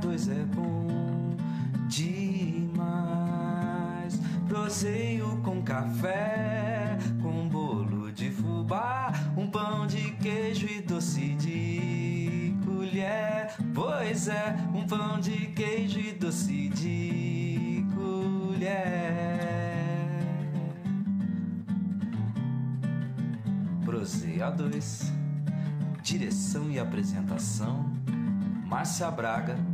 Dois é bom demais. Proseio com café, com bolo de fubá, um pão de queijo e doce de colher. Pois é, um pão de queijo e doce de colher. Proseio A2. Direção e apresentação: Márcia Braga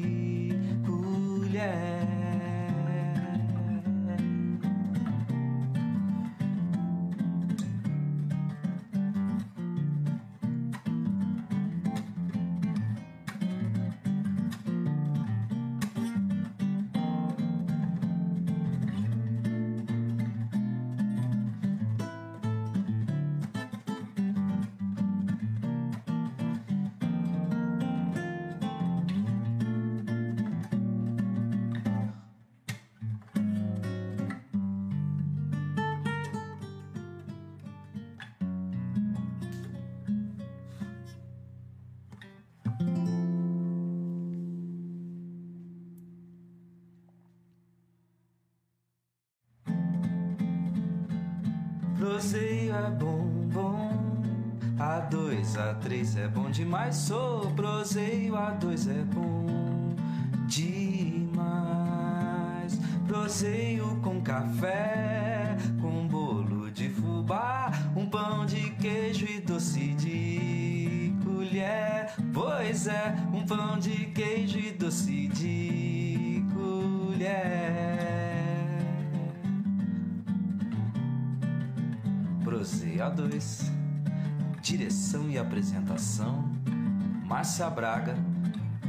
colher. Proseio, A2 é bom demais. Proseio com café, com bolo de fubá, um pão de queijo e doce de colher. Pois é, um pão de queijo e doce de colher. Proseio A2. Direção e apresentação: Márcia Braga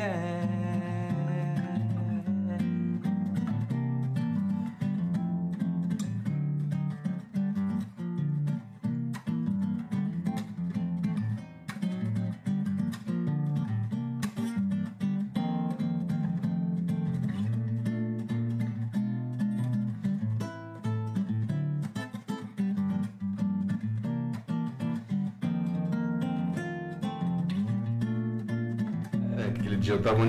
colher.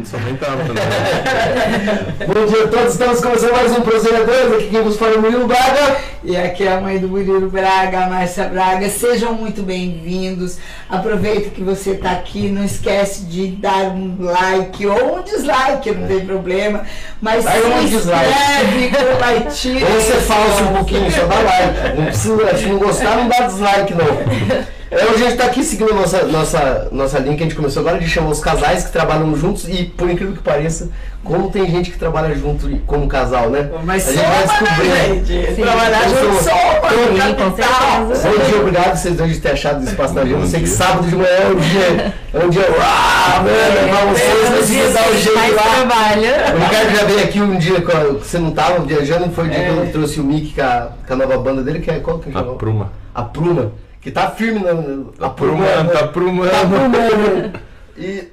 Tava. Bom dia a todos, estamos começando mais um 2, aqui quem vos fala é o Murilo Braga. E aqui é a mãe do Murilo Braga, a Márcia Braga. Sejam muito bem-vindos. Aproveita que você está aqui. Não esquece de dar um like ou um dislike, não tem problema. Mas Dá um se dislike. inscreve, compartilha. Ou você falso um pouquinho, só dá like. Não precisa, se não gostar, não dá dislike não. É, hoje a gente tá aqui seguindo a nossa, nossa, nossa linha que a gente começou agora de chamar os casais que trabalham juntos e, por incrível que pareça, como tem gente que trabalha junto e- como casal, né? Mas a gente vai soma, descobrir. né, gente? Sim. Trabalhar Então, junto capital. Bom dia, obrigado vocês dois de ter achado espaço na agenda. Eu sei que sábado de manhã é um dia. É um dia. Ah, mano, pra vocês, é, é, dar o jeito lá. trabalho. O Ricardo já veio aqui um dia a- que você não tava viajando, foi o dia que eu trouxe o Mickey com a, com a nova banda dele, que é qual que A chamou? pruma. A Pruma, que tá firme na. na A pruma, tá prumando. Tá prumando. E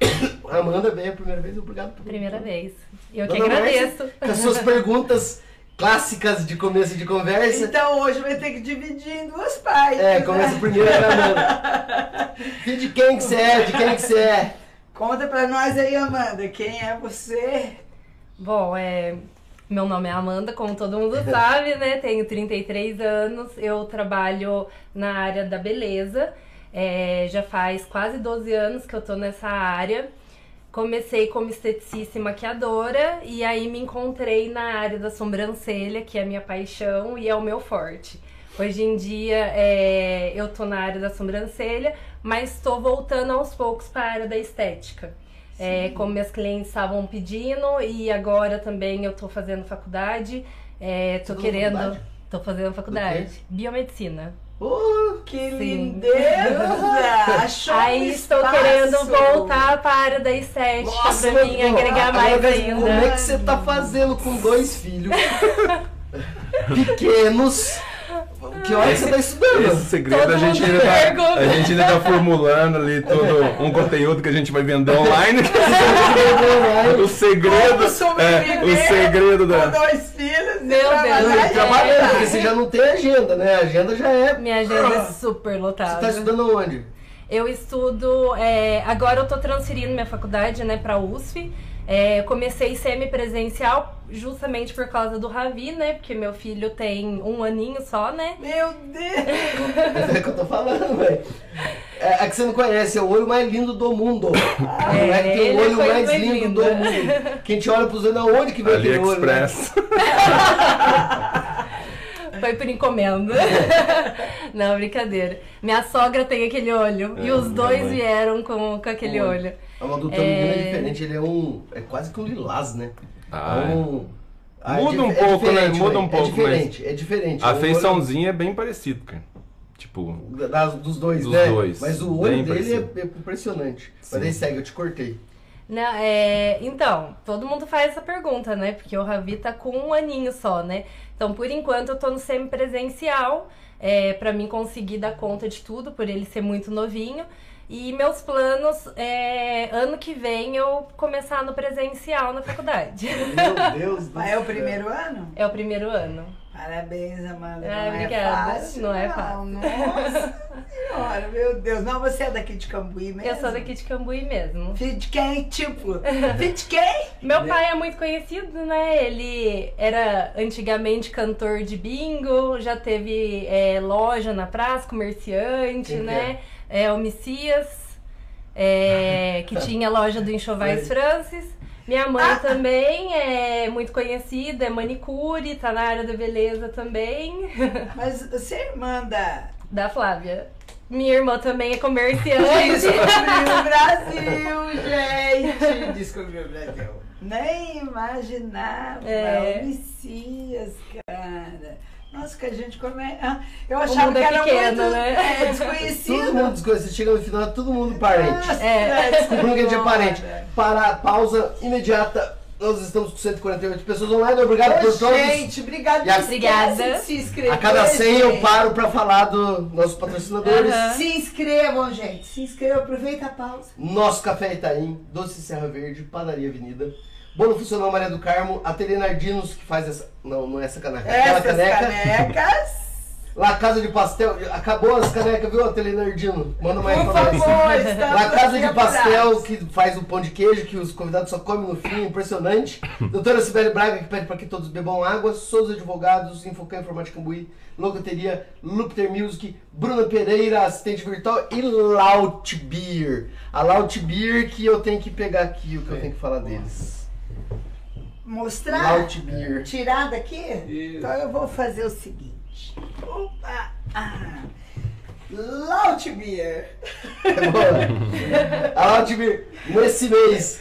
a Amanda veio a primeira vez, obrigado por Primeira vez. Eu que Dona agradeço. Com as suas perguntas clássicas de começo de conversa. Então hoje vai ter que dividir em duas partes. É, né? começa primeiro com a Amanda. Filho de quem que você é? De quem que você é? Conta pra nós aí, Amanda, quem é você? Bom, é, meu nome é Amanda, como todo mundo sabe, né? Tenho 33 anos, eu trabalho na área da beleza. É, já faz quase 12 anos que eu tô nessa área. Comecei como esteticista e maquiadora e aí me encontrei na área da sobrancelha, que é a minha paixão e é o meu forte. Hoje em dia é, eu tô na área da sobrancelha, mas estou voltando aos poucos para a área da estética. É, como minhas clientes estavam pedindo e agora também eu tô fazendo faculdade. É, tá querendo. Tô fazendo faculdade. Biomedicina. Oh, Que lindeza! Achou um Aí estou espaço. querendo voltar para a área da estética nossa, pra mim agregar agora, mais mas ainda. Como é que você tá fazendo com dois filhos pequenos? Que hora que você tá estudando? Esse segredo Todo a gente, ainda tá, a gente ainda tá formulando ali todo um conteúdo que a gente vai vender online. o segredo. É, o segredo Com da. dois filhos. Meu Deus, trabalhando, porque você já não tem agenda, né? A agenda já é. Minha agenda é super Você lotada. tá estudando onde? Eu estudo. é, agora eu tô transferindo minha faculdade, né, pra USF. É, eu comecei semi-presencial justamente por causa do Ravi, né? Porque meu filho tem um aninho só, né? Meu Deus! É o que eu tô falando, velho. É, é que você não conhece, é o olho mais lindo do mundo. não é que tem o é olho mais mais lindo do linda. mundo. Quem te olha pros olhos, aonde que vem aquele olho? né? AliExpress. Foi por encomenda. Não, brincadeira. Minha sogra tem aquele olho. e É, os minha dois mãe. vieram com, com aquele Olho. olho. A mão do É. É diferente, ele é um. É quase que um lilás, né? Ah, é um. Ah, Muda di- um pouco, né? Muda um pouco, É diferente, é diferente. A É feiçãozinha é bem parecida, cara. Tipo, olho das- dos dois, Dos né? dois. Mas o olho Bem dele é, parecido. é impressionante. Sim. Mas aí segue, eu te cortei. Não, é, então, todo mundo faz essa pergunta, né? Porque o Ravi tá com um aninho só, né? Então, por enquanto, eu tô no semipresencial, é, para mim conseguir dar conta de tudo, por ele ser muito novinho. E meus planos é ano que vem eu começar no presencial na faculdade. Meu Deus do Mas é o primeiro ano? É o primeiro ano. Parabéns, Amanda. Ah, não obrigada. É fácil, Não é não. fácil. Nossa senhora, meu Deus. Não, você é daqui de Cambuí mesmo? Eu sou daqui de Cambuí mesmo. De quem? Tipo, de quem? Meu pai é muito conhecido, né? Ele era antigamente cantor de bingo, já teve é, loja na praça, comerciante, né? É, o Messias, é, que tinha loja do Enxovais. Francis. Minha mãe também é muito conhecida, é manicure, tá na área da beleza também. Mas você é irmã da... da Flávia. Minha irmã também é comerciante. Descobriu o Brasil, gente! Descobriu o Brasil. Nem imaginava. É. O Messias, cara. Nossa, que a gente come... ah, Eu achava mundo que é era pequeno, muito né? é, Todo desconhecido. mundo desconhece. Você chega no final, todo mundo parente. Nossa, É. Desculpa que a gente é parente. Para pausa imediata. Nós estamos com 148 pessoas online. Obrigado Ô, por todos. gente, a- esquece Obrigada. se inscrever. A cada 100 eu gente. paro para falar dos nossos patrocinadores. Aham. Se inscrevam, gente. Se inscrevam, aproveita a pausa. Nosso Café Itaim, Doce Serra Verde, Padaria Avenida. Bolo Funcional Maria do Carmo, Ateliê Nardinos, que faz essa. Não, não é essa caneca. Aquela Essas caneca. canecas. La Casa de Pastel. Acabou as canecas, viu, Ateliê Nardino? Manda mais Por pra nós. favor, estamos La Casa de Pastel, que faz o pão de queijo, que os convidados só comem no fim, impressionante. Doutora Sibeli Braga, que pede para que todos bebam água. Souza Advogados, Infocan Informática Cambuí, Logoteria, Lupter Music, Bruna Pereira, assistente virtual e Laut Beer. A Laut Beer que eu tenho que pegar aqui o que eu tenho que falar deles. Mostrar? Laut Beer. Tirar daqui? Então eu vou fazer o seguinte. Opa! Ah. A Altmir, nesse mês,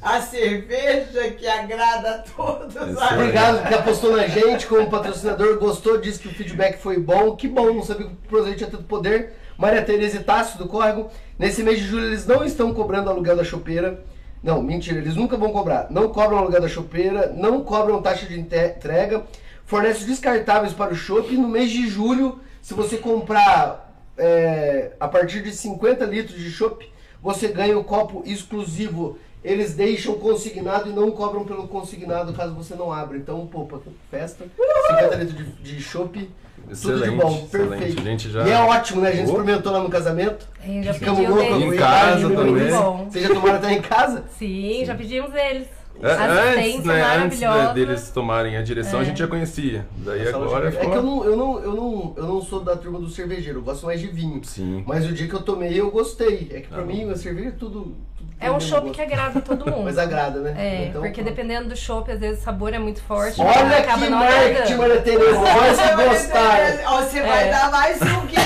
A cerveja que agrada a todos. Isso obrigado que apostou na gente como patrocinador, gostou, disse que o feedback foi bom. Que bom, não sabia que o Prozeite tinha tanto poder. Maria Tereza e Tássio do Córrego. Nesse mês de julho eles não estão cobrando aluguel da chopeira. Não, mentira, eles nunca vão cobrar. Não cobram aluguel da chopeira, não cobram taxa de entrega, fornece descartáveis para o shopping. E no mês de julho, se você comprar é, a partir de 50 litros de chopp, você ganha o copo exclusivo. Eles deixam consignado e não cobram pelo consignado caso você não abra. Então, pô, festa, 50 litros de, de chopp, tudo de Excelente, bom, excelente. perfeito. A gente já- E é ótimo, né? A gente Oh. experimentou lá no casamento. Já Ficamos loucos. Em casa Muito também. bom. Vocês já tomaram até em casa? Sim, já pedimos eles. É, antes, Assistência né, antes de- maravilhosa. deles tomarem a direção, a gente já conhecia. Daí agora É que ficou... eu não, eu, não, eu, não, eu não sou da turma do cervejeiro, eu gosto mais de vinho. Sim. Mas o dia que eu tomei, eu gostei. É que pra Ah, mim, a cerveja é tudo. É um chopp que agrada todo mundo. Mas agrada, né? É, Então, porque dependendo do chopp, às vezes o sabor é muito forte. Olha que marketing. Maria Tereza. Nós que gostaram. Ó, Você vai É. dar mais um que?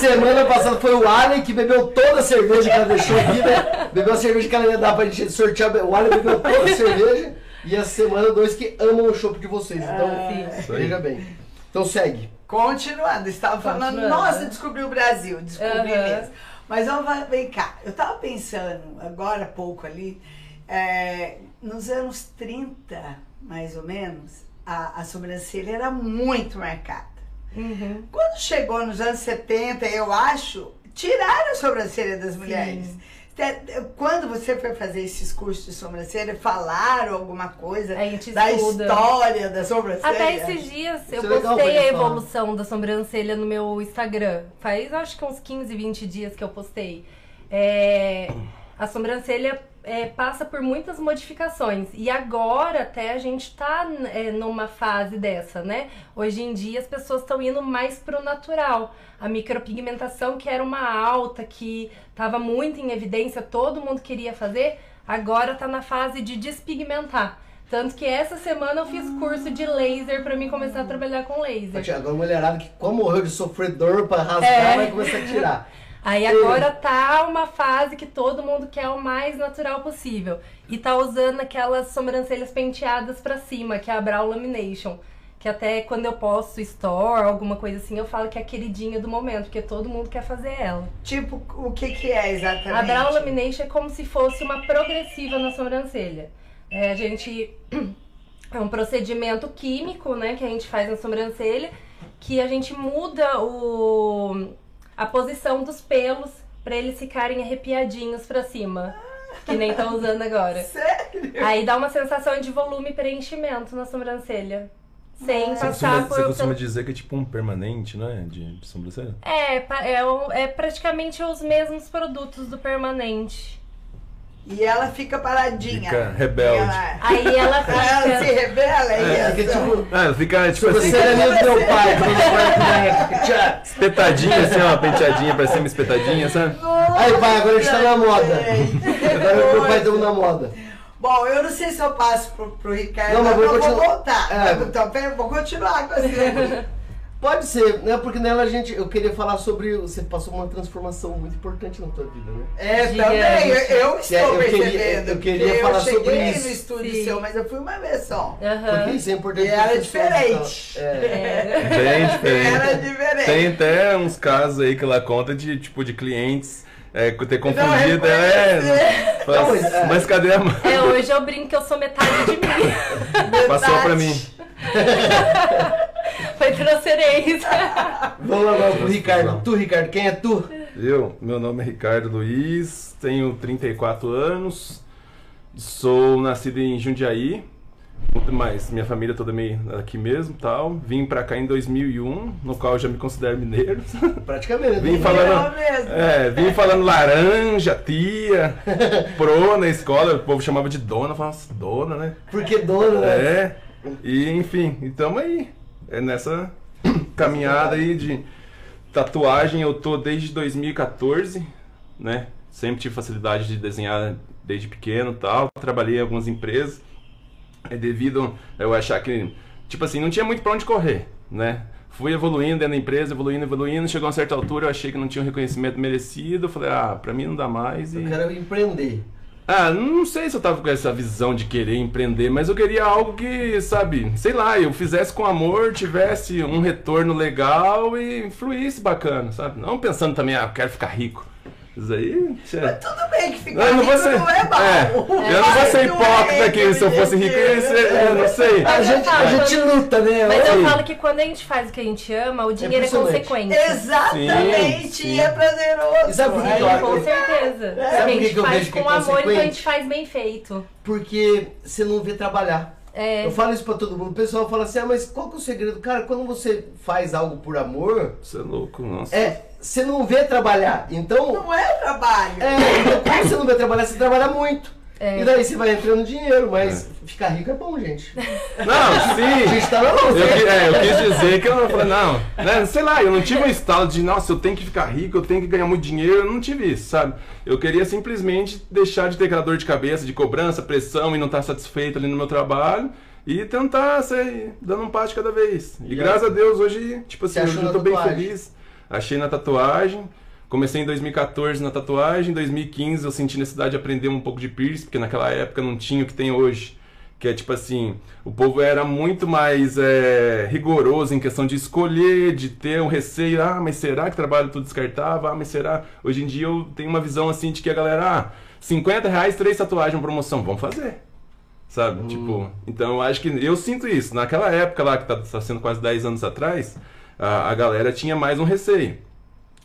Semana passada foi o Allen que bebeu toda a cerveja que ela deixou aqui, né? Bebeu a cerveja que ela ia dar pra gente sortear. O Allen bebeu toda a cerveja. E essa semana, dois que amam o chopp de vocês. Então, veja bem. Então segue. Continuando, estava falando, Continuando. nossa, descobri o Brasil, descobri Aham. mesmo. Mas vamos vem cá, eu tava pensando agora há pouco ali, é, nos anos 30, mais ou menos, a, a sobrancelha era muito marcada. Uhum. Quando chegou nos anos 70, eu acho, tiraram a sobrancelha das mulheres. Te- Quando você foi fazer esses cursos de sobrancelha, falaram alguma coisa A gente da estuda. história da sobrancelha? Até esses dias eu Isso é legal postei a gente falar. evolução da sobrancelha no meu Instagram. Faz acho que uns 15, 20 dias que eu postei. É, a sobrancelha é, passa por muitas modificações. E agora até a gente tá é, numa fase dessa, né? Hoje em dia as pessoas estão indo mais pro natural. A micropigmentação, que era uma alta, que estava muito em evidência, todo mundo queria fazer, agora tá na fase de despigmentar. Tanto que essa semana eu fiz curso de laser pra mim começar a trabalhar com laser. Agora, mulherada que como morreu de sofredor pra rasgar, É. vai começar a tirar. Aí agora tá uma fase que todo mundo quer o mais natural possível. E tá usando aquelas sobrancelhas penteadas pra cima, que é a Brow Lamination. Que até quando eu posto store, alguma coisa assim, eu falo que é a queridinha do momento, porque todo mundo quer fazer ela. Tipo, o que que é exatamente? A Brow Lamination é como se fosse uma progressiva na sobrancelha. É, a gente. É um procedimento químico, né, que a gente faz na sobrancelha, que a gente muda o, a posição dos pelos pra eles ficarem arrepiadinhos pra cima. Que nem estão usando agora. Sério? Aí dá uma sensação de volume e preenchimento na sobrancelha. Sem Você passar costuma, por. você costuma dizer que é tipo um permanente, né? De, de sobrancelha? É, é, é praticamente os mesmos produtos do permanente. E ela fica paradinha. Fica rebelde. Ela, Aí ela ela se fica. rebela, é, É, isso? fica tipo. Ah, ela fica tipo assim, Sobrancelha do meu pai, espetadinha, assim, ó, penteadinha pra cima, espetadinha, sabe? Aí, pai, agora a gente tá na moda. Agora meu pai tá na moda. Bom, eu não sei se eu passo pro, pro Ricardo, Não, mas mas vou eu vou voltar. É. Então, pera, vou continuar com você. Pode ser, né? Porque nela a gente. Eu queria falar sobre. Você passou uma transformação muito importante na tua vida, né? É, Gigante. também, eu, eu estou É, eu queria- percebendo. eu queria porque falar eu cheguei sobre isso. no estúdio Sim. seu, mas eu fui uma vez só. Porque Aham. isso é importante. E era pessoas, diferente. então. É. Bem diferente. Era diferente. Tem até uns casos aí que ela conta de, tipo, de clientes é, ter confundido. Não É, reconhecer. fala, Não, mas, é. mas cadê a mão? É, hoje eu brinco que eu sou metade de mim. Passou pra mim. Foi transferência. Vamos agora pro Nossa, Ricardo. Tu, Ricardo, quem é tu? Eu, meu nome é Ricardo Luiz, tenho 34 anos, sou nascido em Jundiaí, mas minha família toda meio aqui mesmo tal. Vim pra cá em 2001, no qual eu já me considero mineiro. Praticamente. né? Vim falando, mesmo. é, vim falando laranja, tia, pro na escola, o povo chamava de dona, eu falava, "Nossa, dona, né? Porque dono, né? É, e enfim, então aí, é nessa caminhada aí de tatuagem, eu tô desde 2014, né? Sempre tive facilidade de desenhar desde pequeno e tal, trabalhei em algumas empresas, é devido eu achar que, tipo assim, não tinha muito pra onde correr, né? fui evoluindo dentro da empresa, evoluindo, evoluindo. Chegou a uma certa altura, eu achei que não tinha um reconhecimento merecido. Eu falei, ah, pra mim não dá mais. Eu E... quero empreender. Ah, não sei se eu tava com essa visão de querer empreender, mas eu queria algo que, sabe, sei lá, eu fizesse com amor, tivesse um retorno legal e fluísse bacana, sabe? Não pensando também, ah, eu quero ficar rico. Isso aí. tchê. Mas tudo bem que ficar Eu não rico ser, não é mal. é, eu não vou ser hipócrita que se eu fosse rico, eu ser, eu não sei. A gente, a gente luta, né? Mas eu Sim. falo que quando a gente faz o que a gente ama, o dinheiro é, consequente. Exatamente, Sim, sim. e é prazeroso. E sabe por que É, que eu acho- Com certeza. Sabe a gente que eu faz vejo que é com amor, então a gente faz bem feito. Porque você não vê trabalhar. É. Eu falo isso pra todo mundo. O pessoal fala assim, ah, mas qual que é o segredo? Cara, quando você faz algo por amor, Você é louco, nossa. é, você não vê trabalhar. Então, Não é trabalho. é, então quando você não vê trabalhar, você trabalha muito. É. E daí você vai entrando dinheiro, mas ficar rico é bom, gente. Não, A sim. gente tá na luta. Eu, qui- é, eu quis dizer que eu falei, não, né, sei lá, eu não tive um estalo de, nossa, eu tenho que ficar rico, eu tenho que ganhar muito dinheiro, eu não tive isso, sabe? Eu queria simplesmente deixar de ter aquela dor de cabeça, de cobrança, pressão e não estar satisfeito ali no meu trabalho e tentar ser dando um passo de cada vez. E E graças a Deus hoje, tipo assim, hoje eu tô bem tatuagem? feliz. Achei na tatuagem. Comecei em 2014 na tatuagem, em 2015 eu senti necessidade de aprender um pouco de piercing, porque naquela época não tinha o que tem hoje. Que é tipo assim, o povo era muito mais é, rigoroso em questão de escolher, de ter um receio, ah, mas será que trabalho tudo descartável? Ah, mas será? Hoje em dia eu tenho uma visão assim de que a galera, ah, 50 reais, três tatuagens promoção, vamos fazer. Sabe? Tipo, então eu acho que eu sinto isso. Naquela época lá, que tá, tá sendo quase 10 anos atrás, a, a galera tinha mais um receio.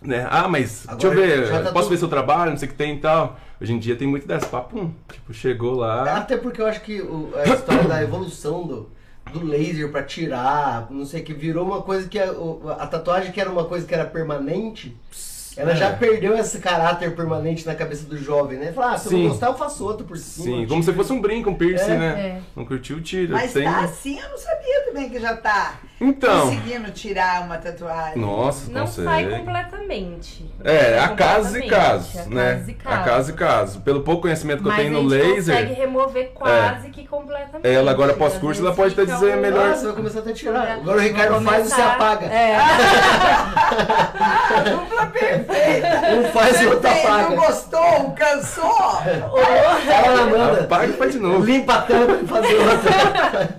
Né? Ah, mas deixa eu Agora ver, tá posso tudo- ver seu trabalho, não sei o que tem e tal. Hoje em dia tem muito dessa, papum. Tipo, chegou lá. Até porque eu acho que o- a história da evolução do, do laser pra tirar, não sei o que, virou uma coisa que a, o- a tatuagem que era uma coisa que era permanente, ela É. já perdeu esse caráter permanente na cabeça do jovem, né? Fala, ah, se eu Sim. não gostar, eu faço outro por cima. Sim, eu como se fosse um brinco, um piercing, É, né? é. Não curtiu o tiro. Mas tem... tá assim, eu não sabia também que já tá Então. conseguindo tirar uma tatuagem. Nossa, Não consegue. sai completamente. É, a sai casos e a né? e A casos e casos. Pelo pouco conhecimento que eu Mas tenho no a gente laser, consegue remover quase que completamente. Ela agora pós-curso, ela pode até dizer um- melhor- você vai começar até a tirar. Agora o Ricardo faz e você apaga. É. Dupla perfeita. Um faz e outro Perfeito, Não apaga. gostou? Cansou? Fala Amanda. apaga e faz de novo. Limpa a pra ele fazer outra.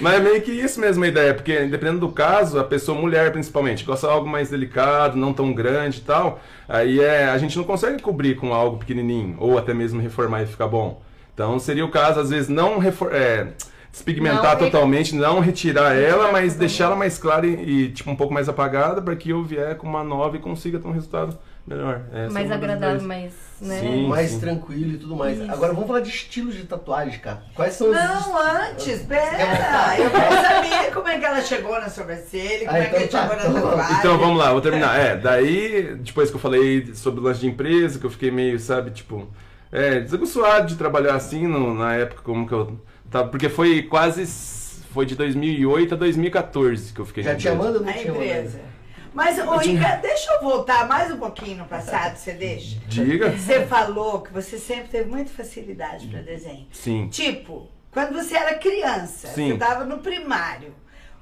Mas é meio que isso mesmo a ideia, porque dependendo do caso, a pessoa, mulher principalmente, gosta de algo mais delicado, não tão grande e tal, aí é, a gente não consegue cobrir com algo pequenininho, ou até mesmo reformar e ficar bom. Então seria o caso, às vezes, não refor- é, despigmentar Não re- totalmente, não retirar ela, mas deixar ela mais clara e, e, tipo, um pouco mais apagada, para que eu vier com uma nova e consiga ter um resultado melhor. Essa é Mais das agradável, mais. Né? Sim. mais tranquilo e tudo mais. Isso. Agora vamos falar de estilos de tatuagem, cara. Quais são os Não, antes, Quer pera. Eu quero saber como é que ela chegou na sobrancelha, como Ah, é que então ela tá, chegou na então tatuagem. Então vamos lá, vou terminar. É, daí, depois que eu falei sobre o lance de empresa, que eu fiquei meio, sabe, tipo, é, desaguçoado de trabalhar assim no- na época como que eu tava. Porque foi quase. Foi de 2008 a 2014 que eu fiquei Já tinha. Amanda ou não Na tinha empresa. Mas, ô, Ricardo, deixa eu voltar mais um pouquinho no passado, você deixa? Diga? Você falou que você sempre teve muita facilidade para desenho. Sim. Tipo, quando você era criança, Sim. você estava no primário,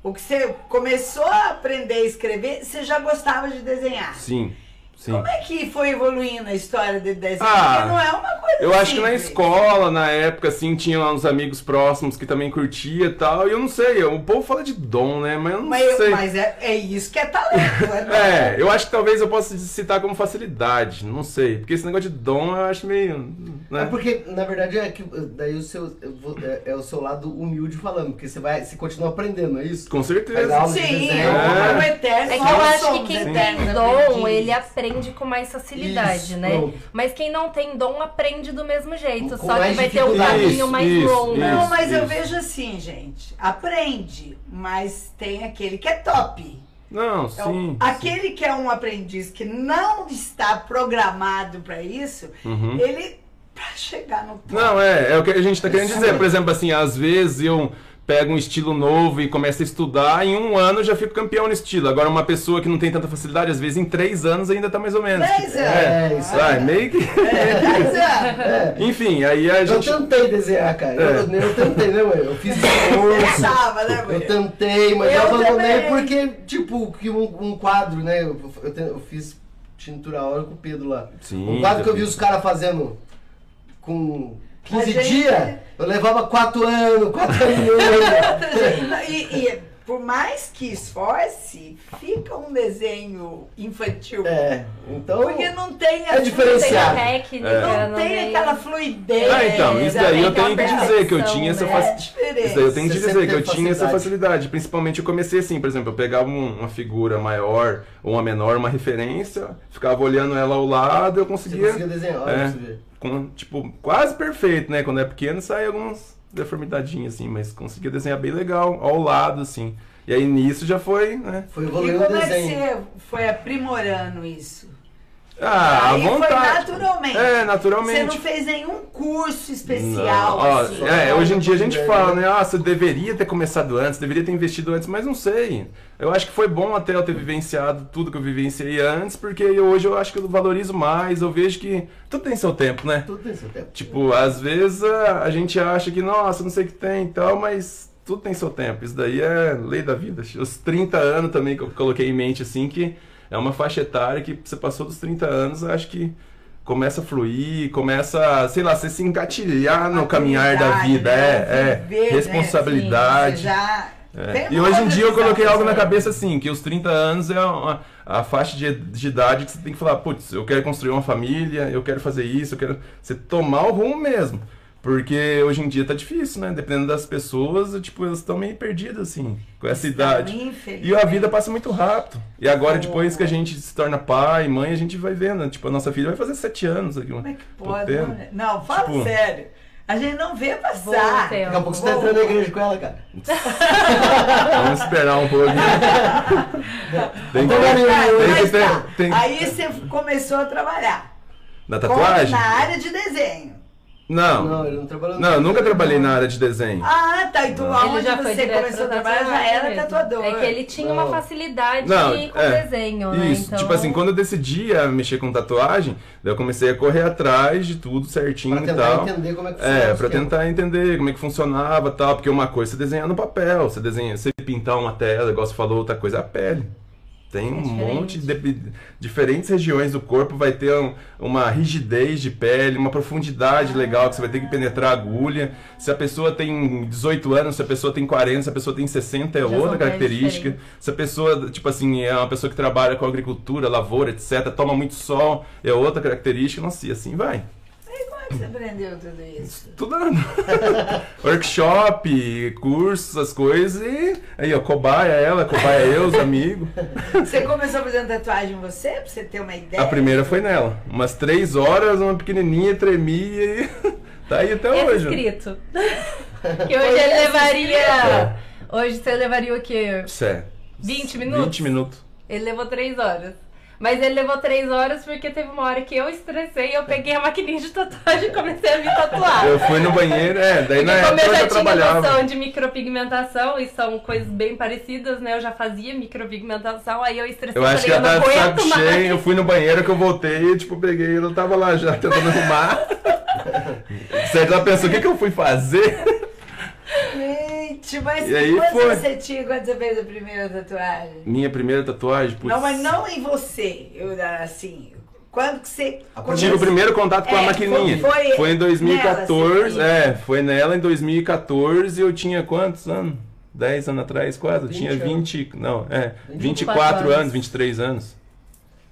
o que você começou a aprender a escrever, você já gostava de desenhar. Sim. Sim. Como é que foi evoluindo a história de desenho? Ah, Porque não é uma coisa Eu acho que na simples. escola, na época, assim, tinha lá uns amigos próximos que também curtia e tal. E eu não sei, o povo fala de dom, né? Mas eu não Mas, sei. mas é, é isso que é talento, é dom. É, eu acho que talvez eu possa citar como facilidade, não sei. Porque esse negócio de dom eu acho meio. Né? É porque, na verdade, é que daí o seu, é, é o seu lado humilde falando, porque você vai, você continua aprendendo, é isso? Com certeza. aula de Sim, desenho. é um eterno. É que eu acho que quem tem dom, ele aprende com mais facilidade, Isso, né? pronto. Mas quem não tem dom aprende do mesmo jeito, Com só que vai ter um caminho Isso, mais isso, longo. isso. Não, mas eu vejo assim, gente. Aprende, mas tem aquele que é top. Não, É o- sim. aquele que é um aprendiz que não está programado para isso, Uhum. ele para chegar no top. Não, é, é o que a gente tá querendo dizer. Por exemplo, assim, às vezes eu pega um estilo novo e começa a estudar, em um ano eu já fico campeão no estilo. Agora, uma pessoa que não tem tanta facilidade, às vezes em três anos ainda tá mais ou menos. Dez É, anos. isso aí, meio que. É, é. Enfim, aí a Eu gente. tentei desenhar, cara. Eu, eu tentei, né, mãe? Eu fiz esforço. Pensava, né, Eu tentei, mas eu, Eu abandonei porque, tipo, que um, um quadro, né? Eu, eu, te- eu fiz tintura a hora com o Pedro lá. Sim, um quadro que eu vi fiz. os caras fazendo com 15 gente- dias, eu levava 4 anos, 4 anos. E, e por mais que esforce, fica um desenho infantil. é, então. Porque não tem É a diferenciado. Tem técnica, É. Não tem aquela fluidez. Ah, então, isso daí eu tenho que dizer que eu tinha essa É facilidade. Isso daí eu tenho que dizer que eu tinha essa facilidade. Principalmente eu comecei assim, por exemplo, eu pegava um- uma figura maior ou uma menor, uma referência, ficava olhando ela ao lado, eu Você conseguia. conseguia desenhar, É. você ver. Com, tipo, quase perfeito, né? Quando é pequeno sai algumas deformidadinhas, assim, mas conseguia desenhar bem legal, ao lado, assim. E aí nisso já foi, né? Foi E evoluindo o como é que desenho. você foi aprimorando isso? Ah, Aí à foi vontade. naturalmente. É, Você naturalmente. não fez nenhum curso especial, ó, assim. é, hoje em dia a gente fala, né? Ah, você deveria ter começado antes, deveria ter investido antes, mas não sei. Eu acho que foi bom até eu ter vivenciado tudo que eu vivenciei antes, porque hoje eu acho que eu valorizo mais, eu vejo que tudo tem seu tempo, né? Tudo tem seu tempo. Tipo, às vezes a, a gente acha que, nossa, não sei o que tem e tal, mas tudo tem seu tempo. Isso daí é lei da vida. Os 30 anos também que eu coloquei em mente, assim, que é uma faixa etária que você passou dos 30 anos, acho que começa a fluir, começa, sei lá, você se engatilhar no caminhar da vida. né? É, é. Viver, né? Responsabilidade. Você já É. tem E uma hoje em dia eu coloquei algo na sabe? cabeça assim, que os 30 anos é uma- a faixa de, de idade que você tem que falar, putz, eu quero construir uma família, eu quero fazer isso, eu quero. Você tomar o rumo mesmo. Porque hoje em dia tá difícil, né? Dependendo das pessoas, tipo, elas estão meio perdidas, assim, com essa idade. E a vida passa muito rápido. E agora, depois que a gente se torna pai, mãe, a gente vai vendo. Tipo, a nossa filha vai fazer sete anos aqui. Como é que pode? Não, não, fala Tipo- sério. A gente não vê passar. Daqui a pouco você tá entrando na igreja com ela, cara. Vamos esperar um pouco. tem que, tem que ter. tá. Tem, Aí você começou a trabalhar. na Com- tatuagem? Na área de desenho. Não. Não, ele não trabalhou Não, eu nunca trabalhei na área de desenho. Ah, tá. Então Não. aonde Ele já foi você direto começou a pra trabalhar já tatuagem era mesmo. tatuador. É que ele tinha Não. uma facilidade Não, com é. desenho, né? Isso, Então, tipo assim, quando eu decidi a mexer com tatuagem, daí eu comecei a correr atrás de tudo certinho Pra e tentar tal. entender como é que funciona É, o pra esquema. tentar entender como é que funcionava e tal, porque uma coisa é você desenhar no papel, você desenha, você pintar uma tela, igual você falou, outra coisa é a pele. Tem um É monte de diferentes regiões do corpo vai ter um- uma rigidez de pele, uma profundidade legal que você vai ter que penetrar a agulha. Se a pessoa tem 18 anos, se a pessoa tem 40, se a pessoa tem 60 é Já outra característica. Se a pessoa, tipo assim, é uma pessoa que trabalha com agricultura, lavoura, etc, toma muito sol, é outra característica, nossa, e assim vai. Como é que você aprendeu tudo isso? Estudando. Workshop, cursos, essas coisas e aí, ó, cobaia ela, cobaia eu, os amigos. Você começou fazendo tatuagem você, pra você ter uma ideia? A primeira foi nela. Umas três horas, uma pequenininha, tremia e tá aí até Esse hoje. escrito. que hoje ele levaria. Hoje você levaria o quê? Certo. 20 minutos? 20 minutos. Ele levou 3 horas. Mas ele levou 3 horas porque teve uma hora que eu estressei, eu peguei a maquininha de tatuagem e comecei a me tatuar. Eu fui no banheiro, é, daí Porque na época eu eu já já tinha trabalhava. noção de micropigmentação e são coisas bem parecidas, né? Eu já fazia micropigmentação, aí eu estressei Eu acho que falei, ela eu não tava saco mais. cheio, eu fui no banheiro que eu voltei e, tipo, peguei, ela tava lá já tentando arrumar. Certo, ela pensou, o que que eu fui fazer? Gente, mas E aí quantos foi. você tinha quando você fez a primeira tatuagem? Minha primeira tatuagem, putz. Não, mas não em você. Eu, assim, quando que você. Tive o primeiro contato com a É, maquininha. foi- foi em 2014. nela, é, foi nela em 2014 e eu tinha quantos anos? 10 anos atrás, quase? Eu 20 tinha anos. 20. Não, é. 24 24 anos. anos, 23 anos.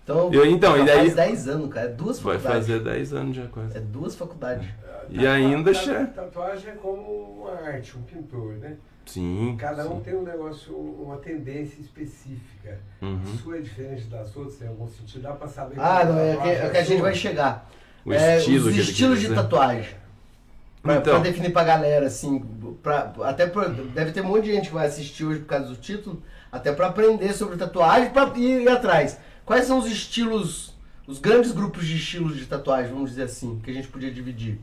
Então, Eu- então, e daí- faz 10 anos, cara. É duas Vai faculdades. fazer 10 anos já quase. É duas faculdades. E ainda Tatu- che- Tatuagem é como uma arte, um pintor, né? Sim. Cada um sim. tem um negócio, uma tendência específica. Uhum. A sua é diferente das outras, em algum sentido. Dá pra saber Ah, não, é, que, tatuagem é que a gente vai chegar. O É, estilo os que estilos de tatuagem. Pra, Então. pra definir pra galera, assim, pra, até pra, deve ter um monte de gente que vai assistir hoje por causa do título, até pra aprender sobre tatuagem pra ir, ir atrás. Quais são os estilos, os grandes grupos de estilos de tatuagem, vamos dizer assim, que a gente podia dividir?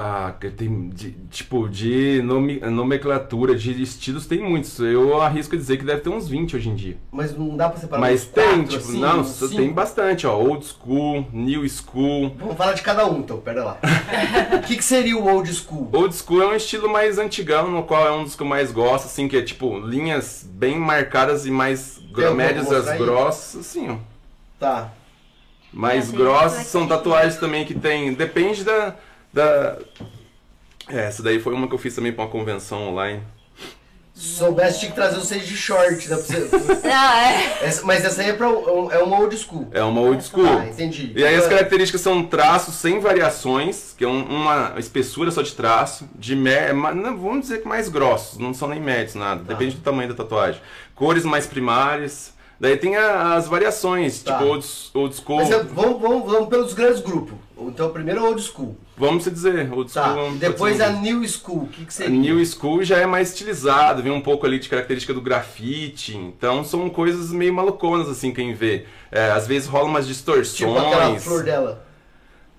Ah, que tem, de- tipo, de nome- nomenclatura, de estilos, tem muitos. Eu arrisco dizer que deve ter uns 20 hoje em dia. Mas não dá pra separar Mas tem, quatro, tipo, assim, não, cinco? tem bastante, ó. Old school, new school. Vamos falar de cada um, então, pera lá. O que, que seria o old school? Old school é um estilo mais antigão, no qual é um dos que eu mais gosto, assim, que é tipo linhas bem marcadas e mais médias as aí? grossas, assim, ó. Tá. Mais É, grossas são tatuagens também que tem. Depende da. Da... É, essa daí foi uma que eu fiz também pra uma convenção online. Se soubesse, tinha que trazer vocês de short, né? Pra você... Ah, é. Essa- mas essa aí é, pra, um- é uma old school. É uma old school. Ah, entendi. E aí as características são traços sem variações, que é um- uma espessura só de traço, de ma- não, vamos dizer que mais grossos, não são nem médios, nada, Tá. depende do tamanho da tatuagem. Cores mais primárias, daí tem a- as variações, Tá. tipo old, old school, Mas é- vamos, vamos, vamos pelos grandes grupos. Então, primeiro old school. vamos se dizer, old Tá. school. Depois a new school. O que, que A seria? New School já é mais estilizado, vem um pouco ali de característica do grafite, então são coisas meio maluconas assim quem vê. É, às vezes rola umas distorções. Tipo aquela flor dela.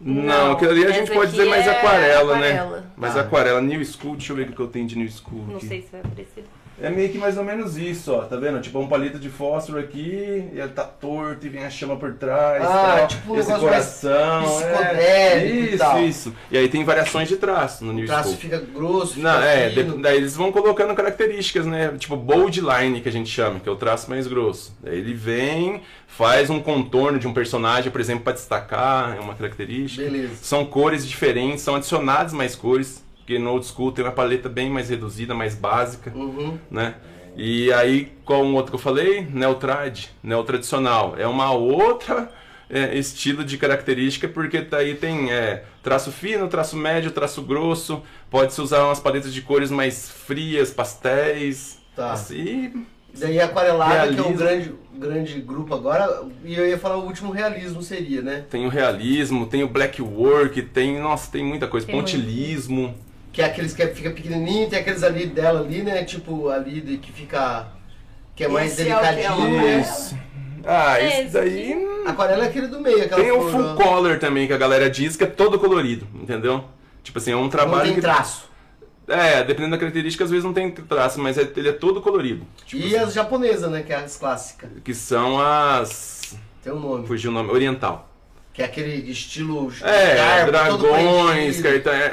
Não, Não, aquilo ali a gente pode dizer mais é aquarela, aquarela. né? Mais Ah. aquarela. New School, deixa eu ver o que eu tenho de New School Não aqui. sei se vai aparecer. É meio que mais ou menos isso, ó, tá vendo? Tipo um palito de fósforo aqui, e ele tá torto e vem a chama por trás. Ah, tal. tipo esse coração. é. e Isso, tal. isso. E aí tem variações de traço no O New traço fica grosso, fica Não, é, de- daí eles vão colocando características, né? Tipo bold line que a gente chama, que é o traço mais grosso. Daí ele vem, faz um contorno de um personagem, por exemplo, para destacar, é uma característica. Beleza. São cores diferentes, são adicionadas mais cores, porque no old school tem uma paleta bem mais reduzida, mais básica, Uhum. né? E aí, qual um outro que eu falei? Neotrad, neotradicional. É uma outra é, estilo de característica, porque daí tem é, traço fino, traço médio, traço grosso. Pode-se usar umas paletas de cores mais frias, pastéis. Tá. Assim, Daí a aquarelada, que é Realismo. um grande, grande grupo agora, e eu ia falar o último realismo seria, né? tem o realismo, tem o black work, tem, nossa, tem muita coisa. Tem muito. Que é aqueles que fica pequenininho, tem aqueles ali dela ali, né? Tipo, ali de, que fica. Que é mais Esse é que é delicadinho. o- Isso. Ah, É, esse esse daí. Aquarela é aquele do meio, aquela Tem o full color também, que a galera diz que é todo colorido, entendeu? Tipo assim, é um Não trabalho tem que. traço. É, dependendo da característica, às vezes não tem traço, mas é- ele é todo colorido. Tipo E assim, as japonesas, né? Que é as clássicas. Que são as. Tem um nome. Fugiu o nome. Oriental. Que é aquele estilo. É, todo dragões, carta, é,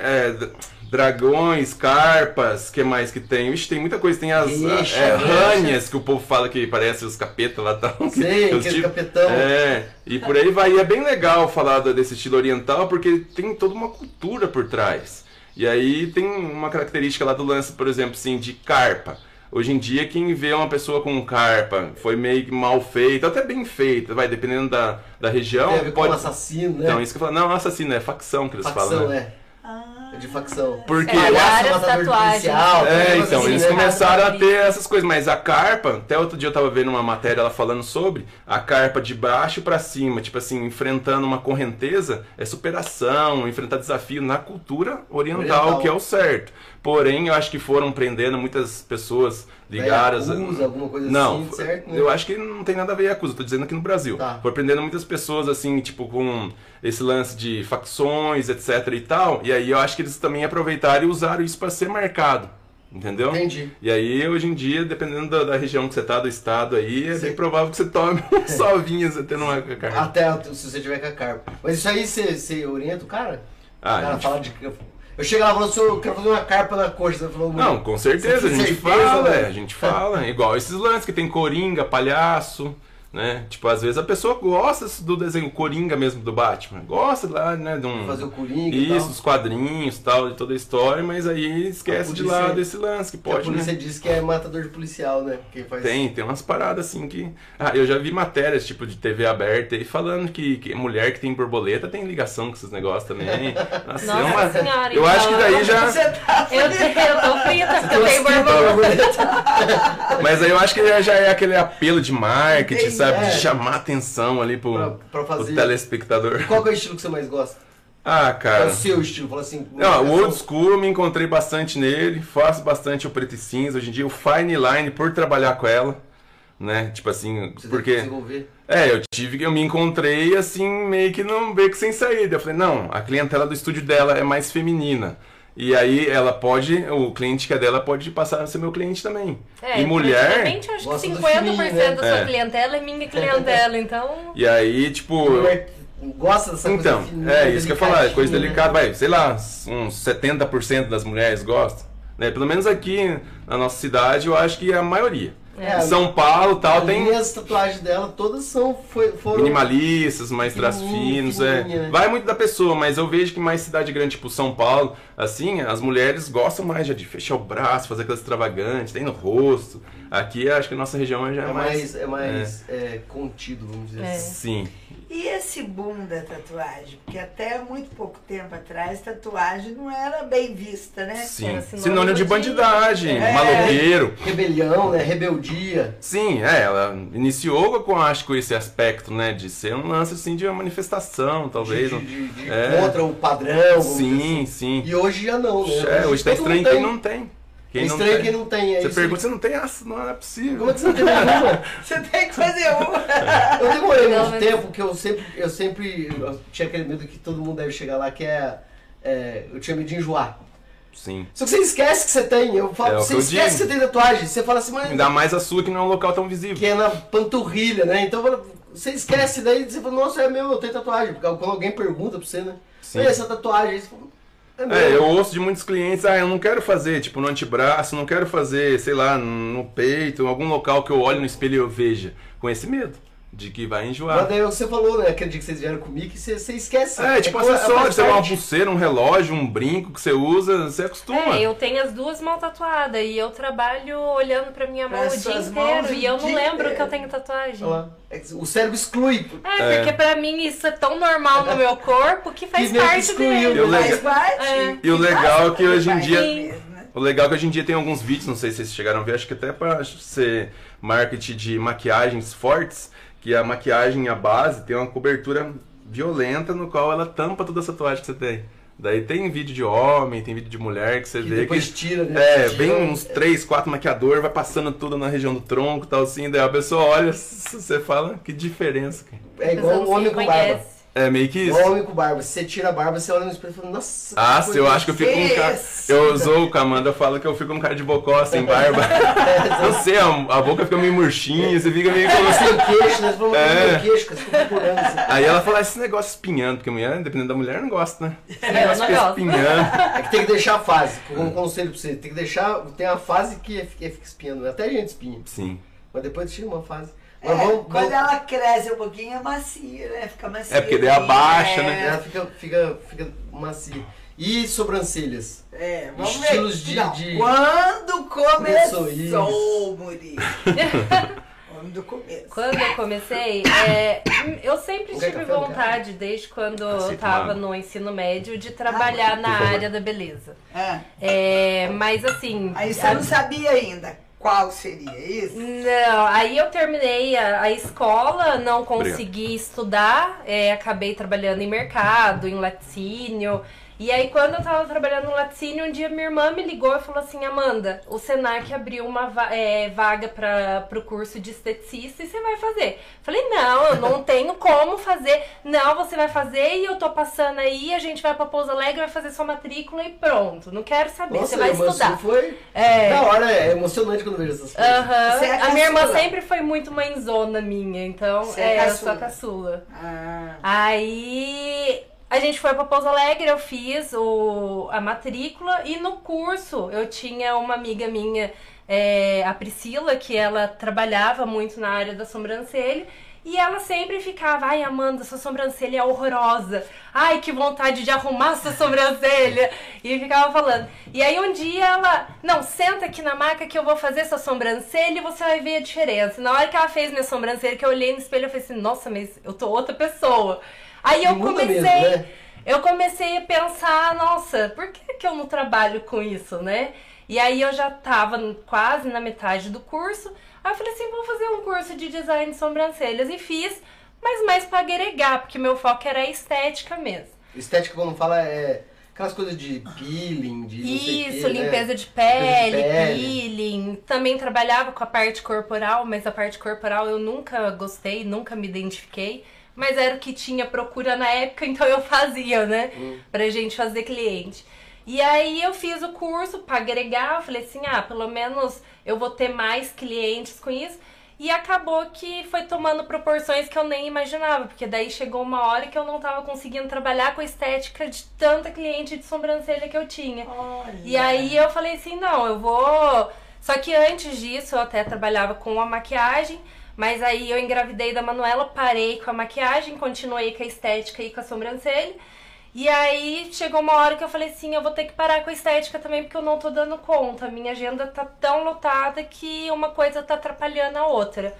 é, dragões, carpas, que mais que tem? Ixi, tem muita coisa. Tem as Ixi, é, rânias, que o povo fala que parece os capetas lá tal. Sei, Os tipos- capetão. É, e por aí vai. E é bem legal falar desse estilo oriental, porque tem toda uma cultura por trás. E aí tem uma característica lá do lance, por exemplo, assim, de carpa. Hoje em dia, quem vê uma pessoa com carpa foi meio que mal feita, até bem feita, vai, dependendo da, da região. Com pode... assassino, né? Então, isso que eu falo, não, assassino, é facção que eles facção, falam, né? é. É de facção. Porque É, Palhaço, várias tatuagens. policial, É, então, eles né? começaram a ter essas coisas, mas a carpa, até outro dia eu tava vendo uma matéria ela falando sobre, a carpa de baixo pra cima, tipo assim, enfrentando uma correnteza, é superação, enfrentar desafio na cultura oriental, Oriental. que é o certo. Porém, eu acho que foram prendendo muitas pessoas ligadas. Yakuza, alguma coisa não, assim, certo? né? eu acho que não tem nada a ver com Yakuza, tô dizendo aqui no Brasil. Tá. Foi prendendo muitas pessoas, assim, tipo, com esse lance de facções, etc e tal. E aí eu acho que eles também aproveitaram e usaram isso para ser marcado. Entendeu? Entendi. E aí, hoje em dia, dependendo da, da região que você tá, do estado aí, é bem provável que você tome um sovinho você tendo uma carne. Até se você tiver com a carpa. Mas isso aí você, você orienta o cara? Ah, o cara gente- fala de. Eu chego lá e falo, "Senhor, eu quero fazer uma carpa na coxa. Você falou, Não, com certeza, a gente certeza, fala, né? a gente fala. Igual esses lances que tem coringa, palhaço, né? Tipo, às vezes a pessoa gosta do desenho coringa mesmo do Batman. Gosta lá, né? De um... Fazer o coringa e Isso, tal. os quadrinhos tal, de toda a história, mas aí esquece de lado esse lance que Que a pode, polícia né? diz que é matador de policial, né? Quem faz Tem, tem umas paradas assim que. Ah, eu já vi matérias, tipo, de TV aberta aí falando que, que mulher que tem borboleta tem ligação com esses negócios também. Nossa, é Nossa uma- senhora, Eu então, acho que daí já. Você tá Eu, eu tô frita porque eu tenho Desculpa, borboleta. Mas aí eu acho que já é aquele apelo de marketing, Entendi, sabe? É. De chamar atenção ali pro, Pra, pra pro fazer. telespectador. Qual que é o estilo que você mais gosta? Ah, Qual é cara. o seu estilo? Fala assim. Não, o eu old school eu me encontrei bastante nele, faço bastante o preto e cinza. Hoje em dia o fine line por trabalhar com ela. né? Tipo assim, Você porque... desenvolver. É, eu tive que eu me encontrei assim, meio que num beco sem saída. Eu falei, não, a clientela do estúdio dela é mais feminina. E aí ela pode, o cliente que é dela pode passar a ser meu cliente também. É, e mulher. praticamente, eu acho que gosta do 50% fininho, né? da sua É. clientela é minha clientela, então. E aí, tipo. Mulher gosta dessa Então, coisa fininha, é isso que eu ia falar, é coisa delicada, né? vai, sei lá, uns 70% das mulheres gostam. Né? Pelo menos aqui na nossa cidade, eu acho que é a maioria. É, São Paulo tal, tem as tatuagens dela todas são foi, foram minimalistas, mais traços finos, é. né? Vai muito da pessoa, mas eu vejo que mais cidade grande, tipo São Paulo, assim, as mulheres gostam mais já de fechar o braço, fazer aquelas extravagantes, tem no rosto. Aqui acho que a nossa região já é, é mais. mais é mais é, contido, vamos dizer É. assim. Sim. E esse boom da tatuagem? Porque até muito pouco tempo atrás, tatuagem não era bem vista, né? Sim. Era sinônimo Sinônimo de de- bandidagem, É. maloqueiro. Rebelião, né? Rebeldia. Sim, é, ela iniciou com, acho, com esse aspecto, né, de ser um lance, assim, de uma manifestação, talvez. de, de, de É. contra o padrão. Sim, assim. sim. E hoje já não, né? É, hoje tá todo estranho quem não tem. Quem é não estranho tem. quem não tem. É Você isso. pergunta, você não tem aço? Não, não é possível. Como é que você não tem nenhuma? Você tem que fazer uma. Eu demorei Não, muito mas- tempo, que eu sempre, eu sempre eu tinha aquele medo que todo mundo deve chegar lá, que é, é, eu tinha medo de enjoar. Sim. Só que você esquece que você tem, eu falo, É o você que eu esquece que digo. você tem tatuagem, você fala assim, mas Ainda mais a sua que não é um local tão visível. que é na panturrilha, né? Então você esquece, daí você fala, nossa, é meu, eu tenho tatuagem. Porque quando alguém pergunta pra você, né? Sim. E essa tatuagem? Aí você fala, é. É, eu ouço de muitos clientes, ah, eu não quero fazer, tipo, no antebraço, não quero fazer, sei lá, no peito, em algum local que eu olhe no espelho e eu veja. Com esse medo de que vai Mas enjoar. daí você falou, né? Aquele dia que vocês vieram comigo, que você, você esquece. É, tipo coisa- acessório, faz sei lá, uma pulseira, um relógio, um brinco que você usa, você acostuma. É, eu tenho as duas mãos tatuadas e eu trabalho olhando pra minha mão o dia inteiro e eu não lembro inteiro. que eu tenho tatuagem. Olha lá. É O cérebro exclui. É, porque pra mim isso é tão normal no meu corpo que faz Que parte excluiu, dele. Eu Faz lembro- parte. É. E o legal é que hoje em dia- Mesmo, né? O legal é que hoje em dia tem alguns vídeos, não sei se vocês chegaram a ver, acho que até pra ser marketing de maquiagens fortes, que a maquiagem, a base, tem uma cobertura violenta no qual ela tampa toda essa tatuagem que você tem. Daí tem vídeo de homem, tem vídeo de mulher que você Que vê depois que. tira, né? É, Tira vem uns três, quatro maquiadores, vai passando tudo na região do tronco e tal assim, daí a pessoa olha, você fala, que diferença, cara. É igual um não homem com barba. É meio que isso. Homem com barba. Se você tira a barba, você olha no espelho e fala, nossa. Ah, se eu acho que eu fico com um cara. Eu sou com a Amanda fala que eu fico com um cara de bocó, sem barba. Não sei, a, a boca fica meio murchinha, você fica meio. coisa. Sem queixo, né? Você fala, É. queixo, procurando. Assim. Aí ela fala esse negócio espinhando, porque a mulher, dependendo da mulher, não gosta, né? Esse Eu negócio não fica espinhando. É que tem que deixar a fase. Um conselho pra você. Tem que deixar. Tem uma fase que é- que fica espinhando. Até a gente espinha. Sim. Mas depois tira uma fase. É, vamos. quando vamos- ela cresce um pouquinho é macia, né? Fica macia. É, porque daí abaixa, né? Ela fica, fica, fica macia. E sobrancelhas? É, vamos Estilos ver. de- Não, de- Quando Começou começou, Murilo? Do começo. Quando eu comecei, é, eu sempre quer tive vontade, desde quando eu Aceito tava uma. no ensino médio, de trabalhar na por favor. área da beleza. Ah, É, mas assim. aí você a- não sabia ainda qual seria isso? Não, aí eu terminei a, a escola, não consegui estudar, é, acabei trabalhando em mercado, em laticínio. E aí, quando eu tava trabalhando no laticínio, um dia minha irmã me ligou e falou assim: Amanda, o Senac abriu uma va- é, vaga para pro curso de esteticista e você vai fazer. Falei: Não, eu não tenho como fazer. Não, você vai fazer e eu tô passando aí, a gente vai pra Pouso Alegre, vai fazer sua matrícula e pronto. Não quero saber, Nossa, você vai irmã, estudar. foi. É. Da hora, é emocionante quando eu vejo essas coisas. É A minha irmã sempre foi muito mãezona minha, então Você é é, eu sou a caçula. caçula. Ah, Aí a gente foi pra Pouso Alegre, eu fiz o, a matrícula e no curso eu tinha uma amiga minha, é, a Priscila, que ela trabalhava muito na área da sobrancelha. E ela sempre ficava, ai Amanda, sua sobrancelha é horrorosa. Ai, que vontade de arrumar sua sobrancelha. E ficava falando. E aí um dia ela, não, senta aqui na maca que eu vou fazer sua sobrancelha e você vai ver a diferença. Na hora que ela fez minha sobrancelha, que eu olhei no espelho, eu falei assim, nossa, mas eu tô outra pessoa. Aí eu Muda comecei, mesmo, né? eu comecei a pensar, nossa, por que, que eu não trabalho com isso, né? E aí eu já tava quase na metade do curso. Aí eu falei assim, vou fazer um curso de design de sobrancelhas. E fiz, mas mais pra agregar, porque meu foco era a estética mesmo. Estética, quando fala, é Aquelas coisas de peeling, de Isso, quê, né? limpeza de pele, pele. peeling. Também trabalhava com a parte corporal, mas a parte corporal eu nunca gostei, nunca me identifiquei. Mas era o que tinha procura na época, então eu fazia, né? Hum. Pra gente fazer cliente. E aí eu fiz o curso pra agregar, eu falei assim, ah, pelo menos eu vou ter mais clientes com isso. E acabou que foi tomando proporções que eu nem imaginava, porque daí chegou uma hora que eu não tava conseguindo trabalhar com a estética de tanta cliente de sobrancelha que eu tinha. Olha. E aí eu falei assim, não, eu vou. Só que antes disso eu até trabalhava com a maquiagem, mas aí eu engravidei da Manuela, parei com a maquiagem, continuei com a estética e com a sobrancelha. E aí chegou uma hora que eu falei assim, eu vou ter que parar com a estética também, porque eu não tô dando conta. Minha agenda tá tão lotada que uma coisa tá atrapalhando a outra.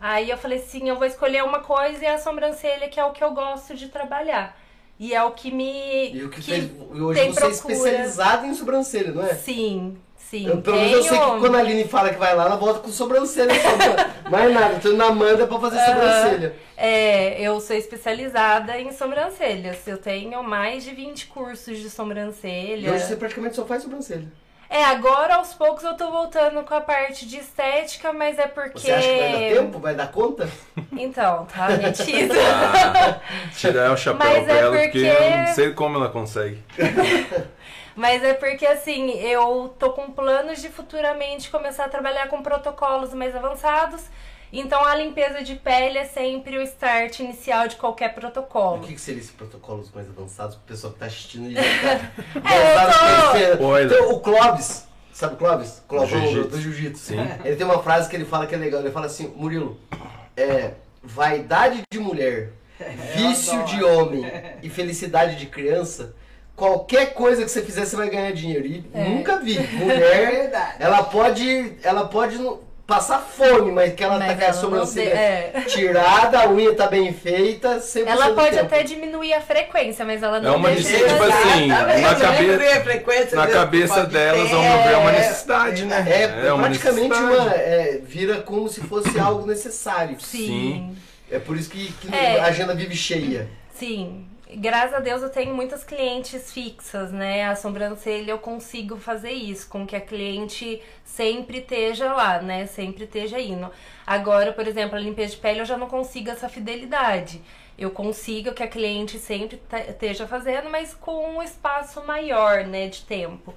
Aí eu falei assim, eu vou escolher uma coisa e a sobrancelha, que é o que eu gosto de trabalhar. E é o que me. E o que, fez. E hoje tem você é procura. especializada em sobrancelha, não é? Sim, sim. Eu, pelo menos eu sei que quando a Aline fala que vai lá, ela volta com sobrancelha só. Mais nada, tô indo na Amanda pra fazer Aham. sobrancelha. É, eu sou especializada em sobrancelhas. Eu tenho mais de 20 cursos de E sobrancelha. hoje você praticamente só faz sobrancelha. É, agora aos poucos eu tô voltando com a parte de estética, mas é porque. Você acha que vai dar tempo? Vai dar conta? Então, tá metido. Ah, tirar o chapéu Mas pra é ela, porque porque- eu não sei como ela consegue. Mas é porque assim, eu tô com planos de futuramente começar a trabalhar com protocolos mais avançados. Então a limpeza de pele é sempre o start inicial de qualquer O protocolo. que, que seria esses protocolos mais avançados pro pessoal que tá assistindo e já tá É, eu tô-. Então, o Clóvis, sabe o Clóvis? Clovão do, jiu-jitsu. do jiu-jitsu. Sim. Ele tem uma frase que ele fala que é legal. Ele fala assim, Murilo, é, vaidade de mulher, vício de homem e felicidade de criança, qualquer coisa que você fizer, você vai ganhar dinheiro. E nunca vi. É Mulher, verdade. ela pode, ela pode passar fome, mas que ela Mas tá com a sobrancelha é. tirada, a unha tá bem feita, 100% Ela pode tempo. até diminuir a frequência, mas ela não É uma deixa de necessidade, tipo assim, na eu cabe- lembrei a frequência Na cabeça delas, ter. ao meu ver, é uma É, necessidade, né? É, uma praticamente uma. é, vira como se fosse algo necessário. Sim. É por isso que, que É. a agenda vive cheia. Sim. Graças a Deus eu tenho muitas clientes fixas, né? A sobrancelha eu consigo fazer isso, com que a cliente sempre esteja lá, né? Sempre esteja indo. Agora, por exemplo, a limpeza de pele eu já não consigo essa fidelidade. Eu consigo que a cliente sempre te- esteja fazendo, mas com um espaço maior, né, de tempo.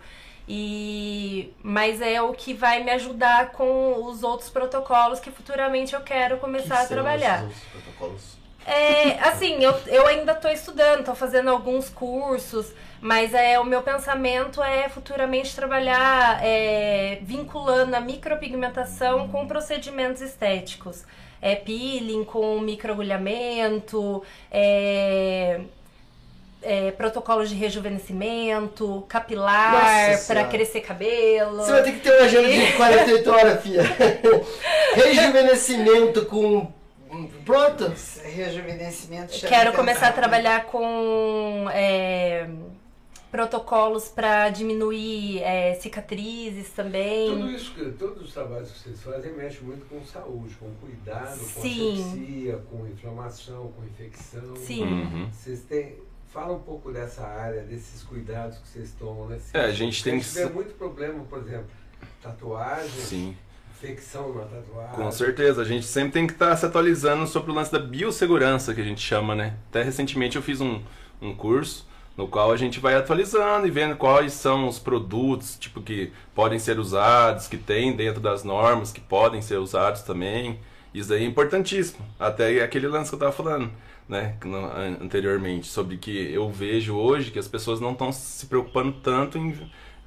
E mas é o que vai me ajudar com os outros protocolos que futuramente eu quero começar Que a são trabalhar. esses outros protocolos? É, assim, eu, eu ainda tô estudando, tô fazendo alguns cursos, mas é, o meu pensamento é futuramente trabalhar é, vinculando a micropigmentação com procedimentos estéticos. É, peeling com microagulhamento, é, é, protocolos de rejuvenescimento, capilar para crescer cabelo. Você vai ter que ter uma agenda de 48 horas, filha. Rejuvenescimento com. Pronto. Rejuvenescimento. chama Quero começar a trabalhar com é, protocolos para diminuir é, cicatrizes também. Tudo isso, que- todos os trabalhos que vocês fazem mexem muito com saúde, com cuidado, com Sim. asepsia, com inflamação, com infecção. Sim. Uhum. Vocês têm. Fala um pouco dessa área, desses cuidados que vocês tomam, né? É, a gente tem vê ser- muito problema, por exemplo, tatuagem, Sim, infecção na tatuagem. com certeza. A gente sempre tem que estar se atualizando sobre o lance da biossegurança, que a gente chama, né? Até recentemente eu fiz um, um curso no qual a gente vai atualizando e vendo quais são os produtos, tipo, que podem ser usados, que tem dentro das normas, que podem ser usados também. Isso aí é importantíssimo. Até aquele lance que eu tava falando, né, anteriormente, sobre que eu vejo hoje que as pessoas não estão se preocupando tanto em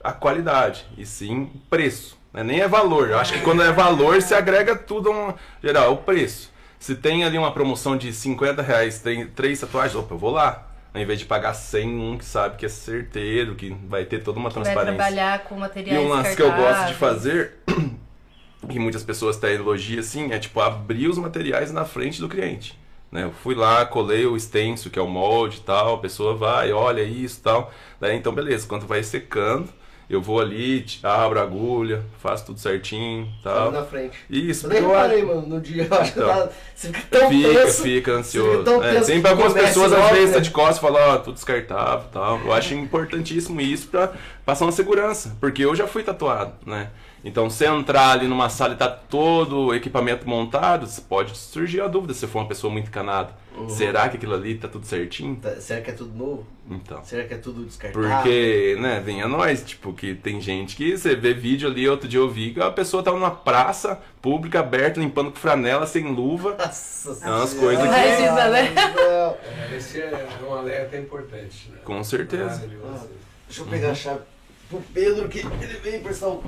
a qualidade, e sim preço. Né? Nem é valor. Eu acho que quando é valor, se agrega tudo a um geral, é o preço. Se tem ali uma promoção de 50 reais, tem três tatuagens, opa, eu vou lá. Ao invés de pagar 100, um que sabe que é certeiro, que vai ter toda uma Vai transparência. trabalhar com E materiais um lance que eu gosto de fazer, que muitas pessoas até elogiam assim, é tipo abrir os materiais na frente do cliente. Né? Eu fui lá, colei o stencil, que é o molde e tal, a pessoa vai, olha isso e tal. Daí então, beleza, quando vai secando, Eu vou ali, abro a agulha, faço tudo certinho tal. na frente. Isso, Eu nem reparei, mano, no dia. Então. tá- você fica tão Fica, tenso. fica ansioso. fica É, sempre algumas pessoas às vezes né? tá de costas e falam, ó, tudo descartável e tal. Eu acho importantíssimo isso pra passar uma segurança. Porque eu já fui tatuado, né? Então, se entrar ali numa sala e tá todo o equipamento montado, pode surgir a dúvida se for uma pessoa muito encanada. Uhum. Será que aquilo ali tá tudo certinho? Tá, Será que é tudo novo? Então. Será que é tudo descartável? Porque, né, vem a nós, tipo, que tem gente que você vê vídeo ali, outro dia eu vi que a pessoa tava numa praça pública aberta, limpando com franela, sem luva. Nossa É umas coisas que- Imagina, né? É, Esse é um alerta importante, né? Com certeza. Maravilhoso. Deixa eu pegar a chave pro Pedro que ele veio prestar um...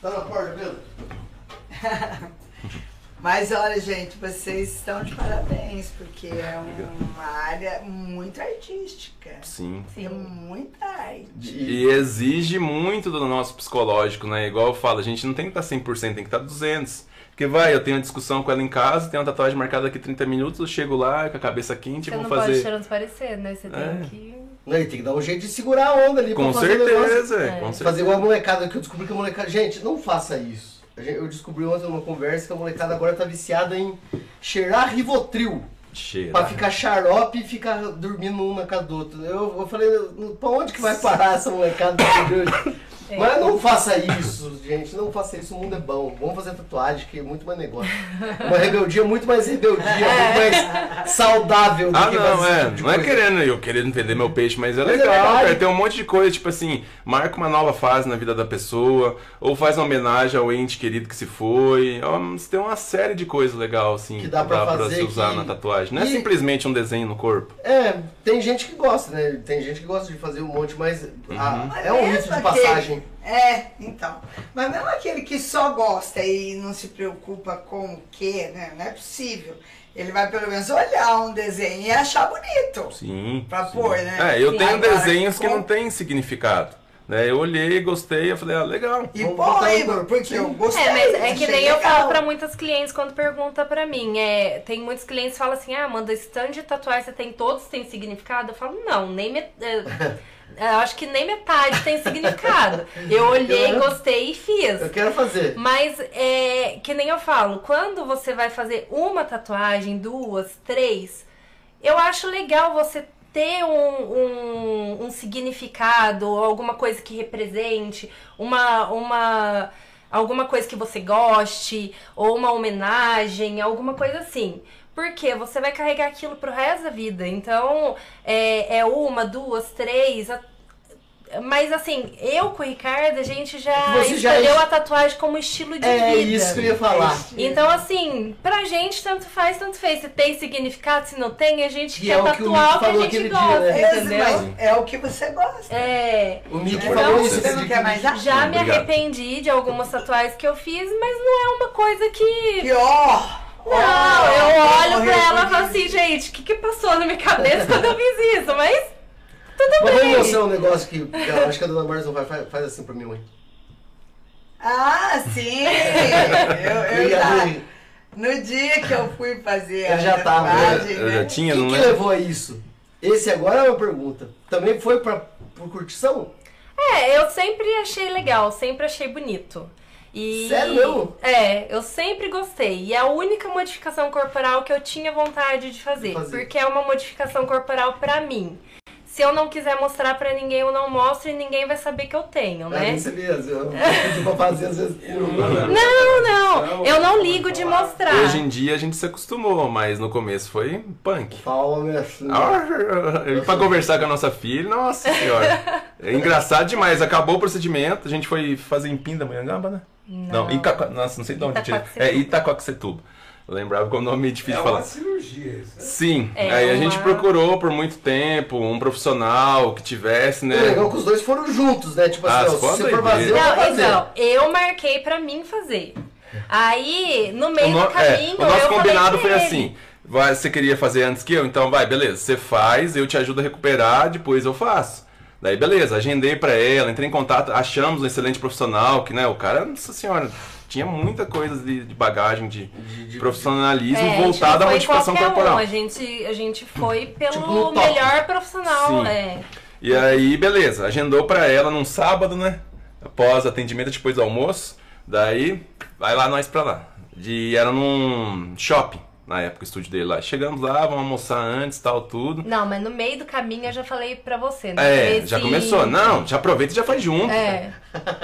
Tá na porta, Pedro? Mas olha, gente, vocês estão de parabéns, porque é uma área muito artística. Sim. Tem muita arte. E exige muito do nosso psicológico, né? Igual eu falo, a gente não tem que estar 100%, tem que estar 200%. Porque vai, eu tenho uma discussão com ela em casa, tenho uma tatuagem marcada daqui 30 minutos, eu chego lá com a cabeça quente e Você vou não pode fazer. transparecer, né? Você É. tem que. Não, e tem que dar um jeito de segurar a onda ali Com pra fazer o negócio. certeza, É. com certeza. Fazer igual a molecada que eu descobri que a molecada. Gente, não faça isso. Eu descobri ontem numa conversa que a molecada agora tá viciada em cheirar Rivotril. Cheira. Pra ficar xarope e ficar dormindo um na casa do outro. Eu, eu falei, pra onde que vai parar essa molecada? É. Mas não faça isso, gente. Não faça isso. O mundo é bom. Vamos fazer tatuagem, que é muito mais negócio. Uma rebeldia muito mais rebeldia, muito mais saudável do Ah, que não, é. tipo Não é querendo eu querendo vender meu peixe, mas é Mas é legal, cara. Tem um monte de coisa, tipo assim, marca uma nova fase na vida da pessoa, ou faz uma homenagem ao ente querido que se foi. Ó, Você tem uma série de coisas legais, assim, Que dá pra fazer se usar que- na tatuagem. Não é E- simplesmente um desenho no corpo. É, tem gente que gosta, né? Tem gente que gosta de fazer um monte, mas ah, Mas é um rito de aquele- É, então. Mas mesmo aquele que só gosta e não se preocupa com o quê, né? Não é possível. Ele vai pelo menos olhar um desenho e achar bonito. Sim. Pra sim. pôr, né? É, eu Sim. tenho Agora, desenhos que com- não têm significado. Né? Eu olhei, gostei, eu falei, ah, legal. E põe, porque Sim. eu gostei. É, mas é que nem eu falo pra muitas clientes quando pergunta pra mim. É, tem muitos clientes que falam assim: ah, Amanda, esse tanto de tatuagem você tem todos têm significado? Eu falo, não, nem met... é, eu acho que nem metade tem significado. Eu olhei, Eu- gostei e fiz. Eu quero fazer. Mas é que nem eu falo, quando você vai fazer uma tatuagem, duas, três, eu acho legal você ter um, um, um significado, alguma coisa que represente, uma, uma alguma coisa que você goste, ou uma homenagem, alguma coisa assim. Porque você vai carregar aquilo pro resto da vida. Então, é, é uma, duas, três. a- Mas assim, eu com o Ricardo, a gente já Você já escolheu es- a tatuagem como estilo de É vida. isso que eu ia falar. Então, assim, pra gente, tanto faz, tanto fez. Se tem significado, se não tem, a gente Que quer é o que o tatuar Nick o que a gente aquele dia, gosta, né? Mas é o que você gosta. É. O Mickey Então, falou isso. você não quer mais nada? Já me Obrigado. arrependi de algumas tatuagens que eu fiz, mas não é uma coisa que. Pior! Não, eu olho pra ela e falo assim, gente, o que, que passou na minha cabeça quando eu fiz isso? Mas tudo Mas bem. mostrar um negócio que eu acho que a dona não vai. Faz, faz assim pra minha mãe. Ah, sim! Eu, eu já, no dia que eu fui fazer Eu a já tava, tatuagem, Eu já né? tinha, O que, que levou a isso? Esse agora é uma pergunta. Também foi pra, por curtição? É, eu sempre achei legal, sempre achei bonito. E... Sério mesmo? É, eu sempre gostei. E é a única modificação corporal que eu tinha vontade de fazer. Fazer. Porque é uma modificação corporal pra mim. Se eu não quiser mostrar pra ninguém, eu não mostro e ninguém vai saber que eu tenho, Ah, né? nem sabia. Eu pedi pra fazer às vezes. Não, Não, não, eu não ligo de mostrar. Hoje em dia a gente se acostumou, mas no começo foi punk. Palma, assim. E pra conversar com a nossa filha, nossa senhora. É engraçado demais. Acabou o procedimento, a gente foi fazer em Pindamonhangaba, né? Não, Itaco... Nossa, não sei de onde tira. Itacoaxetuba. É Itacoaxetuba. Eu lembrava que é um nome difícil É de uma falar. cirurgia isso. né? Sim, É aí a uma- gente procurou por muito tempo um profissional que tivesse, né? O legal é que os dois foram juntos, né? Tipo Ah, assim, ó, se for fazer, eu vou Não, fazer. então, eu marquei pra mim fazer. Aí, no meio O, no- do caminho, é, o nosso eu combinado falei foi assim. Vai, você queria fazer antes que eu? Então vai, beleza. Você faz, eu te ajudo a recuperar, depois eu faço. Daí, beleza, agendei pra ela, entrei em contato, achamos um excelente profissional, que, né, o cara, nossa senhora, tinha muita coisa de, de bagagem, de, de- profissionalismo É, a gente voltado não à modificação corporal. Um, a, gente, a gente foi pelo Tipo no top. melhor profissional. Sim. É. E aí, beleza, agendou pra ela num sábado, né? após atendimento depois do almoço. Daí, vai lá nós pra lá. De, era num shopping, na época, o estúdio dele lá. Chegamos lá, vamos almoçar antes, tal, tudo. Não, mas no meio do caminho eu já falei pra você, né? É, Falei já começou. Não, já aproveita e já faz junto. É.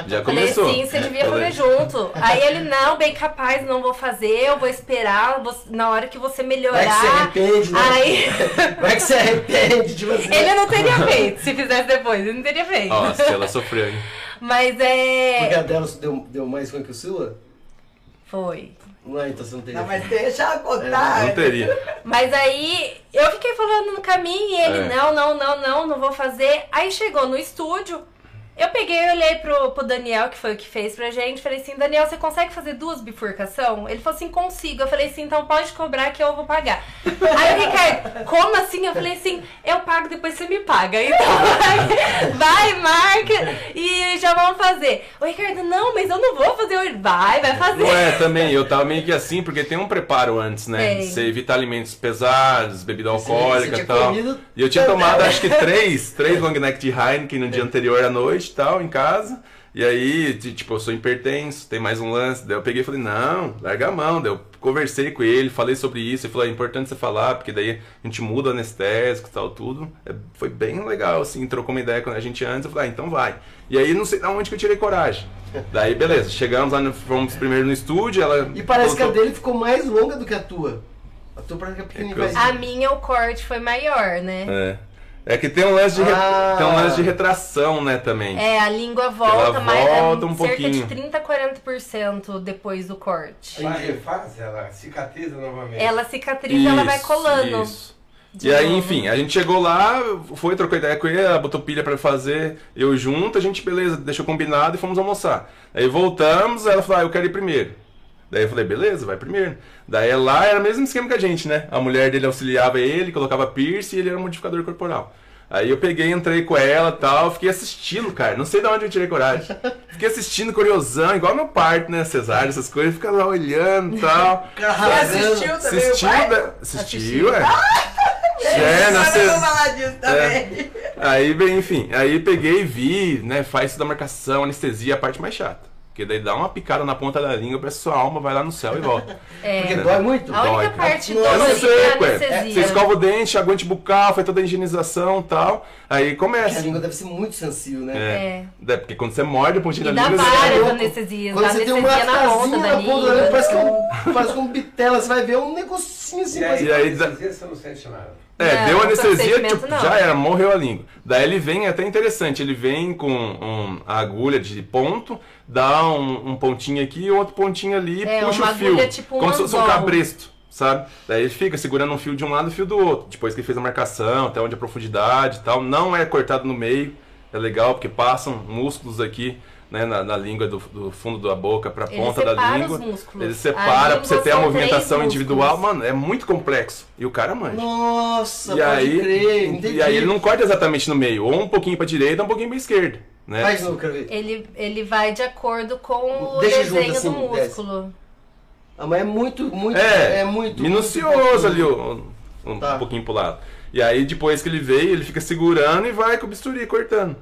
Já Falei começou. sim, você devia Falei, fazer junto. Aí ele, não, bem capaz, não vou fazer, eu vou esperar você- na hora que você melhorar. Vai que se arrepende, né? Aí Vai que se arrepende de você. ele não teria feito, se fizesse depois, ele não teria feito. Nossa, ela sofreu, hein? Mas Porque é. a dela deu, deu mais ruim que o sua? Foi. Não é, então você não teria. Não, mas deixa ela contar. Não teria. Mas aí eu fiquei falando no caminho e ele, É. não, não, não, não, não vou fazer. Aí chegou no estúdio, eu peguei e olhei pro, pro Daniel, que foi o que fez pra gente, falei assim, Daniel, você consegue fazer duas bifurcação? Ele falou assim, consigo. Eu falei assim, então pode cobrar que eu vou pagar. Aí o Ricardo, como assim? Eu falei assim, eu pago, depois você me paga. Então vai, vai, marca e já vamos fazer. O Ricardo, não, mas eu não vou fazer hoje. Vai, vai fazer. Não é, também, eu tava meio que assim, porque tem um preparo antes, né? Tem. Você evita alimentos pesados, bebida alcoólica e tal. E eu tinha tomado acho que três, três long neck de Heineken no dia anterior à noite e tal, em casa. E aí, ti- tipo, eu sou hipertenso, tem mais um lance. Daí eu peguei e falei, não, larga a mão. Daí eu conversei com ele, falei sobre isso. Ele falou, é importante você falar, porque daí a gente muda o anestésico e tal, tudo. É, foi bem legal, assim, trocou uma ideia com a gente antes. Eu falei, ah, então vai. E aí, não sei de onde que eu tirei coragem. Daí, beleza, chegamos lá, no, fomos primeiro no estúdio, ela... E parece que a dele ficou mais longa do que a tua. A tua parece que é pequenininha. É eu- A minha, o corte foi maior, né? É. É que tem um lance de, re- Ah. tem um lance de retração, né, também. É, a língua volta Ela mais volta um cerca pouquinho. de 30 a 40% depois do corte. Ela refaz, ela cicatriza novamente. Ela cicatriza, ela vai Isso, colando. isso. de E aí, novo. enfim, a gente chegou lá, foi, trocou ideia com ele, ela botou pilha pra fazer, eu junto, a gente, beleza, deixou combinado e fomos almoçar. Aí voltamos, ela falou, ah, eu quero ir primeiro. Daí eu falei, beleza, vai primeiro. Daí lá era o mesmo esquema que a gente, né? A mulher dele auxiliava ele, colocava piercing e ele era um modificador corporal. Aí eu peguei, entrei com ela e tal, fiquei assistindo, cara. Não sei de onde eu tirei coragem. Fiquei assistindo, curiosão, igual meu parto, né? Cesárea, essas coisas, fica lá olhando e tal. Arrasando. assistiu também Assistiu, o pai? né? Assistiu, é. É, na Agora eu ce- vou falar disso também. Aí, bem, enfim, aí peguei e vi, né? Faz isso da marcação, anestesia, a parte mais chata. Porque daí dá uma picada na ponta da língua pra sua alma vai lá no céu e volta. Porque É. dói muito? A única dói. parte Nossa, Eu sei, é a. Você escova o dente, aguente bucal, faz toda a higienização e tal. Aí Porque a começa. língua deve ser muito sensível, né? É. É, Porque quando você morde a pontinha E da dá língua, você várias louco. anestesias. Quando Dá você tem uma anestesia na ponta da da língua, parece que é um, parece que é um bitela, você vai ver um negocinho assim. E aí, E aí dá- anestesia, você não sente nada. É, Não, deu não anestesia, tipo, não. já era, morreu a língua. Daí ele vem, é até interessante, ele vem com um, a agulha de ponto, dá um, um pontinho aqui e outro pontinho ali É, puxa o fio. tipo um como se fosse um anzol. cabresto, sabe? Daí ele fica segurando um fio de um lado e um fio do outro. Depois que ele fez a marcação, até onde a profundidade e tal. Não é cortado no meio, é legal porque passam músculos aqui. Né, na, na língua do, do fundo da boca pra Ele ponta da separa língua. os músculos. Ele A separa pra você ter a movimentação individual. Mano, é muito complexo. E o cara manja. Nossa, E pode aí, crer, entendi. e aí ele não corta exatamente no meio, ou um pouquinho pra direita, ou um pouquinho pra esquerda, né? Faz de novo, quero ver. Ele, ele vai de acordo com o Deixa junto desenho assim, do desce. músculo. Ah, mas é muito, muito, É, é, muito... minucioso muito ali, um, um Tá. pouquinho pro lado. E aí depois que ele veio, ele fica segurando e vai com o bisturi cortando.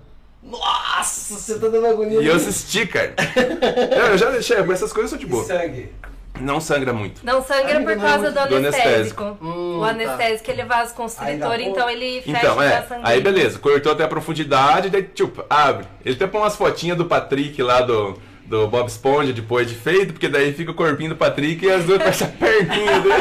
Nossa, você tá dando agonia. E eu assisti, cara. eu já deixei, com essas coisas sou de E boa. sangue? Não sangra muito. Não sangra Ainda por não, causa do do anestésico. Hum, o tá. anestésico ele é vasoconstritor, Ainda então ele fecha Então, é. vaso. Aí beleza, cortou até a profundidade, daí, tipo, abre. Ele até põe umas fotinhas do Patrick lá do, do Bob Esponja depois de feito, porque daí fica o corpinho do Patrick e as duas parecem a perninha dele.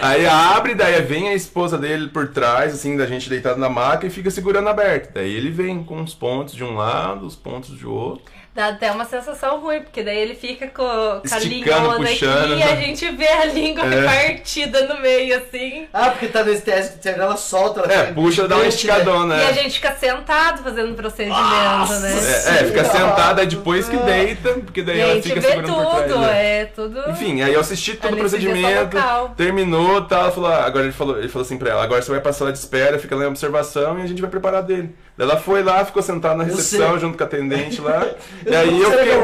Aí abre, daí vem a esposa dele por trás, assim, da gente deitado na maca e fica segurando aberto. Daí ele vem com os pontos de um lado, os pontos de outro. Dá até uma sensação ruim, porque daí ele fica com, com a língua puxando. aqui e a gente vê a língua É. partida no meio, assim. Ah, porque tá anestésico, você- ela solta, ela É, puxa, dá uma gigante, né? esticadona, E a né? gente fica sentado fazendo o procedimento, Nossa né? É, é, fica sentada, aí depois que deita, porque daí E a ela gente fica vê segurando por trás. tudo, né? é tudo. Enfim, aí eu assisti todo o procedimento, terminou, tal, ela falou, ah, agora ele falou, ele falou assim pra ela, agora você vai pra sala de espera, fica lá em observação e a gente vai preparar dele. Ela foi lá, ficou sentada na recepção junto com a atendente lá. e aí eu Você fiquei.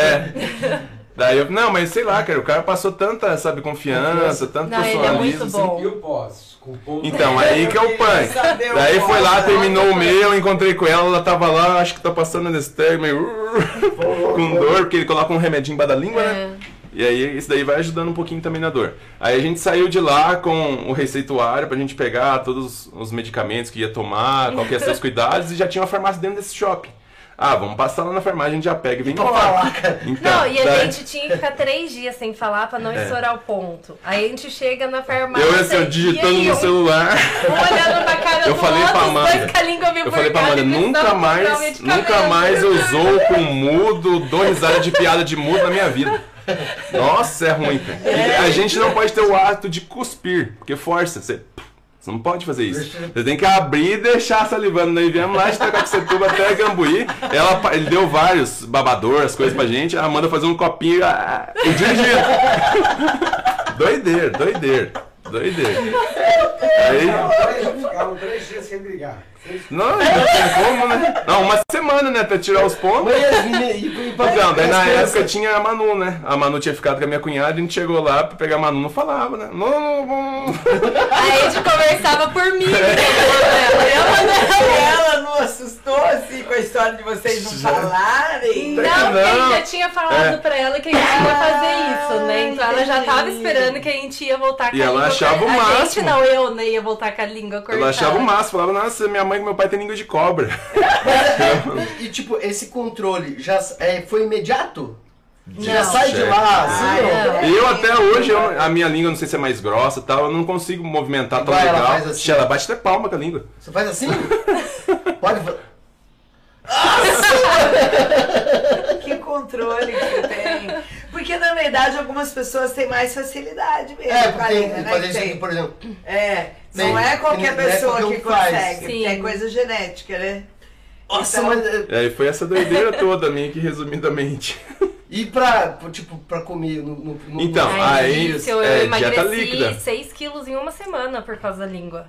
É. Daí eu, não, mas sei lá, cara, o cara passou tanta, sabe, confiança, tanto Não, ele é personalismo. muito assim. bom. E o pós? Com ponto. Então, aí que é o punk. Daí foi lá, terminou o meu, encontrei com ela, ela tava lá, acho que tá passando anestésia, meio com dor, porque ele coloca um remedinho embaixo da língua, né? E aí isso daí vai ajudando um pouquinho também na dor. Aí a gente saiu de lá com o receituário pra gente pegar todos os medicamentos que ia tomar, qual que ia ser os cuidados, e já tinha uma farmácia dentro desse shopping. Ah, vamos passar lá na farmácia, a gente já pega e vem falar, cara. Então, Não, e a daí- gente tinha que ficar três dias sem falar pra não É. estourar o ponto. Aí a gente chega na farmácia. Eu assim, eu e digitando aí, no um- celular. Olhando pra cara Eu do falei outro, pra Amanda. dois com a língua Eu falei pra Amanda, nunca mais, nunca mais eu usou com mudo, dou risada de piada de mudo na minha vida. Nossa, é ruim. E a gente não pode ter o ato de cuspir, porque força, você, você não pode fazer isso. Você tem que abrir e deixar salivando. Daí viemos lá de Tacaxetuba até Gambuí. Ela, ele deu vários babador, as coisas pra gente. A Amanda fazia um copinho ah, e dirigindo. doideira, doideira, doideira. Aí, Ficavam três dias sem brigar. Não, não tem como, né? Não, uma semana, né? Até tirar os pontos. Mas e- e Então, daí na crianças- época tinha a Manu, né? A Manu tinha ficado com a minha cunhada e a gente chegou lá pra pegar a Manu, não falava, né? Não, não, não. Aí a gente conversava por mim. né? Ela não assustou assim com a história de vocês não falarem? Não, Não. porque a gente já tinha falado É. pra ela que a gente ia fazer isso, né? Então ela já tava esperando que a gente ia voltar com E a ela língua achava o cortada. A gente máximo. não, eu né, ia voltar com a língua cortada. Ela achava o máximo, falava, nossa, minha mãe e meu pai têm língua de cobra. E tipo, esse controle já é, foi imediato? Não. já sai de lá, assim, Ah, ó. é. Eu até hoje, eu- a minha língua, não sei se é mais grossa e tal, eu não consigo movimentar tão Igual ela legal. faz assim. Ela bate até palma com a língua. Você faz assim? Pode Que controle que você tem. Porque na verdade algumas pessoas têm mais facilidade mesmo É, com a porque língua, né? fazer isso aqui, por exemplo. É, Tem, não é que qualquer não é pessoa qualquer que faz. consegue, porque Sim. é coisa genética, né? Nossa, Então- mas. é, E aí foi essa doideira toda minha que resumidamente. E pra, tipo, pra comer no. no, no Então, no- Ai, aí, é, eu dieta líquida. emagreci 6 quilos em uma semana por causa da língua.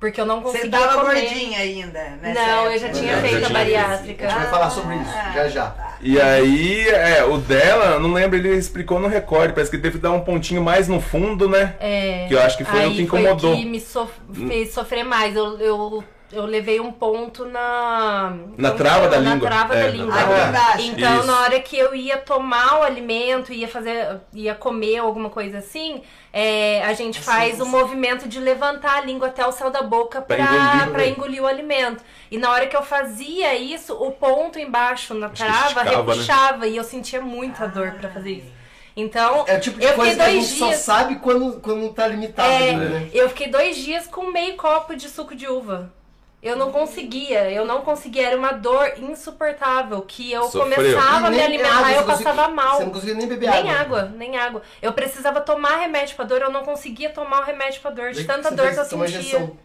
Porque eu não Você conseguia tava comer. gordinha ainda, né? Não, eu já tinha Já feito a tinha. bariátrica. A gente vai falar sobre isso, já já. E aí, é, o dela, eu não lembro, ele explicou no recorde, parece que teve que dar um pontinho mais no fundo, né? É, Que eu acho que foi o aí que incomodou. Foi o que me sof- fez sofrer mais. Eu, eu, eu levei um ponto na. Na trava da na língua. trava É, da língua. Aqui embaixo. Então, Isso. na hora que eu ia tomar o alimento, ia fazer, ia comer alguma coisa assim, é, a gente faz o movimento de levantar a língua até o céu da boca Pra pra, engolir, pra né? engolir o alimento. E na hora que eu fazia isso, o ponto embaixo na trava né? repuxava e eu sentia muita dor pra fazer isso. Então, É tipo de eu fiquei coisa que a dois gente dias. só sabe quando, quando tá limitado, É, né? eu fiquei dois dias com meio copo de suco de uva. Eu não conseguia, eu não conseguia, era uma dor insuportável, que eu Sofreu. começava a me alimentar água, e eu passava mal. Você não conseguia nem beber Nem água. água, nem água. Eu precisava tomar remédio pra dor, eu não conseguia tomar o remédio pra dor, de tanta dor que eu sentia. injeção.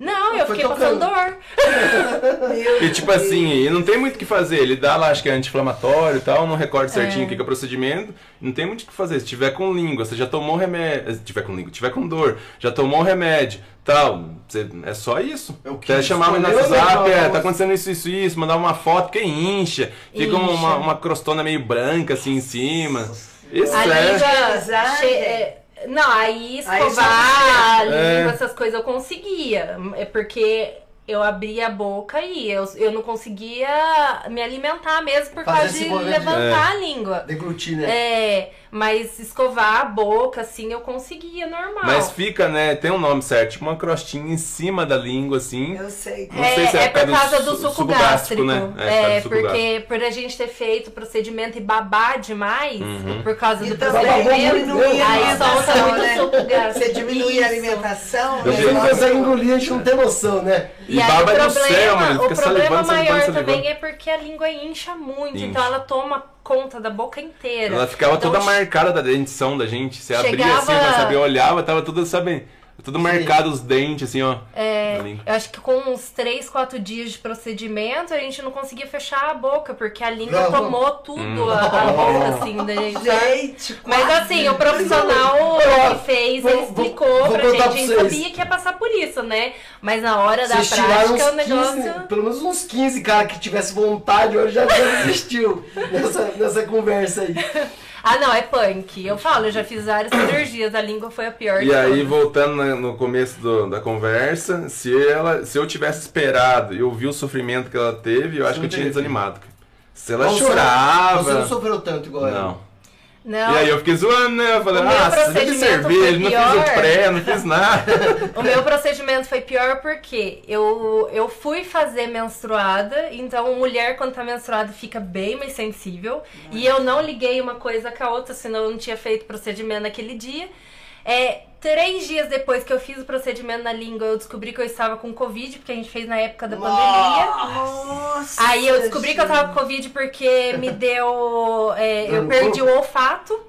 Não, eu fiquei passando tocando. dor. Meu E tipo assim, e não tem muito o que fazer. Ele dá lá, acho que é anti-inflamatório e tal, não recorda certinho É. o que que é o procedimento. Não tem muito o que fazer. Se tiver com língua, você já tomou remédio. Se tiver com língua, tiver com dor, já tomou remédio, tal. Você, é só isso. É o que Até chamar no né, WhatsApp, é, tá acontecendo isso, isso, isso, mandar uma foto, porque incha. Fica uma, Incha. uma crostona meio branca assim em cima. Isso A é. língua. che- é, Não, aí Aí escovar a língua, É. essas coisas eu conseguia. É porque eu abria a boca e eu, eu não conseguia me alimentar mesmo por Fazer causa de levantar a língua. Deglutir, né? É, mas escovar a boca, assim, eu conseguia normal. Mas fica, né? Tem um nome certo, tipo uma crostinha em cima da língua, assim. Eu sei. Não sei se é é, por causa do do su- suco, suco gástrico. gástrico, né? É, É, porque por a gente ter feito o procedimento e babar demais, Uhum. por causa E do procedimento, diminui a aí solta alimentação, muito né? suco gástrico. Você diminui a Isso. alimentação. A Do gente jeito não consegue engolir, a gente não tem noção, né? E aí baba o é do problema, céu, mano, o problema maior salivando. também é porque a língua incha muito, Incha. então ela toma conta da boca inteira. Ela ficava Então, toda marcada da dentição da gente. Você abria Chegava- assim, não sabia, olhava, tava tudo, sabe, tudo marcado os dentes, assim, ó. É, eu acho que com uns 3, 4 dias de procedimento, a gente não conseguia fechar a boca, porque a língua Não. tomou tudo Hum. a, a boca, assim, da gente. sabe? Gente, Mas assim, o profissional que fez, vou- ele vou- explicou vou pra contar gente. pra A gente sabia que ia passar por isso, né? Mas na hora da Vocês tiraram prática, o negócio. 15, pelo menos uns 15 cara que tivesse vontade, hoje já já desistiu nessa, nessa conversa aí. Ah, não, é punk. Eu falo, eu já fiz várias cirurgias, a língua foi a pior E aí, todas. voltando no começo do- da conversa, se, ela, se eu tivesse esperado e ouvi o sofrimento que ela teve, eu acho que não eu tinha desanimado. Se ela Ou você- chorava. Você não sofreu tanto igual ela. Não. Não, E aí eu fiquei zoando, né? Eu falei, ah, de cerveja, não fiz pior." o pré, não fiz nada. o meu procedimento foi pior porque eu, eu fui fazer menstruada, então mulher quando tá menstruada fica bem mais sensível. E eu não liguei uma coisa com a outra, senão eu não tinha feito procedimento naquele dia. É, três dias depois que eu fiz o procedimento na língua, eu descobri que eu estava com Covid, porque a gente fez na época da pandemia. Nossa, Aí eu descobri que eu tava gente. com Covid porque me deu. é, eu perdi o olfato.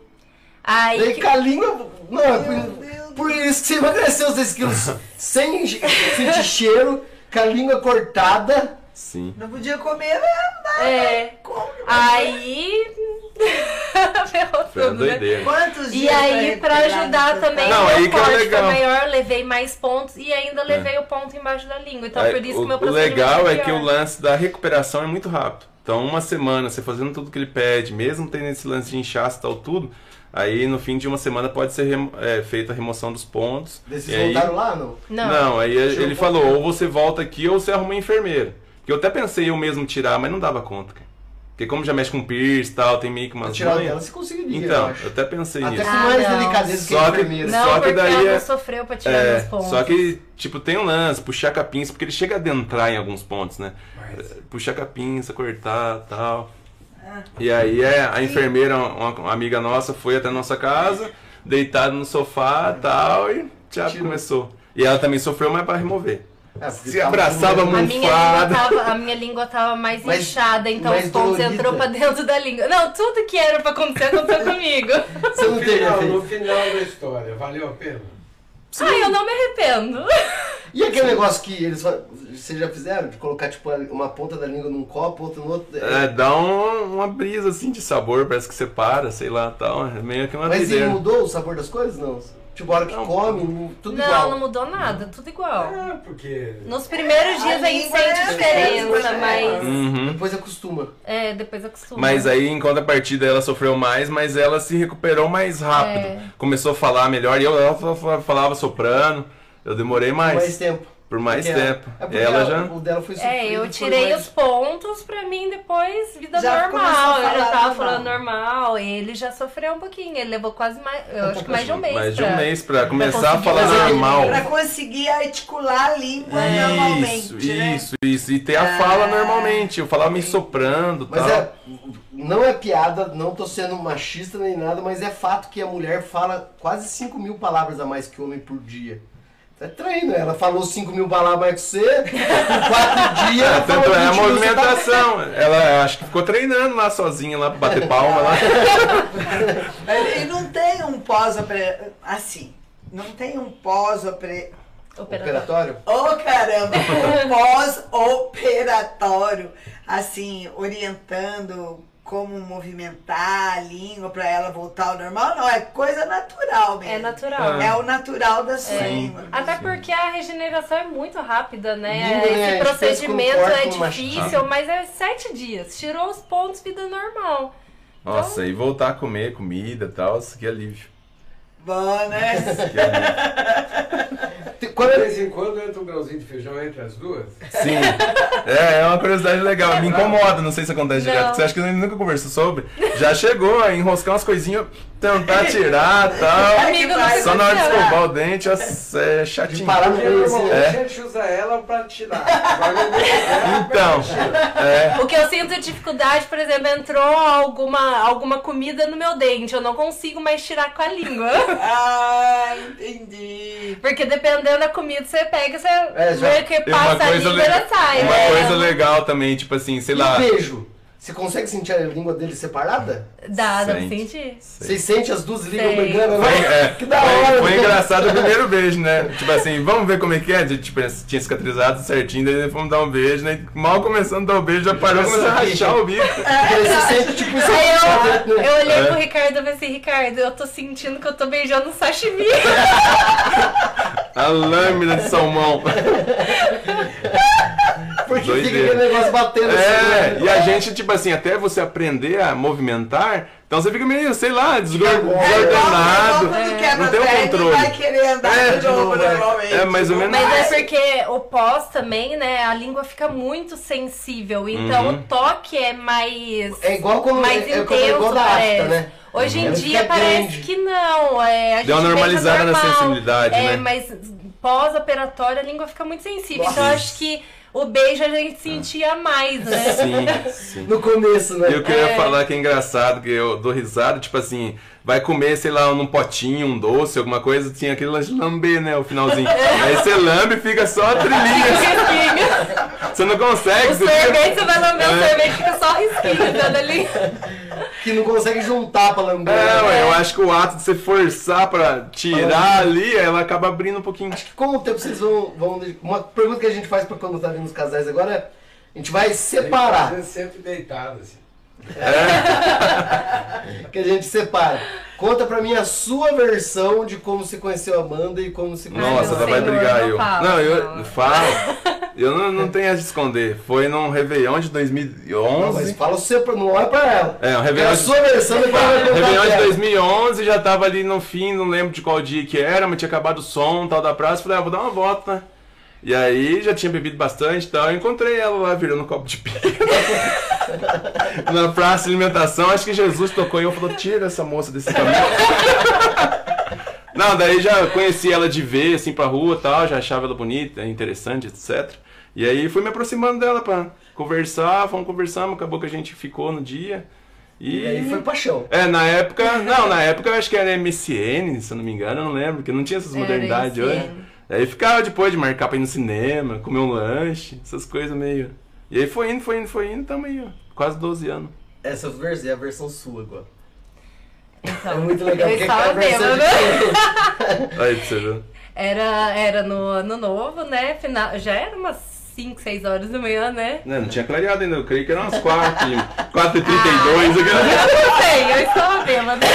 Aí. Que- com a língua. É por, Deus por isso que você emagreceu os 10 quilos sem sentir cheiro, com a língua cortada. Sim. Não podia comer nada. É. Como? Aí. Ferrou tudo, né? Quantos E dias aí, pra ajudar também, Não, aí meu que é foi legal. maior, levei mais pontos e ainda levei o ponto embaixo da língua. Então, Aí, por isso o, que o meu o legal foi é que o lance da recuperação é muito rápido. Então, uma semana, você fazendo tudo que ele pede, mesmo tendo esse lance de inchaço e tal, tudo, aí no fim de uma semana pode ser remo- é, feita a remoção dos pontos. Vocês E aí- voltaram lá, não? Não. aí Deixa eu ele falou, ou você volta aqui ou você arruma um enfermeiro. Que eu até pensei eu mesmo tirar, mas não dava conta, cara. Porque como já mexe com piercing e tal, tem meio que Pra umas tirar dela, você conseguiria, eu Então, acho. eu até pensei Até nisso. com Ah, mais delicadeza que Só a que- enfermeira. Não, Só que daí ela é- não sofreu pra tirar É, pontos. só que, tipo, tem um lance, puxar com a pinça, porque ele chega a adentrar em alguns pontos, né? Mas, Puxar com a pinça, cortar tal. Ah. E aí é, a enfermeira, uma, uma amiga nossa, foi até a nossa casa, deitada no sofá tal, e já Tirou. começou. E ela também sofreu, mas pra remover. É, Se abraçava tudo- A minha, tava, a minha língua tava mais Mais- inchada, então mais os pontos dolorida. entrou pra dentro da língua. Não, tudo que era pra acontecer aconteceu comigo. Você não no, final, no final da história, valeu a pena? Ai, eu não me arrependo. E aquele negócio que eles vocês já fizeram? De colocar tipo uma ponta da língua num copo, outra no outro. É, dá um- uma brisa assim de sabor, parece que separa, sei lá tal. É meio que uma Mas mudou o sabor das coisas? Não. Tipo, a hora que Não. come, tudo não, igual. não mudou nada, tudo igual. Ah, porque. Nos primeiros É, dias a a gente língua sente é diferença, diferente, mas. Uhum. Depois acostuma. É, depois acostuma. Mas aí, em contrapartida, ela sofreu mais, mas ela se recuperou mais rápido. É. Começou a falar melhor e eu ela fa- fa- falava soprano. Eu demorei mais, Mais tempo. Por mais Porque tempo. É porque ela ela- já. O dela foi É, sofrido, eu foi tirei mais- os pontos pra mim depois vida Já a normal. Eu já tava normal. falando normal. Ele já sofreu um pouquinho. Ele levou quase mais. Eu acho que mais de um mês. mais de um pra- mês pra começar a conseguir falar normal. Pra conseguir articular a língua normalmente. Isso, né? isso, isso. E ter a Ah. fala normalmente. Eu falava me soprando Mas tal. é, não é piada, não tô sendo machista nem nada, mas é fato que a mulher fala quase 5 mil palavras a mais que o homem por dia. É treino, ela falou 5 mil palavras mais que você, 4 dias. É, tanto é a 20 mil, você tá- movimentação. Ela acho que ficou treinando lá sozinha, lá pra bater palma lá. E não tem um pós-operatório. Assim. Não tem um pós-operatório. Operatório. Operatório? Ô caramba! Um pós-operatório. Assim, orientando como movimentar a língua pra ela voltar ao normal. Não, é coisa natural mesmo. É natural. É o natural da sua É. língua. Até porque a regeneração é muito rápida, né? Língua, Esse pensa procedimento é difícil, mas é sete dias. Tirou os pontos, vida normal. Nossa, e voltar a comer comida e tal, isso que alívio. Né? De Quando é- vez em quando entra um grãozinho de feijão entre as duas. Sim. É, é uma curiosidade legal. Me incomoda, não sei se acontece Não. direto. Você acha que a gente nunca conversou sobre? Já chegou a enroscar umas coisinhas, tentar tirar e tal. Amigo, não Só na hora de escovar o dente, é chatinho. parar Porque meio assim, normalmente É. a gente usa ela pra tirar. Então, é. O que eu sinto dificuldade, por exemplo, entrou alguma, alguma comida no meu dente. Eu não consigo mais tirar com a língua. Ah, entendi. Porque dependendo da comida, você pega, você É, já- meio que passa a coisa, língua e le- sai. uma né? coisa legal também, tipo assim, sei E lá. beijo? Você consegue sentir a língua dele separada? Dá, dá pra Sente. sentir. Vocês sentem as duas línguas brigando? Foi, né? é, que da foi- hora! foi né? engraçado o primeiro beijo, né? Tipo assim, vamos ver como é que é? Tipo, tinha cicatrizado certinho, daí fomos dar um beijo, né? Mal começando a dar o beijo, já parou, começou a rachar o bico. Porque aí você sente tipo isso Aí aqui, eu, né? eu olhei É. pro Ricardo e falei assim, Ricardo, eu tô sentindo que eu tô beijando um sashimi. A lâmina de salmão. Porque Doideira. fica aquele negócio batendo assim, É, né? e a gente, tipo assim, até você aprender a movimentar, Então você fica meio, sei lá, É, desordenado. Mundo quebra Não tem o controle. vai querer andar É, de novo, vai. normalmente. É mais ou menos Mas é porque o pós também, né? A língua fica muito sensível. Então Uhum. o toque é mais. É igual como mais é, é como- é intenso, igual da parece. afta, né? Hoje em Ela dia parece que não. É, a Deu uma gente normalizada beija na normal. sensibilidade, é, né? Mas pós-operatório a língua fica muito sensível. Nossa. Então eu acho que o beijo a gente sentia mais, né? Sim, sim. No começo, né? E eu queria É. falar que é engraçado, que eu dou risada, tipo assim, vai comer, sei lá, num potinho, um doce, alguma coisa, tinha aquele lamber, né, o finalzinho. Aí você lambe e fica só a trilhinha. Você não consegue. O você fica- sorvete, você vai lamber o É. sorvete fica só risquinho dando ali. Que não consegue juntar pra lamber. É, né? ué, eu acho que o ato de você forçar pra tirar ali, ela acaba abrindo um pouquinho. Com o tempo vocês vão, vão. Uma pergunta que a gente faz pra quando tá vindo os casais agora é. A gente vai separar. Que sempre deitado, assim. Que a gente separa. Conta pra mim a sua versão de como você conheceu a Amanda e como você conheceu Nossa, ela vai brigar não eu. fala, não, eu não. falo. Eu não, não tenho a de esconder. Foi num Réveillon de Não, mas 2011. fala o seu, não olha pra ela. É, um É Réveillon a de sua versão, depois vai contar Réveillon de dela. 2011, já tava ali no fim, não lembro de qual dia que era, mas tinha acabado o som tal da praça. Falei, ah, vou dar uma volta, né? E aí já tinha bebido bastante e tal. Eu encontrei ela lá virando um copo de pinga. Na praça de alimentação, acho que Jesus tocou e eu falou: tira essa moça desse caminho. Não, daí já conheci ela de ver, assim, pra rua e tal, já achava ela bonita, interessante, etc. E aí fui me aproximando dela pra conversar, fomos conversando, acabou que a gente ficou no dia. E aí foi paixão. É, na época, não, na época eu acho que era MSN, se eu não me engano, eu não lembro, porque não tinha essas modernidades hoje. Aí ficava depois de marcar pra ir no cinema, comer um lanche, essas coisas meio. E aí foi indo, foi indo, foi indo, tamo aí, ó, quase 12 anos. Essa versão é a versão sua agora. É Então, muito legal, eu porque estava cada versão é diferente. Aí pra você ver. Era, era no ano novo, né? Final, já era umas 5, 6 horas da manhã, né? Não, não tinha clareado ainda, eu creio que eram umas 4, 4 e 32 Ah, aquela- Eu não sei, eu estava bêbada.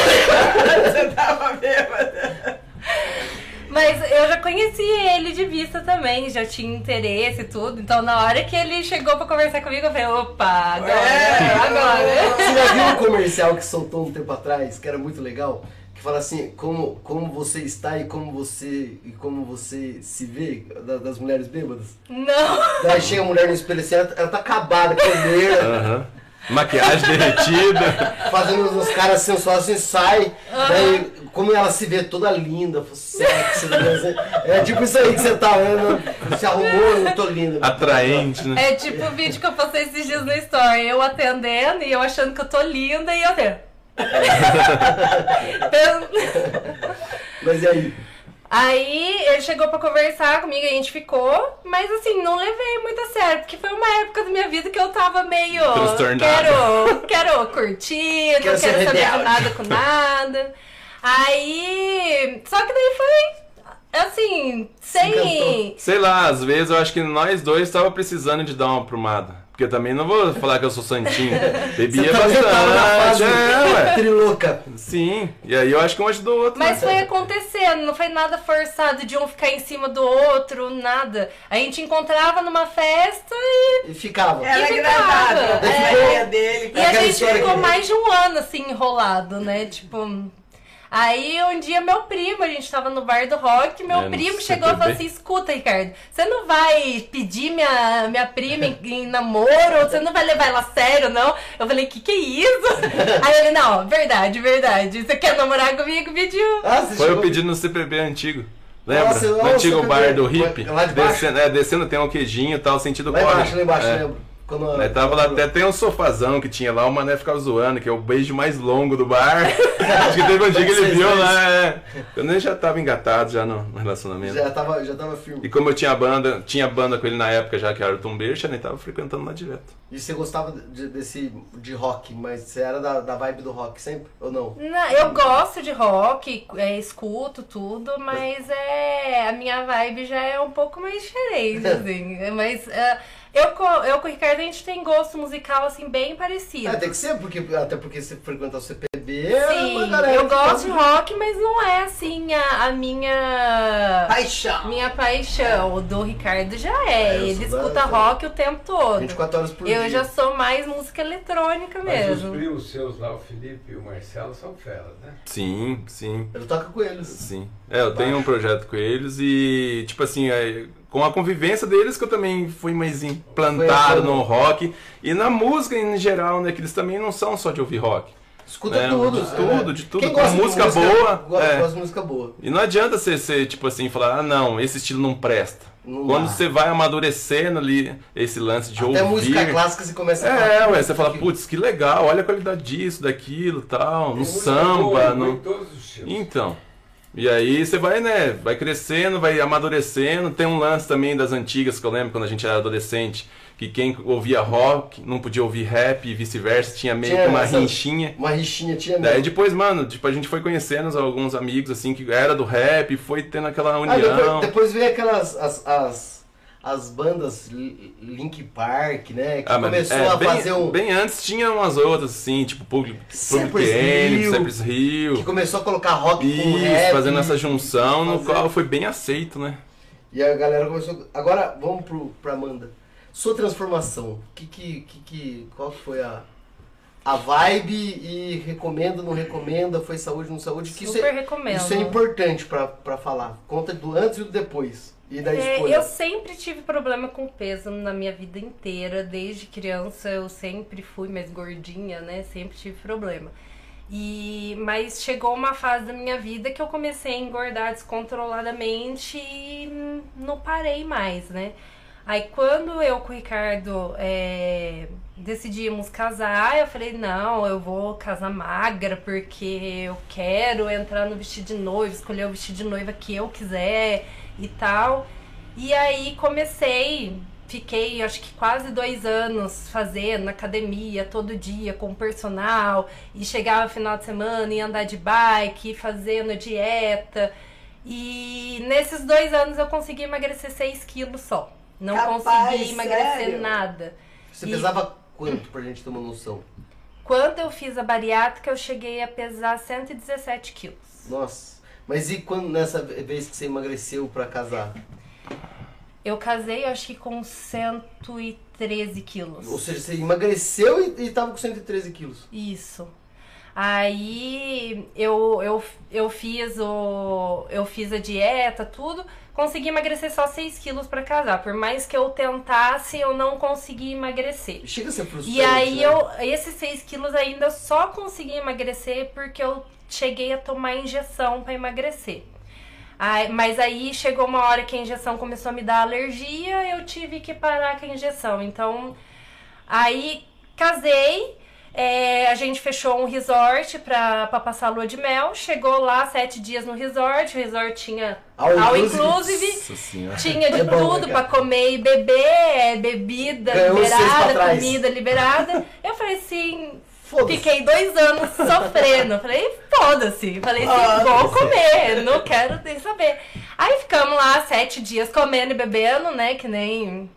Você tava bêbada. Mas eu já conheci ele de vista também, já tinha interesse e tudo. Então na hora que ele chegou pra conversar comigo, eu falei, opa, agora, É, agora. Você já viu um comercial que soltou um tempo atrás, que era muito legal? Que fala assim, como, como você está e como você e como você se vê da- das mulheres bêbadas. Não. Daí chega a mulher no espelho assim, ela, ela tá acabada, comer, Aham. Maquiagem derretida. fazendo uns caras sensuais assim, sai. Daí, como ela se vê toda linda, sexy, né? é tipo isso aí que você tá vendo, se arrumou, eu tô linda. Atraente, né? É tipo o vídeo que eu postei esses dias no Story. Eu atendendo e eu achando que eu tô linda e eu até. Mas e aí? Aí ele chegou pra conversar comigo, a gente ficou, mas assim, não levei muito a sério, porque foi uma época da minha vida que eu tava meio. Quero, quero curtir, Quero não quero saber de nada com nada. Aí. Só que daí foi. Assim, sem. encantou. Sei lá, às vezes eu acho que nós dois tava precisando de dar uma aprumada. Porque eu também não vou falar que eu sou santinho. Bebia Você tá- bastante. É, trilouca. Sim. E aí eu acho que um ajudou o outro. Mas né? foi acontecendo, não foi nada forçado de um ficar em cima do outro, nada. A gente encontrava numa festa e, E ficava. Era ficava, agradável. É. dele. e É a gente ficou mais de um ano assim enrolado, né? Tipo. Aí um dia meu primo, a gente tava no bar do rock, meu É, primo chegou e falou assim: escuta, Ricardo, você não vai pedir minha, minha prima em, em namoro, você não vai levar ela a sério, não? Eu falei, que que é isso? Aí ele, não, verdade, verdade. Você quer namorar comigo? Pediu. Ah, Foi eu chegou- pedindo no CPB antigo. Lembra? Nossa, no nossa, antigo CPB. bar do Hip. Lá de baixo? Descendo, é, descendo tem um queijinho e tal, sentido Lá embaixo, lá embaixo, É. lembro. Quando, Aí tava lá, até tem um sofazão que tinha lá, o mané ficava zoando, que é o beijo mais longo do bar. Acho que teve um dia que ele viu lá, é. Eu nem já tava engatado já no, relacionamento. Já tava, já tava firme. E como eu tinha banda, tinha banda com ele na época já, que era o Tom Bercha, nem tava frequentando lá direto. E você gostava de, desse de rock, mas você era da, da vibe do rock sempre? Ou não? Não, eu gosto de rock, é, escuto tudo, mas é a minha vibe já é um pouco mais diferente, assim. Mas é, Eu, co- eu com o Ricardo, a gente tem gosto musical, assim, bem parecido. É, tem que ser, porque, até porque você frequenta o CPB, é Sim, eu gosto de rock, mas não é, assim, a, a minha... Paixão. Minha paixão. O do Ricardo já é. É, eu Ele sou da- escuta rock o tempo todo. 24 horas por Eu dia. já sou mais música eletrônica Mas os mesmo. primos seus lá, o Felipe e o Marcelo, são feras, né? Sim, sim. Ele toca com eles. Sim. É, eu tenho um projeto com eles e, tipo assim, é, com a convivência deles que eu também fui mais implantado no rock e na música em geral, né? Que eles também não são só de ouvir rock. Escuta É, tudo. de tudo, de tudo, Quem com gosta de música boa, Gosta, é. gosta de música boa. E não adianta você, você, tipo assim, falar, ah, não, esse estilo não presta. Não Quando dá. você vai amadurecendo ali esse lance de Até ouvir. música clássica você começa a É, falar, ué, você fala, que- putz, que legal, olha a qualidade disso, daquilo, tal, no Tem música samba, boa, no... Em todos os estilos. Então. E aí você vai, né, vai crescendo, vai amadurecendo. Tem um lance também das antigas que eu lembro quando a gente era adolescente, que quem ouvia rock não podia ouvir rap e vice-versa, tinha meio Tinha que uma essa- rinchinha. Uma rixinha tinha Daí mesmo. depois, mano, tipo, a gente foi conhecendo alguns amigos assim que era do rap, foi tendo aquela Ah, união. depois, depois veio aquelas as, as, as bandas Li- Link Park, né? Que Ah, começou é, a bem, fazer um. Bem antes tinha umas outras, assim, tipo Public, Cypress Hill. Cypress Hill. Que começou a colocar rock com Isso, rap. fazendo essa junção, no qual foi bem aceito, né? E a galera começou. Agora vamos pro, pra Amanda. Sua transformação. Que, que, que, que, qual foi a, a vibe e recomenda, não recomenda? Foi saúde, não saúde? Que isso Super é, recomendo. isso é importante pra, pra falar. Conta do antes e do depois. E da É, escolha. eu sempre tive problema com peso na minha vida inteira. Desde criança eu sempre fui mais gordinha, né? Sempre tive problema. E, mas chegou uma fase da minha vida que eu comecei a engordar descontroladamente e não parei mais, né? Aí quando eu com o Ricardo é, decidimos casar, eu falei, não, eu vou casar magra porque eu quero entrar no vestido de noiva, escolher o vestido de noiva que eu quiser e tal. E aí comecei, fiquei acho que quase dois anos fazendo na academia todo dia com personal e chegava final de semana e andar de bike, fazendo dieta. E nesses dois anos eu consegui emagrecer 6 quilos só. Não Capaz, consegui emagrecer sério? nada. Você E- pesava quanto pra gente ter uma noção? Quando eu fiz a bariátrica, eu cheguei a pesar 117 quilos. Nossa. Mas e quando nessa vez que você emagreceu pra casar? Eu casei, eu acho que com 113 quilos. Ou seja, você emagreceu e, e tava com 113 quilos. Isso. Aí eu, eu, eu fiz o. Eu fiz a dieta, tudo. Consegui emagrecer só 6 quilos pra casar. Por mais que eu tentasse, eu não consegui emagrecer. Chega a ser frustrante. E aí né? eu. Esses 6 quilos ainda eu só consegui emagrecer porque eu cheguei a tomar injeção pra emagrecer. Aí- mas aí chegou uma hora que a injeção começou a me dar alergia, eu tive que parar com a injeção. Então, aí casei, é, a gente fechou um resort pra, pra passar a lua de mel. Chegou lá sete dias no resort, o resort tinha All all inclusive. inclusive. Tinha de É bom, tudo né, pra cara? comer e beber, é, bebida Ganhou liberada, comida liberada. Eu falei assim, Foda-se. fiquei dois anos sofrendo. Falei, foda-se. Falei assim, Ah, vou comer, não quero nem saber. Aí ficamos lá sete dias comendo e bebendo, né? Que nem.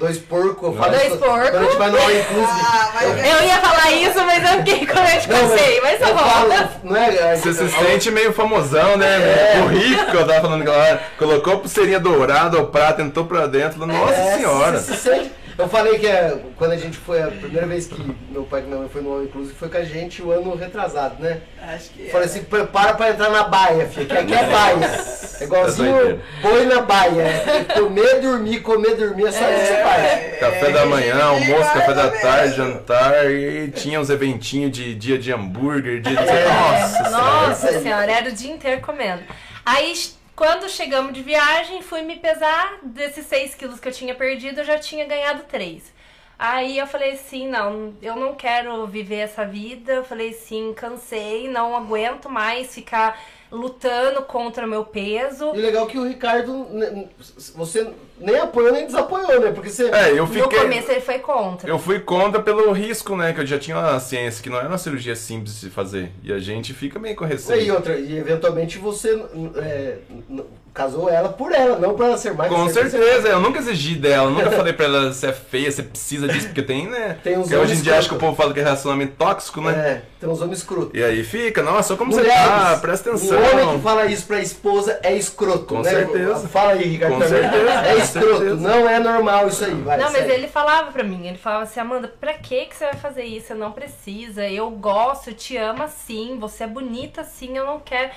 Dois porcos, eu falo Dois porcos. Quando a gente vai no All Inclusive. Ah, mas eu- Eu ia falar isso, mas eu fiquei com medo de Não, mas cansei, mas tá eu bom. falo, não é? Você se sente meio famosão, né? É. Meio rico, que eu tava falando que ela colocou pulseirinha dourada ao prato, entrou pra dentro. Nossa É, senhora! você se sente- Eu falei que é, quando a gente foi, a primeira vez que meu pai e minha mãe foi no All Inclusive foi com a gente o ano retrasado, né? Acho que. Eu falei assim, prepara pra entrar na baia, filho, que aqui é baia. É igualzinho boi na baia. É comer, dormir, comer, dormir, é só isso que você faz. Café da manhã, É, almoço, café da tarde, jantar, e tinha uns eventinhos de dia de hambúrguer, dia de. É. Nossa senhora! Nossa aí. senhora, era o dia inteiro comendo. Aí, quando chegamos de viagem, fui me pesar. Desses 6 quilos que eu tinha perdido, eu já tinha ganhado 3. Aí eu falei assim, não, eu não quero viver essa vida. Eu falei assim, cansei, não aguento mais ficar lutando contra o meu peso. E legal é que o Ricardo, né, você nem apoiou nem desapoiou, né? Porque você. É, eu No fiquei. começo ele foi contra. Eu fui contra pelo risco, né? Que eu já tinha a ciência que não era uma cirurgia simples de se fazer. E a gente fica meio com E receio. outra, e eventualmente você. é, casou ela por ela, não pra ela ser mais. Com ser- certeza, eu nunca exigi dela, nunca falei pra ela se é feia, se precisa disso, porque tem, né? Tem uns Porque hoje em dia acho que o escroto. povo fala que é relacionamento tóxico, né? É, tem uns homens escrotos. E aí fica, nossa, como Mulheres, você tá, presta atenção. Um homem que fala isso pra esposa é escroto, Com né? certeza. Fala aí, Ricardo. Com também. certeza, É escroto, certeza. não é normal isso aí, vai. Não, mas segue. ele falava pra mim, ele falava assim, Amanda, pra que que você vai fazer isso? Você não precisa, eu gosto, eu te amo assim, você é bonita assim, eu não quero.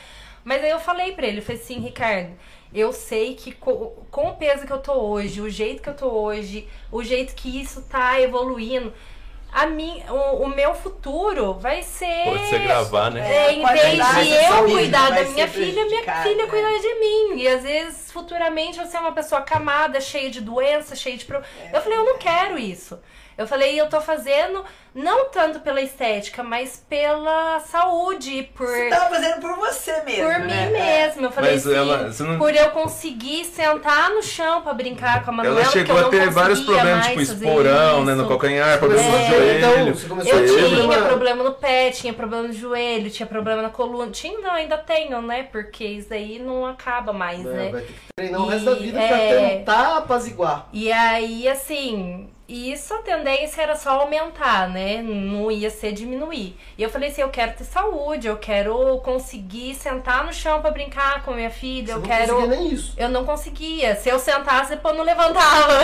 Mas aí eu falei pra ele, eu falei assim, Ricardo, eu sei que co- com, o peso que eu tô hoje, o jeito que eu tô hoje, o jeito que isso tá evoluindo, a mim, o, o meu futuro vai ser. Pode ser gravar, né? É, em Pode vez de eu cuidar da minha filha, minha filha né? cuidar de mim. E às vezes, futuramente, você é uma pessoa acamada, cheia de doença, cheia de problemas. Eu falei, eu não quero isso. Eu falei, eu tô fazendo não tanto pela estética, mas pela saúde, por, Você tava fazendo por você mesmo, por né? mim mesma. Eu falei Mas assim, ela- você não- por eu conseguir sentar no chão pra brincar com a Manuela, Ela que chegou eu a não ter vários conseguia problemas, mais tipo esporão, né, no calcanhar, problema Começou no então, joelho. você começou Eu tinha problema- problema no pé, tinha problema no joelho, tinha problema na coluna. Tinha, não, ainda tenho, né? Porque isso aí não acaba mais, Não, né? Vai ter que treinar o E, resto da vida pra é, tentar apaziguar. E aí, assim, isso a tendência era só aumentar, né? Não ia ser diminuir. E eu falei assim, eu quero ter saúde, eu quero conseguir sentar no chão pra brincar com minha filha, Você eu não quero. conseguia nem isso. Eu não conseguia. Se eu sentasse, depois não levantava.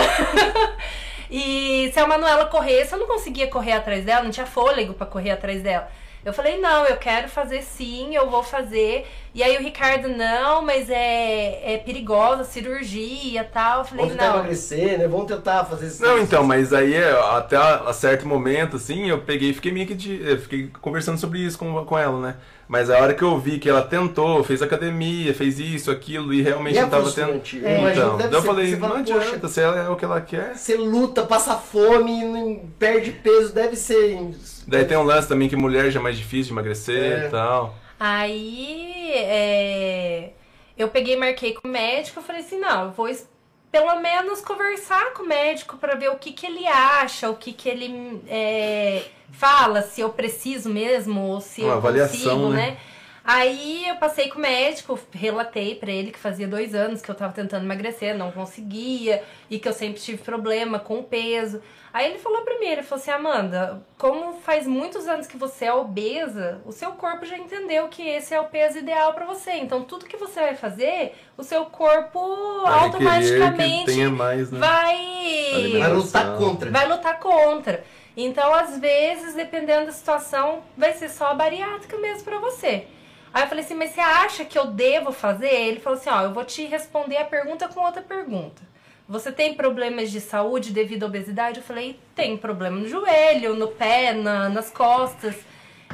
e se a Manuela corresse, eu não conseguia correr atrás dela, não tinha fôlego pra correr atrás dela. Eu falei, não, eu quero fazer sim, eu vou fazer. E aí o Ricardo, não, mas é, é perigosa a cirurgia e tal. Eu falei, Vamos tentar não. emagrecer, né? Vamos tentar fazer isso. Não, então, mas aí é, até a, a certo momento, assim, eu peguei e fiquei meio que de, eu fiquei conversando sobre isso com, com ela, né? Mas a hora que eu vi que ela tentou, fez academia, fez isso, aquilo, e realmente E é não tava tendo. que Então, eu ser, falei, não "Poxa, adianta, se ela é o que ela quer. Você luta, passa fome, não perde peso, deve ser. Daí tem um lance também que mulher já é mais difícil de emagrecer É. e tal. Aí é, eu peguei marquei com o médico, eu falei assim, não, eu vou pelo menos conversar com o médico pra ver o que, que ele acha, o que, que ele é, fala, se eu preciso mesmo, ou se Uma eu avaliação, consigo, né? né? Aí eu passei com o médico, relatei pra ele que fazia dois anos que eu tava tentando emagrecer, não conseguia, e que eu sempre tive problema com o peso. Aí ele falou pra mim, ele falou assim, Amanda, como faz muitos anos que você é obesa, o seu corpo já entendeu que esse é o peso ideal pra você. Então tudo que você vai fazer, o seu corpo Vai automaticamente tenha mais, né? vai Vai lutar contra. vai lutar contra. Então, às vezes, dependendo da situação, vai ser só a bariátrica mesmo pra você. Aí eu falei assim, mas você acha que eu devo fazer? Ele falou assim, ó, eu vou te responder a pergunta com outra pergunta. Você tem problemas de saúde devido à obesidade? Eu falei, tem problema no joelho, no pé, na- nas costas.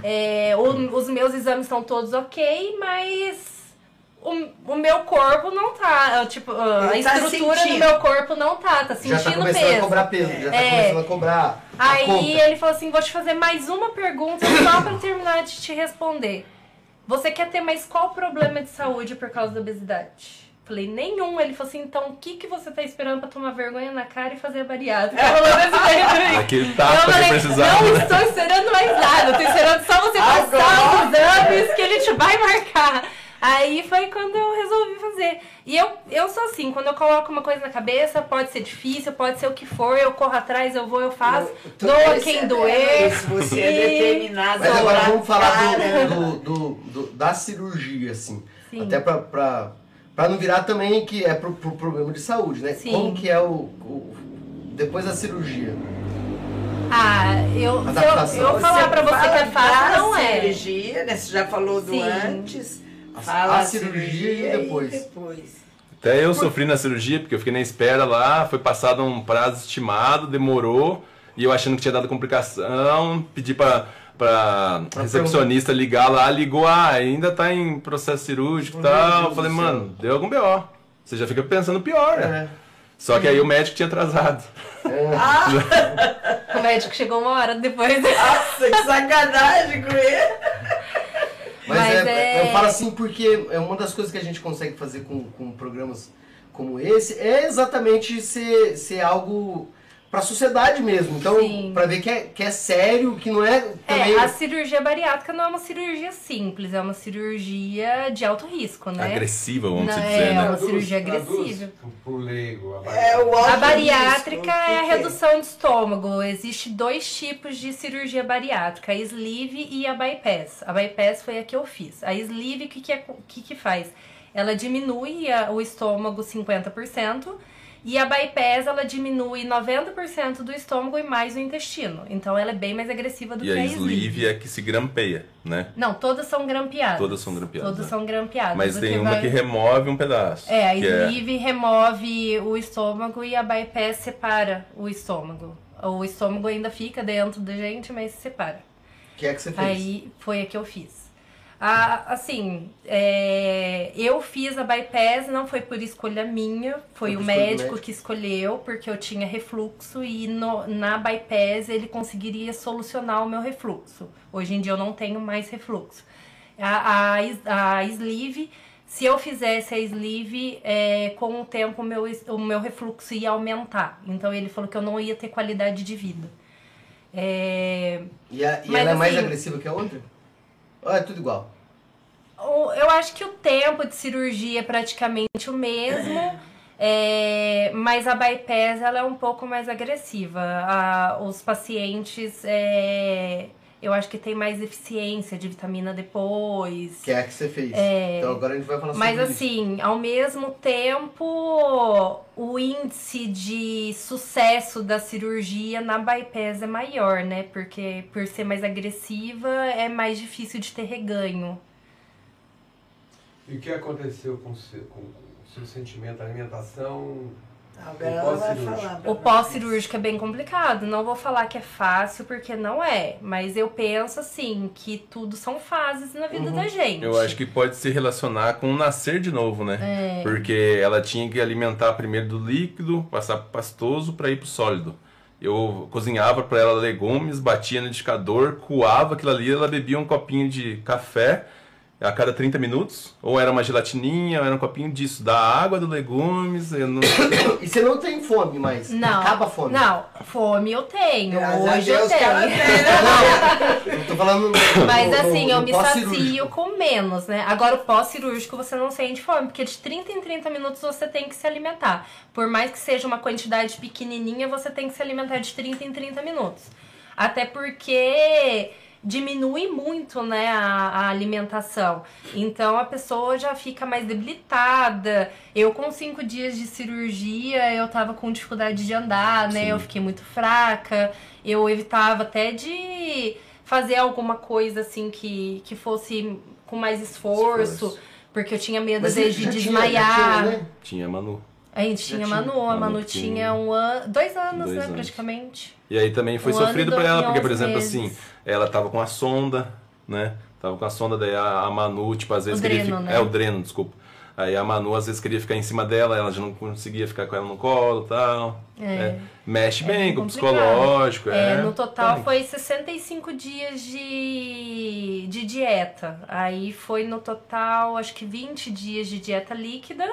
É, os meus exames estão todos ok, mas o, o meu corpo não tá. é, Tipo, a Ele tá estrutura do sentindo. meu corpo não tá, tá Já sentindo tá começando peso. a cobrar peso, já tá É. começando a cobrar a Aí conta. ele falou assim: vou te fazer mais uma pergunta só pra terminar de te responder. Você quer ter mais qual problema de saúde por causa da obesidade? Falei, nenhum. Ele falou assim, então o que, que você tá esperando pra tomar vergonha na cara e fazer a bariátrica? Aquele Eu tapa que falei, precisava. não né? estou esperando mais nada, eu tô esperando só você passar os exames que ele te vai marcar. Aí foi quando eu resolvi fazer. E eu, eu sou assim, quando eu coloco uma coisa na cabeça, pode ser difícil, pode ser o que for, eu corro atrás, eu vou, eu faço, Eu doa quem doer. isso, Você é determinada. Mas agora vamos falar do, do- do- do- da cirurgia, assim. Sim. Até pra, pra, pra não virar também que é pro, pro problema de saúde, né? Sim. Como que é o, o- Depois da cirurgia? Ah, eu, se eu, eu falar pra você que é fácil, não é. cirurgia, né? Você já falou do Sim. antes. A- Fala a cirurgia e depois. depois. Até eu sofri na cirurgia, porque eu fiquei na espera lá, foi passado um prazo estimado, demorou, e eu achando que tinha dado complicação, pedi pra, pra recepcionista ligar lá, ligou, ah, ainda tá em processo cirúrgico e tal. Eu falei, mano, deu algum BO. Você já fica pensando pior, né? É. Só que aí o médico tinha atrasado. Ah, O médico chegou uma hora depois. nossa, que sacanagem com ele. Mas, Mas é, é- eu falo assim porque é uma das coisas que a gente consegue fazer com, com programas como esse é exatamente ser, ser algo pra sociedade mesmo. Então, pra ver que é, que é sério, que não é também. É, a cirurgia bariátrica não é uma cirurgia simples, é uma cirurgia de alto risco, né? Agressiva, vamos Não, dizer, é, né? uma cirurgia traduz agressiva. Leigo. A É A bariátrica risco, é a redução de estômago. Existe dois tipos de cirurgia bariátrica, a sleeve e a bypass. A bypass foi a que eu fiz. A sleeve, o que, que, é, que, que faz? Ela diminui a- o estômago 50%. E a bypass, ela diminui 90% do estômago e mais o intestino. Então ela é bem mais agressiva do E que a a sleeve é que se grampeia, né? Não, todas são grampeadas. Todas são grampeadas, Todas né? são grampeadas. Mas O tem uma vai- que remove um pedaço. É, a que sleeve remove o estômago e a bypass separa o estômago. O estômago ainda fica dentro da gente, mas separa. Que é que você fez? Aí foi a que eu fiz. Ah, assim, é, eu fiz a bypass, não foi por escolha minha, foi, o médico, médico. que escolheu, porque eu tinha refluxo e no- na bypass ele conseguiria solucionar o meu refluxo. Hoje em dia eu não tenho mais refluxo. A, a, a sleeve, se eu fizesse a sleeve, é, com o tempo o meu, o meu refluxo ia aumentar. Então ele falou que eu não ia ter qualidade de vida. É, E, a- e ela é mais assim- agressiva que a outra? Ou é tudo igual? Eu acho que o tempo de cirurgia é praticamente o mesmo, é, mas a bypass ela é um pouco mais agressiva. A- os pacientes, é, eu acho que tem mais eficiência de vitamina depois. Que é a que você fez. Então agora a gente vai falar Mas sobre isso. assim, ao mesmo tempo, o índice de sucesso da cirurgia na bypass é maior, né? Porque por ser mais agressiva, é mais difícil de ter reganho. E o que aconteceu com o seu, com o seu sentimento, a alimentação? Agora ela vai pós-cirúrgico. falar. pra O pós-cirúrgico é bem complicado. Não vou falar que é fácil, porque não é. Mas eu penso assim, que tudo são fases na vida da gente. Eu acho que pode se relacionar com o nascer de novo, né? É. Porque ela tinha que alimentar primeiro do líquido, passar pro pastoso para ir pro sólido. Eu cozinhava para ela legumes, batia no liquidificador, coava aquilo ali, ela bebia um copinho de café a cada 30 minutos, ou era uma gelatininha, ou era um copinho disso, da água do legumes, eu não... E você não tem fome mais? Não. Acaba a fome? Não, fome eu tenho. Graças Hoje eu tenho. né? Não, eu tô falando. Mas no- assim, no eu me sacio com menos, né? Agora o pós-cirúrgico você não sente fome, porque de 30 em 30 minutos você tem que se alimentar. Por mais que seja uma quantidade pequenininha, você tem que se alimentar de 30 em 30 minutos. Até porque diminui muito, né, a, a alimentação. Então a pessoa já fica mais debilitada. Eu com cinco dias de cirurgia, eu tava com dificuldade de andar, né? Sim. Eu fiquei muito fraca. Eu evitava até de fazer alguma coisa assim que, que fosse com mais esforço, Esforço. porque eu tinha medo de tinha- desmaiar. tinha, né? tinha Manu. A gente tinha tinha. Manu, a Manu Manu tinha- tinha um ano, dois anos, Dois né, anos. praticamente. E aí também foi Um sofrido pra doze- ela, porque, por exemplo, meses. assim, ela tava com a sonda, né? Tava com a sonda, daí a, a Manu, tipo, às vezes queria dreno, ficar. né? É, o dreno, desculpa. Aí a Manu às vezes queria ficar em cima dela, ela já não conseguia ficar com ela no colo e tal. É. Mexe É bem com o psicológico. É, É, no total Pô, foi 65 dias de, de dieta. Aí foi no total, acho que 20 dias de dieta líquida.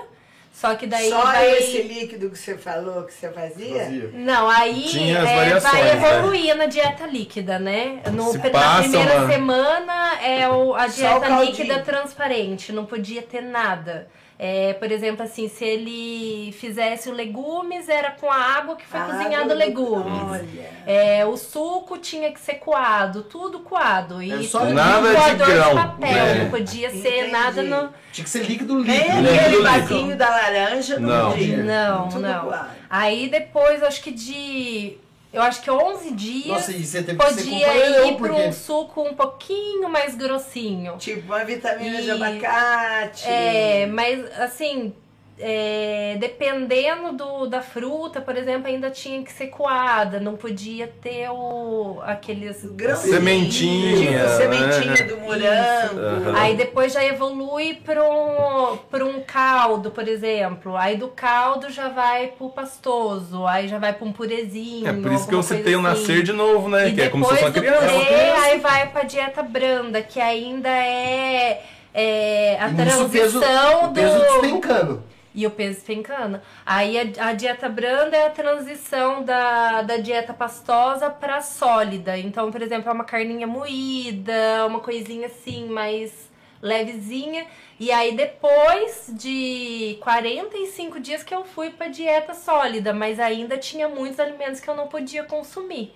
Só que daí Só vai... esse líquido que você falou que você fazia? Fazia. Não, aí Tinha as é, vai né? evoluir na dieta líquida, né? No, Se na passa primeira uma- semana é o, a dieta líquida transparente, não podia ter nada. É, por exemplo, assim, se ele fizesse o legumes, era com a água que foi A cozinhado água do- legumes. Olha. É, o suco tinha que ser coado, tudo coado. E É só tudo nada no de grão, papel, né? não podia ser Entendi. nada no. Tinha que ser líquido Nem líquido. Líquido, aquele líquido. baquinho da laranja não, Não. podia. Não, Tudo não. Aí depois, acho que de. Eu acho que 11 dias. Nossa, e você teve que ser Podia ir para um suco um pouquinho mais grossinho. Tipo uma vitamina de E- abacate. É, mas assim, é, dependendo do, da fruta, por exemplo, ainda tinha que ser coada, não podia ter o, aqueles Grãozinho, Sementinha, Tipo, sementinha né? do morango. Aham. Aí depois já evolui para um, pra um caldo, por exemplo. Aí do caldo já vai pro pastoso, aí já vai para um purezinho. É por isso que eu alguma citei o nascer assim. de novo, né? E que é como se depois fosse uma do criança. purê, aí vai pra dieta branda, que ainda é, é a E peso- transição o peso do. despencando. E o peso despencando. Aí a, a dieta branda é a transição da, da dieta pastosa pra sólida. Então, por exemplo, é uma carninha moída, uma coisinha assim, mais levezinha. E aí depois de 45 dias que eu fui pra dieta sólida, mas ainda tinha muitos alimentos que eu não podia consumir.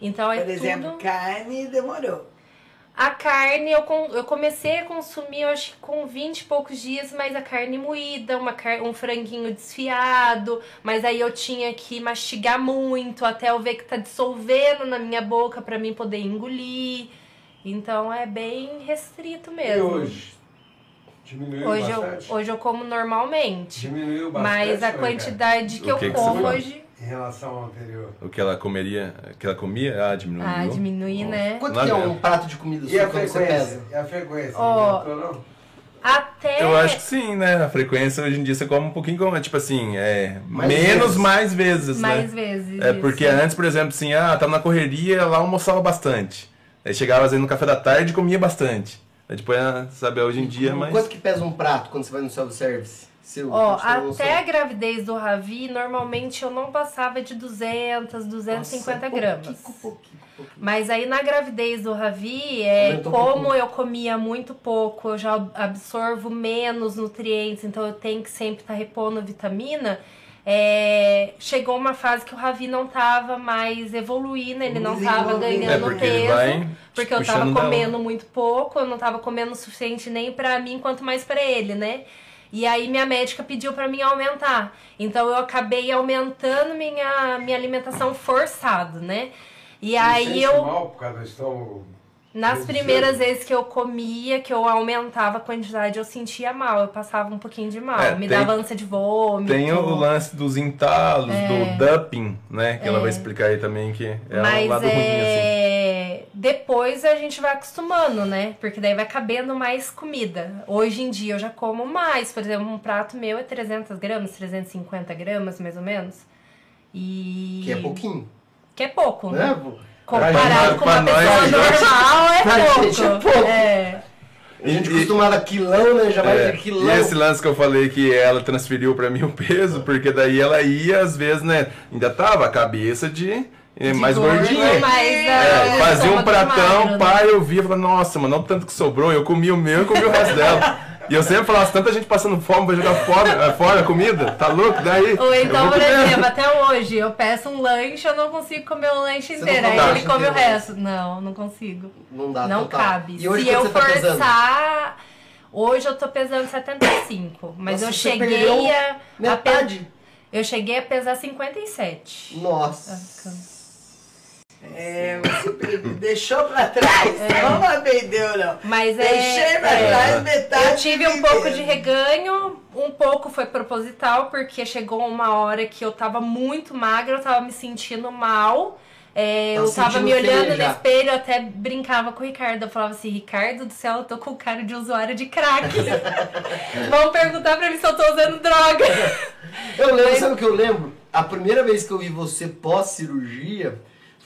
Então é Por exemplo, tudo... carne demorou. A carne eu, com- eu comecei a consumir, eu acho que com 20 e poucos dias, mas a carne moída, uma car- um franguinho desfiado, mas aí eu tinha que mastigar muito até eu ver que tá dissolvendo na minha boca pra mim poder engolir. Então é bem restrito E mesmo. hoje? Diminuiu Hoje eu, bastante? hoje eu como normalmente. Diminuiu bastante. Mas a quantidade que eu que que você como come? hoje. Em relação ao anterior. O que ela comeria, que ela comia, ah, diminuiu. Ah, diminui, né? Quanto Lá que é um prato de comida E sua a quando você frequência? pesa? E a frequência? Ó, Aumentou, não? Até. Eu acho que sim, né? A frequência hoje em dia você come um pouquinho como, tipo assim, é Mais menos vezes. mais vezes, mais né? vezes. É porque isso. antes, por exemplo, assim, ah, tava na correria, lá almoçava bastante. Aí chegava às vezes no café da tarde e comia bastante. Aí depois, ah, sabe, hoje em dia, mas Quanto que pesa um prato quando você vai no self-service? Seu, Ó, até a gravidez do Ravi, normalmente eu não passava de 200, 250 Nossa, gramas. pouquinho, pouquinho, pouquinho. Mas aí na gravidez do Ravi, é, um como eu comia muito pouco, eu já absorvo menos nutrientes, então eu tenho que sempre estar repondo vitamina. é, chegou uma fase que o Ravi não tava mais evoluindo, ele não tava é ganhando porque peso. vai Porque eu tava dela. comendo muito pouco, eu não tava comendo o suficiente nem pra mim, quanto mais pra ele, né? E aí minha médica pediu pra mim aumentar. Então eu acabei aumentando minha, minha alimentação forçado, né? E Você aí eu, mal por causa do estômago? Nas reduzido? primeiras vezes que eu comia, que eu aumentava a quantidade, eu sentia mal, eu passava um pouquinho de mal. É, Me tem- dava ânsia de vômito. tem o lance dos entalos, do dumping, né? Que ela vai explicar aí também que é um Mas lado ruim, assim. é... depois a gente vai acostumando, né? Porque daí vai cabendo mais comida. Hoje em dia eu já como mais. Por exemplo, um prato meu é 300 gramas, 350 gramas, mais ou menos. E... Que é pouquinho, Que é pouco, né? né? Comparado com uma pessoa gente. normal, é Pra pouco. gente é pouco. É. A gente E- acostumado a quilão, né? Já vai É, de quilão. e esse lance que eu falei que ela transferiu pra mim o peso, porque daí ela ia, às vezes, né? Ainda tava a cabeça de, eh, mais gordo, gordinha. mas, É, ah, o fazia um pratão, magro, né? pai, eu via e falava, nossa, mano, não tanto que sobrou, eu comi o meu e comi o resto dela. E eu sempre falava, tanta gente passando fome pra jogar fora, eh, fora a comida, tá louco? Daí. Ou então, por exemplo, até hoje, eu peço um lanche, eu não consigo comer o lanche Você inteiro. Aí ele come o inteiro? resto. Não, não consigo. Não dá não total. cabe. E hoje Se eu tá forçar. Hoje eu tô pesando 75. Mas Nossa, eu você cheguei a. a pe- Metade. Eu cheguei a pesar 57. Nossa. É, você deixou pra trás. Não aprendeu, não. Mas é. Deixei pra é, trás metade. Eu tive um pouco de reganho, um pouco foi proposital, porque chegou uma hora que eu tava muito magra, eu tava me sentindo mal. É, eu tava me olhando no espelho, eu até brincava com o Ricardo. Eu falava assim, Ricardo do céu, eu tô com cara de usuário de crack. Vão perguntar pra mim se eu tô usando droga. Eu lembro, sabe o que eu lembro? A primeira vez que eu vi você pós-cirurgia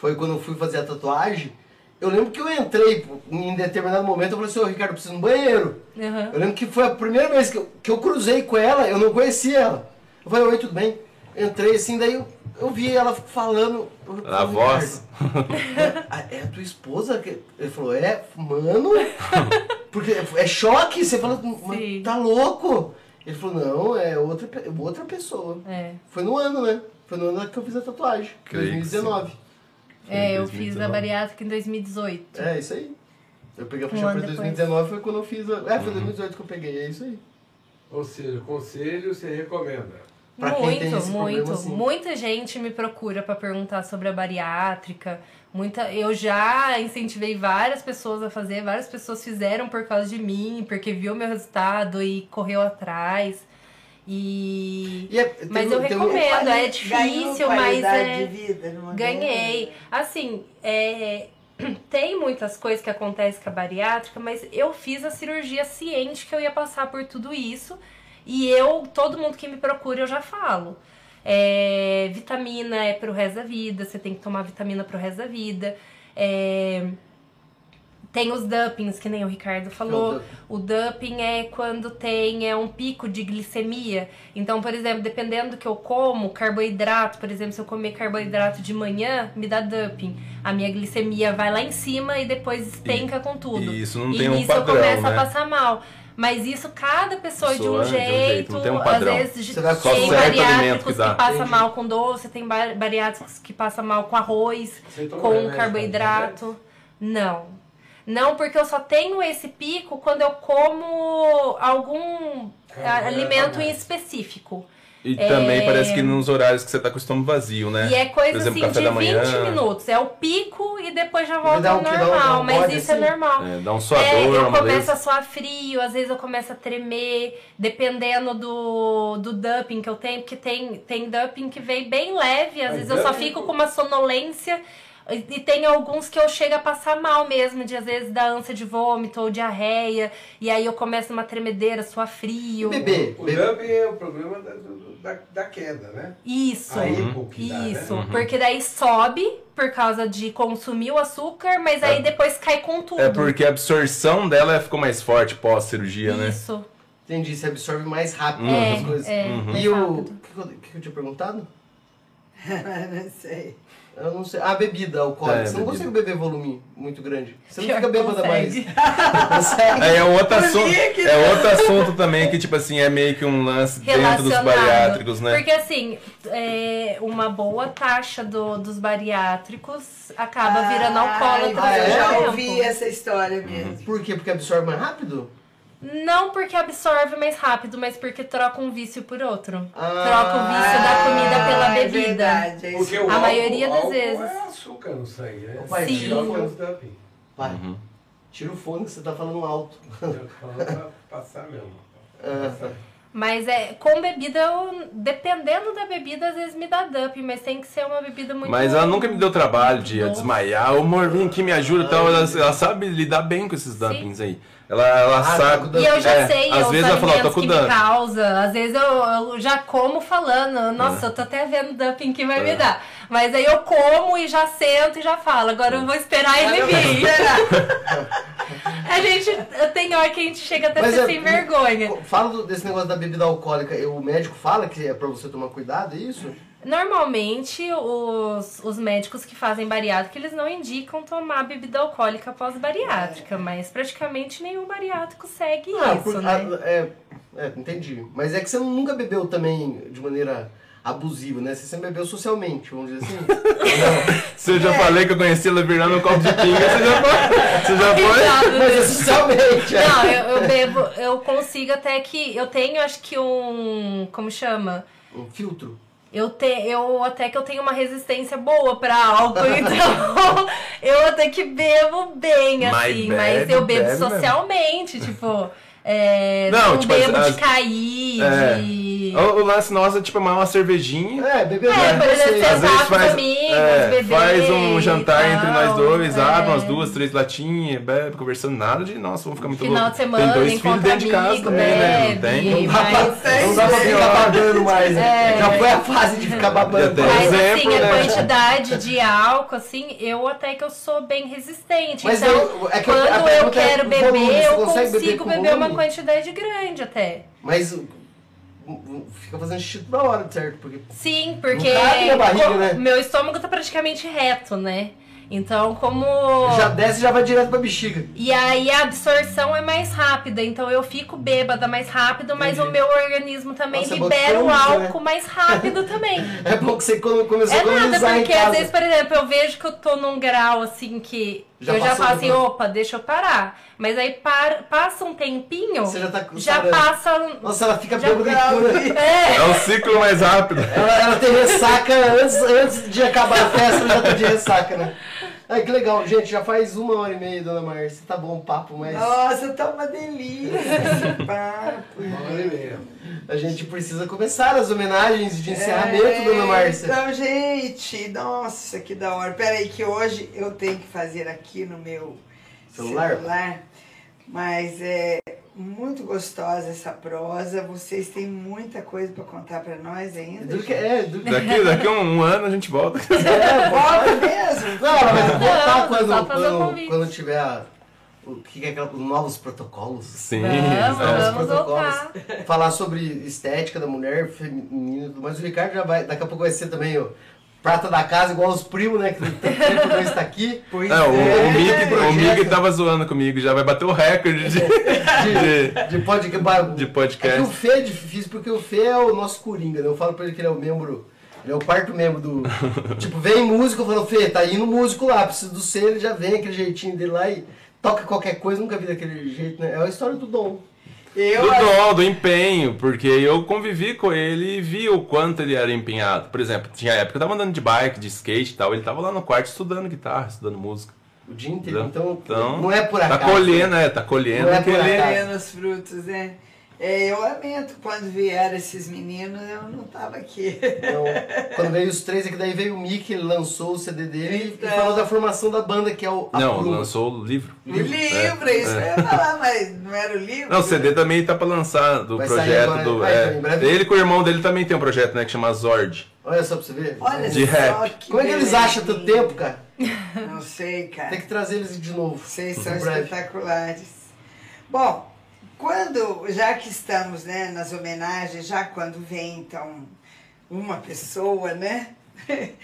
foi quando eu fui fazer a tatuagem. Eu lembro que eu entrei, em determinado momento, eu falei assim, ô Ricardo, eu preciso de um banheiro. Uhum. Eu lembro que foi a primeira vez que eu, que eu cruzei com ela, eu não conhecia ela. Eu falei, oi, tudo bem? Entrei assim, daí eu, eu vi ela falando. A "Ô, voz. "Ah, É a tua esposa? que-" Ele falou, é, mano. Porque é choque, você fala, "Mas Sim. tá louco. Ele falou, não, é outra, outra pessoa. É. Foi no ano, né? Foi no ano que eu fiz a tatuagem, Creio que 2019. Foi É, em eu fiz a 2019. bariátrica em 2018. É, isso aí. Eu peguei a faixa pra depois. 2019, foi quando eu fiz a... É, foi Uhum. 2018 que eu peguei, é isso aí. Ou seja, conselho você recomenda. Pra quem muito, tem esse muito. problema, sim. Muita gente me procura pra perguntar sobre a bariátrica. Muita, eu já incentivei várias pessoas a fazer, várias pessoas fizeram por causa de mim, porque viu meu resultado e correu atrás. E E é- Mas eu tem recomendo. é difícil, mas é- vida, ganhei. Assim, é, tem muitas coisas que acontecem com a bariátrica, mas eu fiz a cirurgia ciente que eu ia passar por tudo isso. E eu, todo mundo que me procura, eu já falo. É, vitamina é pro resto da vida, você tem que tomar vitamina pro resto da vida. É, Tem os dumpings, que nem o Ricardo falou. O dumping é quando tem é um pico de glicemia. Então, por exemplo, dependendo do que eu como, carboidrato, por exemplo, se eu comer carboidrato de manhã, me dá dumping. A minha glicemia vai lá em cima e depois espenca com tudo. E isso não e tem um nisso padrão, eu começo né? a passar mal. Mas isso cada pessoa é de um Pessoa de um jeito, jeito. não tem um Às padrão. vezes Você dá só tem alimento bariátricos que que, passa Entendi. mal com doce, tem ba- bariátricos que passa mal com arroz, com remédio, carboidrato. Não. Não, porque eu só tenho esse pico quando eu como algum Carboidrato alimento a em mais. específico. E É. também parece que nos horários que você tá com o estômago vazio, né? E é coisa exemplo, assim de da 20 manhã. minutos. É o pico e depois já volta ao normal. mas isso assim? é normal. É, dá um suador, É, eu começo a suar frio, às vezes eu começo a tremer, dependendo do, do dumping que eu tenho, porque tem, tem dumping que vem bem leve, às vezes eu só fico com uma sonolência. E tem alguns que eu chego a passar mal mesmo, de às vezes dar ânsia de vômito ou diarreia, e aí eu começo uma tremedeira, suar frio. Bebê. O bebê. dumping é o problema da, da, da queda, né? Isso. A Uhum. hipo que dá, né? Isso, porque daí sobe por causa de consumir o açúcar, mas aí depois cai com tudo. É porque a absorção dela ficou mais forte pós-cirurgia, né? Isso. Entendi, você absorve mais rápido É, as coisas. é, Uhum. E o. Que, que eu tinha perguntado? Não sei. Eu não sei. Ah, bebida alcoólica. É, você não bebida. consegue beber volume muito grande. Você não Pior fica bêbada mais. consegue. Aí é outro assunto. que É outro assunto também que, tipo assim, é meio que um lance dentro dos bariátricos, né? Porque assim, é, uma boa taxa do, dos bariátricos acaba virando alcoólatra ah, com é? o já tempo. ouvi essa história mesmo. Por quê? Porque absorve mais rápido? Não porque absorve mais rápido, mas porque troca um vício por outro. Ah, troca o vício da comida pela é bebida. verdade, é isso. Porque o A álcool- maioria das álcool vezes. é açúcar no sangue, né? Pai, Sim. tira o fone. Os dumping. Pai, Uhum. tira o fone que você tá falando alto. Eu tô falando pra passar mesmo. Ah, Passar. Mas é, com bebida, eu, dependendo da bebida, às vezes me dá dump, mas tem que ser uma bebida muito. Mas ela nunca me deu trabalho de Nossa. desmaiar. Ô, amor, vem aqui, me ajuda e tal. Ela, ela sabe lidar bem com esses dumpings aí. Ela, ela Ah, sabe. E eu já É, sei às vezes ela fala, tô com que me causa. Às vezes eu, eu já como falando, nossa, eu tô até vendo o dumping que vai É. me dar. Mas aí eu como e já sento e já falo. Agora eu vou esperar ele vir. A gente tem hora que a gente chega até a Mas ser é- sem vergonha. Fala desse negócio da bebida alcoólica. O médico fala que é pra você tomar cuidado, é isso? Normalmente, os, os médicos que fazem bariátrica, eles não indicam tomar bebida alcoólica pós-bariátrica, mas praticamente nenhum bariátrico segue Ah, isso, por- né? ah, é, é, entendi. Mas é que você nunca bebeu também de maneira abusiva, né? Você sempre bebeu socialmente, vamos dizer assim. Se eu já falei que eu conheci ela virando um copo de pinga, você já foi? Você já foi? Exato. Mas é socialmente. é. Não, eu, eu bebo, eu consigo até que. Eu tenho, acho que um. Como chama? Um filtro. Eu, te, eu até que eu tenho uma resistência boa pra álcool, então eu até que bebo bem, Mas assim, bebe, mas eu bebo bebe mesmo. socialmente, tipo. É, Não, não, tipo, bebo as- de cair, É. de. O, o lance nosso é tipo mais uma cervejinha. É, bebeu É, né? Às vezes faz, amigos, é, beber faz um jantar entre nós tal, dois, é. abre umas duas, três latinhas, bebe, conversando nada de, nossa, vamos ficar muito Final louco. de semana, Tem dois filhos dentro de casa amigo, também, né? Não tem? Não dá pra, Mas- não dá pra ficar babando mais. né? É. Já foi a fase de ficar babando. Mas exemplo, assim, a né? quantidade de álcool, assim, eu até que eu sou bem resistente. Mas então, eu- é que a quando eu é quero o beber, eu beber consigo beber uma volume? quantidade grande até. Mas fica fazendo xixi toda hora, certo? Porque Sim, porque barriga, né? meu estômago tá praticamente reto, né? Então, como. já desce e já vai direto pra bexiga. E aí a absorção é mais rápida, então eu fico bêbada mais rápido, mas Entendi. o meu organismo também Nossa, é libera o bacana, né? álcool mais rápido também. É bom que você come- começou a É nada, em porque às vezes, por exemplo, eu vejo que eu tô num grau assim que Já eu já falo assim, opa, deixa eu parar. Mas aí para, passa um tempinho, Você já tá já passa. Nossa, ela fica Já bêbada. É, É o ciclo mais rápido. Ela, ela tem ressaca antes, antes de acabar a festa, ela já tá de ressaca, né? Ai, que legal. Gente, já faz uma hora e meia, dona Márcia. Tá bom o papo, mas Nossa, tá uma delícia esse papo. Uma hora e meia. a gente precisa começar as homenagens de encerramento, É, dona Márcia. Então, gente, nossa, aqui da hora. Pera aí que hoje eu tenho que fazer aqui no meu Celular? celular. Mas é muito gostosa essa prosa. Vocês têm muita coisa pra contar pra nós ainda. Que- É, que- Daqui, daqui um, um ano a gente volta. é, Volta mesmo? Não, vai voltar Não, quando, quando, quando tiver a, o que é aquela, os novos protocolos. Sim, Vamos, vamos protocolos. voltar. Falar sobre estética da mulher feminina, e mais o Ricardo já vai, daqui a pouco vai ser também o prata da casa, igual os primos, né? Que tempo não está aqui. Pois É, o, o, Mig, o projeto. Mig tava zoando comigo, já vai bater o recorde de, de, De podcast. de É que o podcast. Fê é difícil porque o Fê é o nosso coringa, né? Eu falo pra ele que ele é o membro. Ele é o quarto membro do. tipo, vem músico, eu falo, Fê, tá indo músico lá, precisa do C, ele já vem aquele jeitinho dele lá e toca qualquer coisa, nunca vi daquele jeito, né? É a história do Dom. Eu Do acho- dom, do empenho, porque eu convivi com ele e vi o quanto ele era empenhado. Por exemplo, tinha época que eu tava andando de bike, de skate e tal, ele tava lá no quarto estudando guitarra, estudando música. O dia inteiro. Entendeu? Então, não é por Tá acaso. colhendo, é, tá colhendo Não é por ele... acaso. colhendo os frutos, né? É, eu lamento quando vieram esses meninos, eu não tava aqui. Então, quando veio os três, é que daí veio o Mickey, ele lançou o CD dele Então. e falou da formação da banda, que é o. a Não, Pluma. lançou o livro. O livro, É, isso é. eu ia falar, mas não era o livro? Não, o CD também tá pra lançar do Vai projeto agora, do. vai, é, ele com o irmão dele também tem um projeto, né, que chama Zord. Olha só pra você ver. Olha De só rap. que Como é que eles acham tanto tempo, cara? Não sei, cara. Tem que trazer eles de novo. Vocês são breve. espetaculares. Bom, quando, já que estamos né, nas homenagens, já quando vem então uma pessoa, né?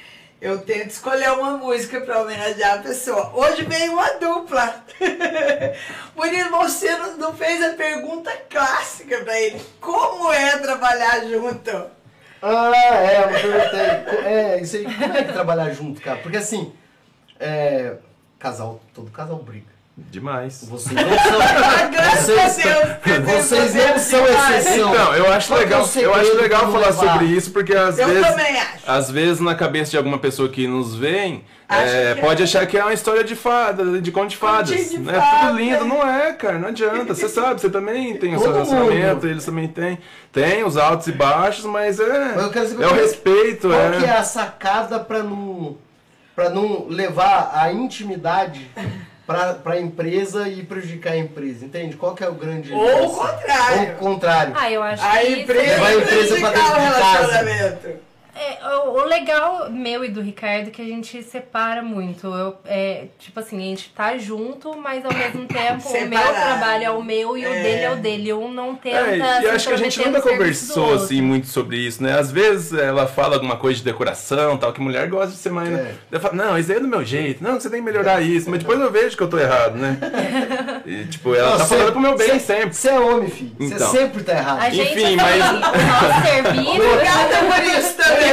Eu tento escolher uma música para homenagear a pessoa. Hoje vem uma dupla. Murilo, você não, fez a pergunta clássica para ele. Como é trabalhar junto? Ah, é, eu perguntei. É, isso aí, como é que trabalhar junto, cara? Porque assim, é, casal, todo casal briga. Demais. Vocês não são. Ah, graças a vocês, Deus! vocês não são exceção. Então, eu acho Qual é legal, segredo eu acho legal falar levar? sobre isso, porque às Eu vezes. também acho. Às vezes na cabeça de alguma pessoa que nos vem, é, que pode é. achar que é uma história de fada, de conto de fadas. Continho de né? fada. Tudo lindo, não é, cara, não adianta. Você sabe, você também tem o seu relacionamento, eles também têm. Tem os altos e baixos, mas é. Mas é o é- respeito, Qual é. que é a sacada pra não, pra não levar a intimidade pra, pra empresa e prejudicar a empresa? Entende? Qual que é o grande. Ou o contrário. Ou o contrário. Ah, eu acho A que empresa Levar a empresa pra prejudicar dentro o relacionamento. É, o, o legal meu e do Ricardo é que a gente separa muito. Eu, é, tipo assim, a gente tá junto, mas ao mesmo tempo o meu Separado. trabalho é o meu e o É. dele é o dele. Um não tenta. É, e eu acho que a gente nunca conversou assim muito sobre isso, né? Às vezes ela fala alguma coisa de decoração, tal, que mulher gosta de ser mais. É. Eu falo, não, isso aí é do meu jeito, não, você tem que melhorar isso, mas depois eu vejo que eu tô errado, né? E, tipo, ela Não, tá falando pro meu bem cê- sempre. Você é homem, filho. Você Então. sempre tá errado. A gente, Enfim, mas- serviço. Obrigada por isso também.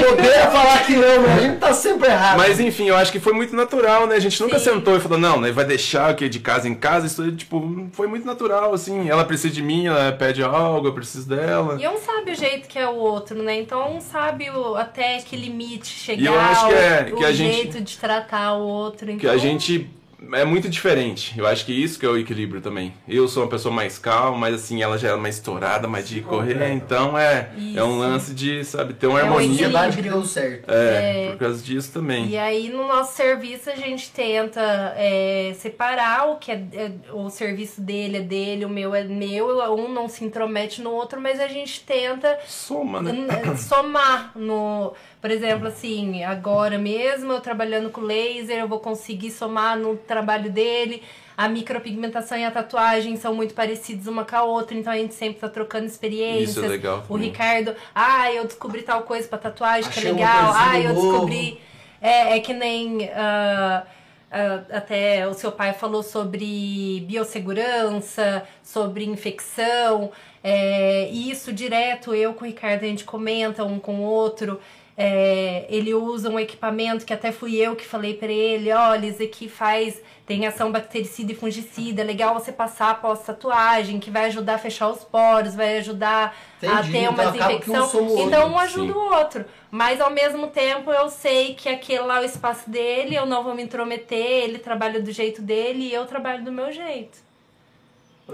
Poder falar que não, mas a gente tá sempre errado. Mas enfim, eu acho que foi muito natural, né? A gente nunca Sim. sentou e falou, não, né, vai deixar o que de casa em casa, isso tipo, foi muito natural, assim. Ela precisa de mim, ela pede algo, eu preciso dela. E um sabe o jeito que é o outro, né? Então um sabe o, até que limite chegar, E eu acho que é- o, que a o gente- jeito de tratar o outro. Então, Que a gente é muito diferente. Eu acho que isso que é o equilíbrio também. Eu sou uma pessoa mais calma, mas assim, ela já é mais estourada, mais de correr. Então é, é um lance de, sabe, ter uma É um a harmonia. sociedade que deu certo. É, É. por causa disso também. E aí, no nosso serviço, a gente tenta é, separar o que é, é- o serviço dele é dele, o meu é meu, um não se intromete no outro, mas a gente tenta Soma, né? somar no. Por exemplo, assim, agora mesmo eu trabalhando com laser, eu vou conseguir somar no trabalho dele. A micropigmentação e a tatuagem são muito parecidos uma com a outra, então a gente sempre tá trocando experiências. Isso é legal O. Ricardo, ah, eu descobri tal coisa pra tatuagem, Achei que é legal. Ah, eu novo. descobri. É, é que nem. ah, ah, até o seu pai falou sobre biossegurança, sobre infecção. É, e isso direto, eu com o Ricardo, a gente comenta um com o outro. É, ele usa um equipamento que até fui eu que falei pra ele, olha, isso aqui faz, tem ação bactericida e fungicida, é legal você passar após tatuagem, que vai ajudar a fechar os poros, vai ajudar a Entendi, ter então uma acaba que um então um ajuda Sim. o outro. Mas ao mesmo tempo eu sei que aquele lá é o espaço dele, eu não vou me intrometer, ele trabalha do jeito dele e eu trabalho do meu jeito.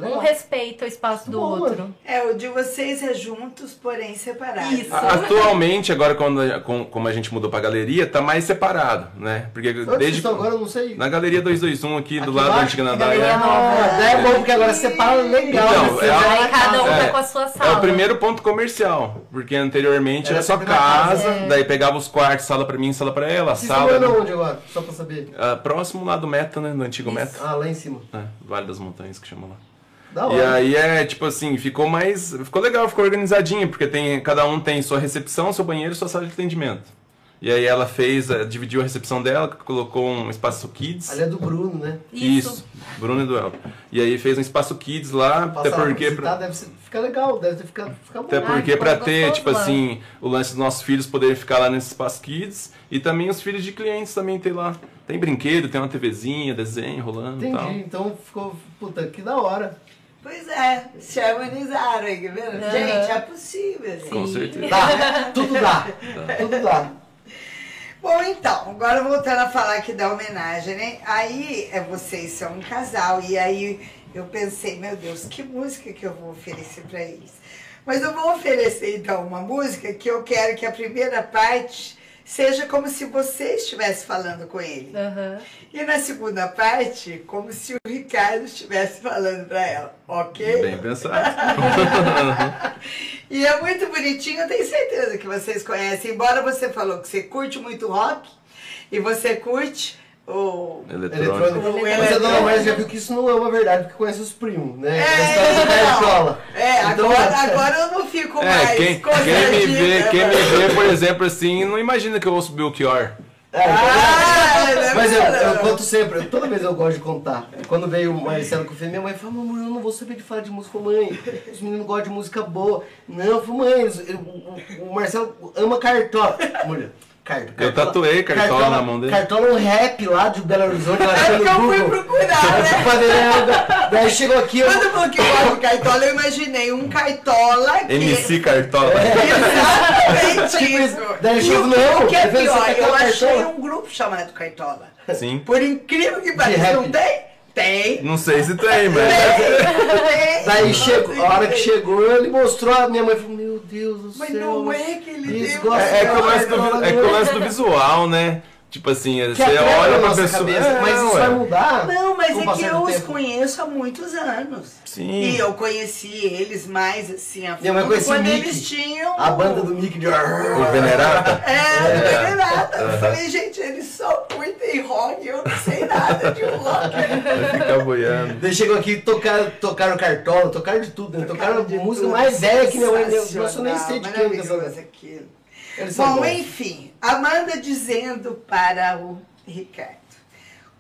Um respeita o espaço do Boa. outro. É, o de vocês é juntos, porém separados. Isso. Atualmente, agora quando, com- como a gente mudou pra galeria, tá mais separado, né? Porque vocês desde agora, eu não sei. na galeria 221 aqui, do Aqui lado da antiga Nadaia. daí é bom, porque agora separa legal. Então, né? é a- Aí cada um É. tá com a sua É sala. o primeiro ponto comercial, porque anteriormente Era era só casa. casa, daí pegava os quartos, sala pra mim, sala pra ela, Vocês sala. morando onde agora? Só pra saber. Ah, próximo lá do Meta, né? Do antigo Meta. Ah, lá em cima. É, vale das Montanhas que chama lá. Da E aí é tipo assim, ficou mais. Ficou legal, ficou organizadinho, porque tem, cada um tem sua recepção, seu banheiro e sua sala de atendimento. E aí ela fez, eh, dividiu a recepção dela, colocou um espaço kids. Ali é do Bruno, né? Isso. Bruno e Duel. E aí fez um espaço kids lá, até Passar porque. pra deve ser, fica legal, deve ter ficado fica bom. Até porque ficou pra ter, gostoso tipo lá. assim, o lance dos nossos filhos poderem ficar lá nesse espaço kids e também os filhos de clientes também tem lá. Tem brinquedo, tem uma TVzinha, desenho rolando tal. Entendi, então ficou, puta, que da hora. Pois é, se harmonizaram aí, tá vendo? Aham. Gente, é possível. gente. Com certeza. Dá, tudo dá, tudo dá. Bom, então, agora voltando a falar aqui da homenagem, né? Aí é, vocês são um casal, e aí eu pensei, meu Deus, que música que eu vou oferecer pra eles? Mas eu vou oferecer então uma música que eu quero que a primeira parte seja como se você estivesse falando com ele. Aham. E na segunda parte, como se o Ricardo estivesse falando pra ela, ok? Bem pensado. E é muito bonitinho, eu tenho certeza que vocês conhecem. Embora você falou que você curte muito rock e você curte o. Eletrônico. Mas a dona. Márcia já viu que isso não é uma verdade, porque conhece os primos, né? É, do então. Cartola. É, Então, agora, agora eu não fico É, mais quem, quem me vê, quem me vê, por exemplo, assim, não imagina que eu ouço Belchior. É, então- Ah, não é Mas eu, eu conto sempre, toda vez eu gosto de contar. Quando veio o Marcelo com o filho, minha mãe falou, amor, eu não vou saber de falar de música, mãe. Os meninos gostam de música boa. Não, eu falei, mãe, o, o Marcelo ama cartola. Mulher, cartola. Eu tatuei cartola na mão dele. Cartola é um rap lá de Belo Horizonte, ela É achou que eu fui procurar, eu né? Daí chegou aqui, eu... Quando falou que gosta de cartola, eu imaginei um cartola que... MC Cartola. Exatamente Tipo isso. Daí chegou, não, o que é eu pior, eu achei cartola? um grupo chamado Cartola. Sim. Por incrível que pareça, não tem? Tem. Não sei se tem, mas. Tem. Daí chegou, a hora que chegou, ele mostrou, a minha mãe falou, meu Deus do Mas céu. não é que ele tem É, é que é do visual, né? Tipo assim, Que você olha na pra pessoa. cabeça, É, mas isso ué. vai mudar. Não, mas é que do eu os tempo. conheço há muitos anos. Sim. E eu conheci eles mais assim a fundo quando Mickey. eles tinham A banda do Mickey de... O Venerata? É, do É. Venerata. Eu falei, gente, eles só curtem rock, eu não sei nada de rock. Vai ficar boiando. Daí chegou aqui e tocaram, tocaram cartola, tocaram de tudo, né? Tocaram de música tudo, mais velha que minha mãe Nossa, eu nem sei de quem que maravilhoso essa aquilo. Eles Bom, enfim, Amanda dizendo para o Ricardo: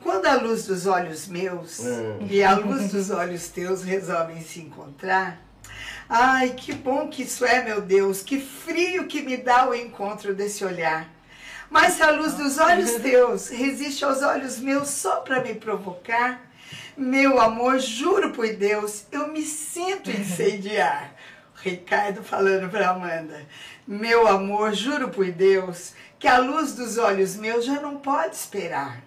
quando a luz dos olhos meus Hum. e a luz dos olhos teus resolvem se encontrar, ai, que bom que isso é, meu Deus, que frio que me dá o encontro desse olhar. Mas se a luz dos olhos teus resiste aos olhos meus só para me provocar, meu amor, juro por Deus, eu me sinto incendiar. Ricardo falando para Amanda: Meu amor, juro por Deus que a luz dos olhos meus já não pode esperar.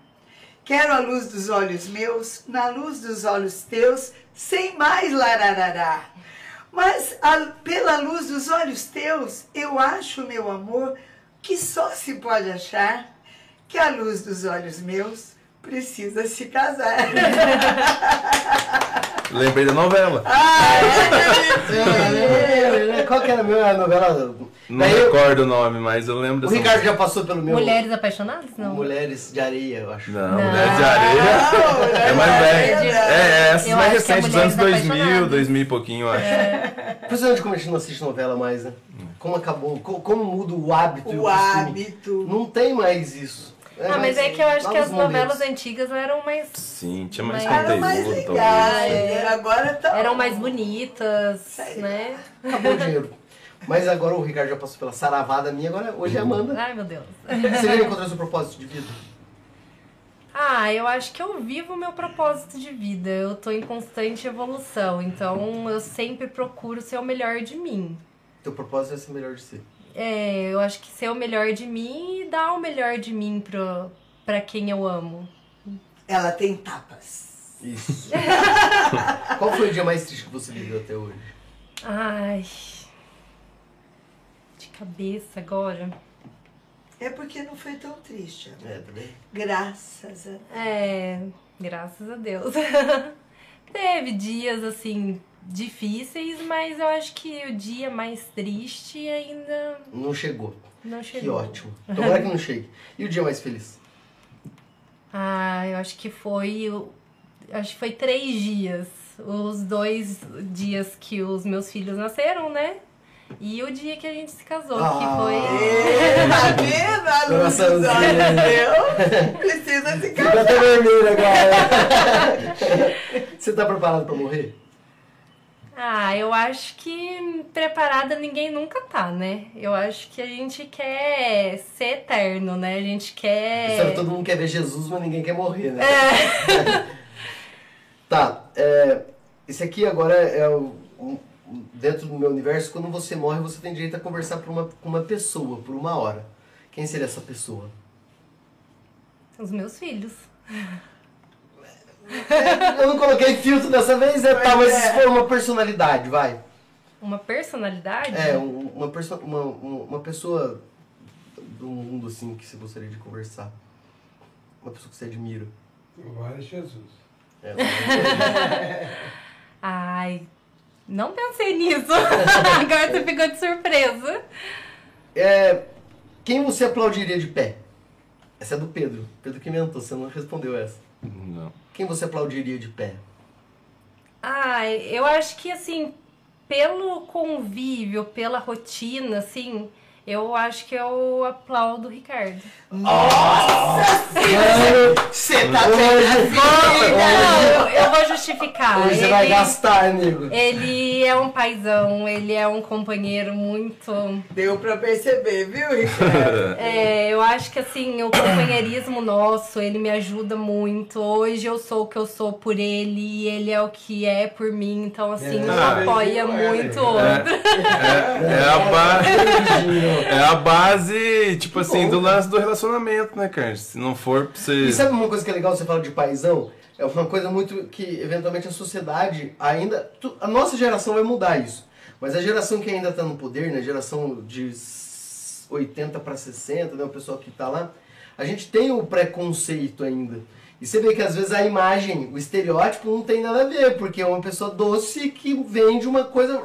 Quero a luz dos olhos meus, na luz dos olhos teus, sem mais lararará. Mas a- pela luz dos olhos teus, eu acho, meu amor, que só se pode achar que a luz dos olhos meus precisa se casar. Lembrei da novela. ah, é, É, Qual que era a minha novela? Não Daí eu- recordo o nome, mas eu lembro o Ricardo já passou pelo meu... Mulheres apaixonadas? Não. Mulheres de areia, eu acho. Não, Não. Mulher de Areia. Não, É mais de- É, é essas Eu mais é recentes, dos anos Mulheres 2000, Apaixonadas. 2000 e pouquinho, eu acho. Impressionante como a gente não assiste novela mais, né? Como acabou, co- como muda o hábito e o costume. hábito. Não tem mais isso. Ah, mas é que eu acho que as novelas antigas eram mais. Sim, tinha mais Era mais conteúdo, legal, talvez. né? agora tá. Eram mais bonitas, Sei né? Acabou o dinheiro. Mas agora o Ricardo já passou pela saravada minha, agora hoje é a Amanda. Ai, meu Deus. Você encontrou seu propósito de vida? Ah, eu acho que eu vivo o meu propósito de vida. Eu tô em constante evolução, então eu sempre procuro ser o melhor de mim. Teu propósito é ser melhor de si. É, eu acho que ser o melhor de mim e dar o melhor de mim pro, pra quem eu amo. Ela tem tapas. Isso. Qual foi o dia mais triste que você viveu até hoje? Ai. De cabeça agora. É porque não foi tão triste. amor. É, bem? Graças a Deus. É, graças a Deus. Teve dias assim difíceis, mas eu acho que o dia mais triste ainda Não chegou. não chegou. Que ótimo. Tomara que não chegue. E o dia mais feliz? Ah, eu acho que foi. o- Acho que foi três dias. Os dois dias que os meus filhos nasceram, né? E o dia que a gente se casou, que Ah. foi. Ê, Tá vendo? A luz dos olhos Coraçãozinho. meu precisa se Fica casar. até vermelho agora. Você tá preparado pra morrer? Ah, eu acho que preparada ninguém nunca tá, né? Eu acho que a gente quer ser eterno, né? A gente quer. Sabe, todo mundo quer ver Jesus, mas ninguém quer morrer, né? É. Tá, é, esse aqui agora é o, um- um- dentro do meu universo, quando você morre, você tem direito a conversar por uma, com uma pessoa, por uma hora. Quem seria essa pessoa? Os meus filhos. Eu não coloquei filtro dessa vez, é, tá, mas é. se for uma personalidade, vai. Uma personalidade? É, um- uma, perso uma, um- uma pessoa do mundo, assim, que você gostaria de conversar. Uma pessoa que você admira. Glória a Jesus. É, Ai, não pensei nisso. Agora você ficou de surpresa. É, quem você aplaudiria de pé? Essa é do Pedro. Pedro que inventou, você não respondeu essa. Não. Quem você aplaudiria de pé? Ai, eu acho que assim, pelo convívio, pela rotina, assim, eu acho que eu aplaudo o Ricardo. Você tá Hoje- Não, eu, eu vou justificar. Hoje você vai Ele, gastar, amigo. ele é um paizão, ele é um companheiro muito. Deu pra perceber, viu, Ricardo? É, eu acho que assim, o companheirismo nosso, ele me ajuda muito. Hoje eu sou o que eu sou por ele e ele é o que é por mim. Então, assim, um Ah, apoia é, muito é. o outro. É, é a ba- é a base, tipo assim, do lance do relacionamento, né, cara? Se não for pra você. E sabe uma coisa que é legal você falar de paizão? É uma coisa muito que, eventualmente, a sociedade ainda... A nossa geração vai mudar isso. Mas a geração que ainda tá no poder, né? Geração de s- 80 para 60, né? O pessoal que tá lá. A gente tem o preconceito ainda. E você vê que às vezes a imagem, o estereótipo não tem nada a ver, porque é uma pessoa doce que vende uma coisa...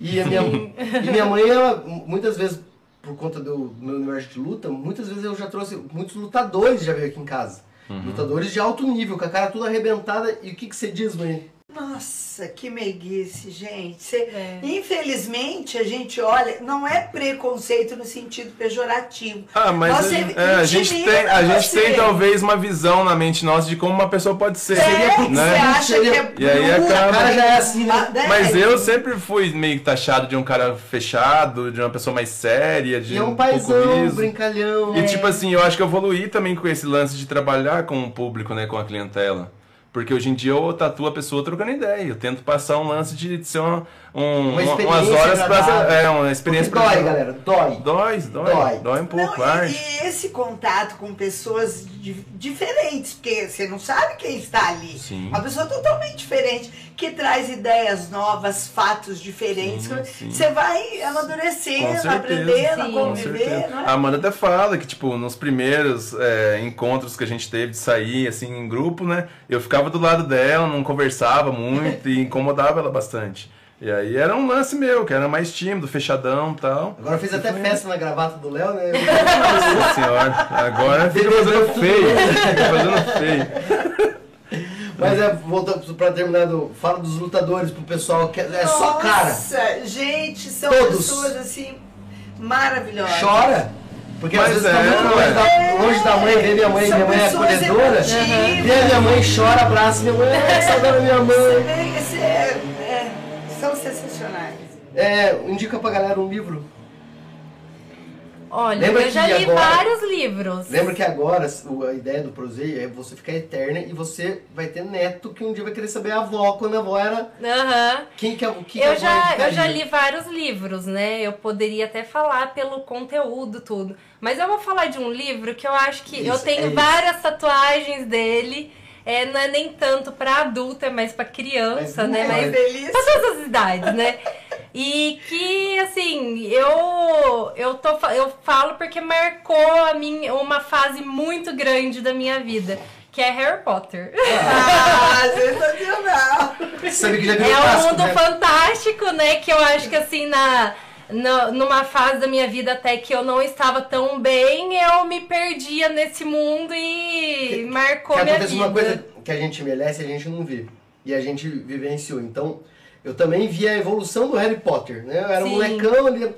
E a minha, e minha mãe, ela, muitas vezes, por conta do meu universo de luta, muitas vezes eu já trouxe muitos lutadores já veio aqui em casa. Lutadores de alto nível, com a cara toda arrebentada. E o que, que você diz, mãe? Nossa, que meiguice, gente. Cê- É. Infelizmente, a gente olha, não é preconceito no sentido pejorativo. Ah, mas Você a, é, a gente tem, a gente você. tem talvez uma visão na mente nossa de como uma pessoa pode ser, É, você né? acha que é E aí acaba- O cara já é assim, né? Mas eu sempre fui meio taxado de um cara fechado, de uma pessoa mais séria, de E é um um pouco paizão, liso. brincalhão. E tipo assim, eu acho que eu evoluí também com esse lance de trabalhar com o público, né, com a clientela. Porque hoje em dia eu tatuo a pessoa trocando ideia. Eu tento passar um lance de, ser uma, um, Uma uma- umas experiência horas agradável. É, uma Porque experiência dói, pra- galera, dói. Dói, dói, Dói. dói. um pouco, Não, arte. e, e esse contato com pessoas di- diferentes, porque você não sabe quem está ali. Sim. Uma pessoa totalmente diferente, que traz ideias novas, fatos diferentes. Sim, sim. Você vai amadurecendo, aprendendo, a Sim, conviver, é? A Amanda até fala que, tipo, nos primeiros é, encontros que a gente teve de sair, assim, em grupo, né? Eu ficava do lado dela, não conversava muito e incomodava ela bastante. E aí era um lance meu, que era mais tímido, fechadão e tal. Agora fez até festa na gravata do Léo, né? Nossa senhora, agora fica fazendo feio, fica fazendo feio. Mas é, voltando pra terminar, do, fala dos lutadores pro pessoal, que é, é só cara. Nossa, gente, são Todos. pessoas assim maravilhosas. Chora. Porque às Mas vezes tá é, muito longe ué. da, longe da mãe, vê minha mãe, São minha mãe é acolhedora. Vê a minha mãe, chora, abraça minha mãe, é, saudade da minha Você mãe. vê, esse é- é, são sensacionais. É, indica pra galera um livro. Olha, Lembra eu já li agora- vários livros. Lembra que agora o- a ideia do Proseio é você ficar eterna e você vai ter neto que um dia vai querer saber a avó, quando a avó era. Aham. Quem que é o que que a Eu já, eu indicaria? já li vários livros, né? Eu poderia até falar pelo conteúdo, tudo. Mas eu vou falar de um livro que eu acho que eu Isso, tenho é várias tatuagens dele. É, não é nem tanto pra adulto, é mais pra criança, Mas né? não Mas é. delícia. pra todas as idades, né? E que, assim, eu, eu, tô, eu falo porque marcou a minha, uma fase muito grande da minha vida, que é Harry Potter. Ah, sensacional. Sabe que já É um clássico, mundo né? fantástico, né? Que eu acho que assim, na, na- numa fase da minha vida até que eu não estava tão bem, eu me perdia nesse mundo e marcou que minha vida. uma coisa que a gente envelhece e a gente não vê. E a gente vivenciou. Então, eu também vi a evolução do Harry Potter, né? Eu era um Sim. molecão ali.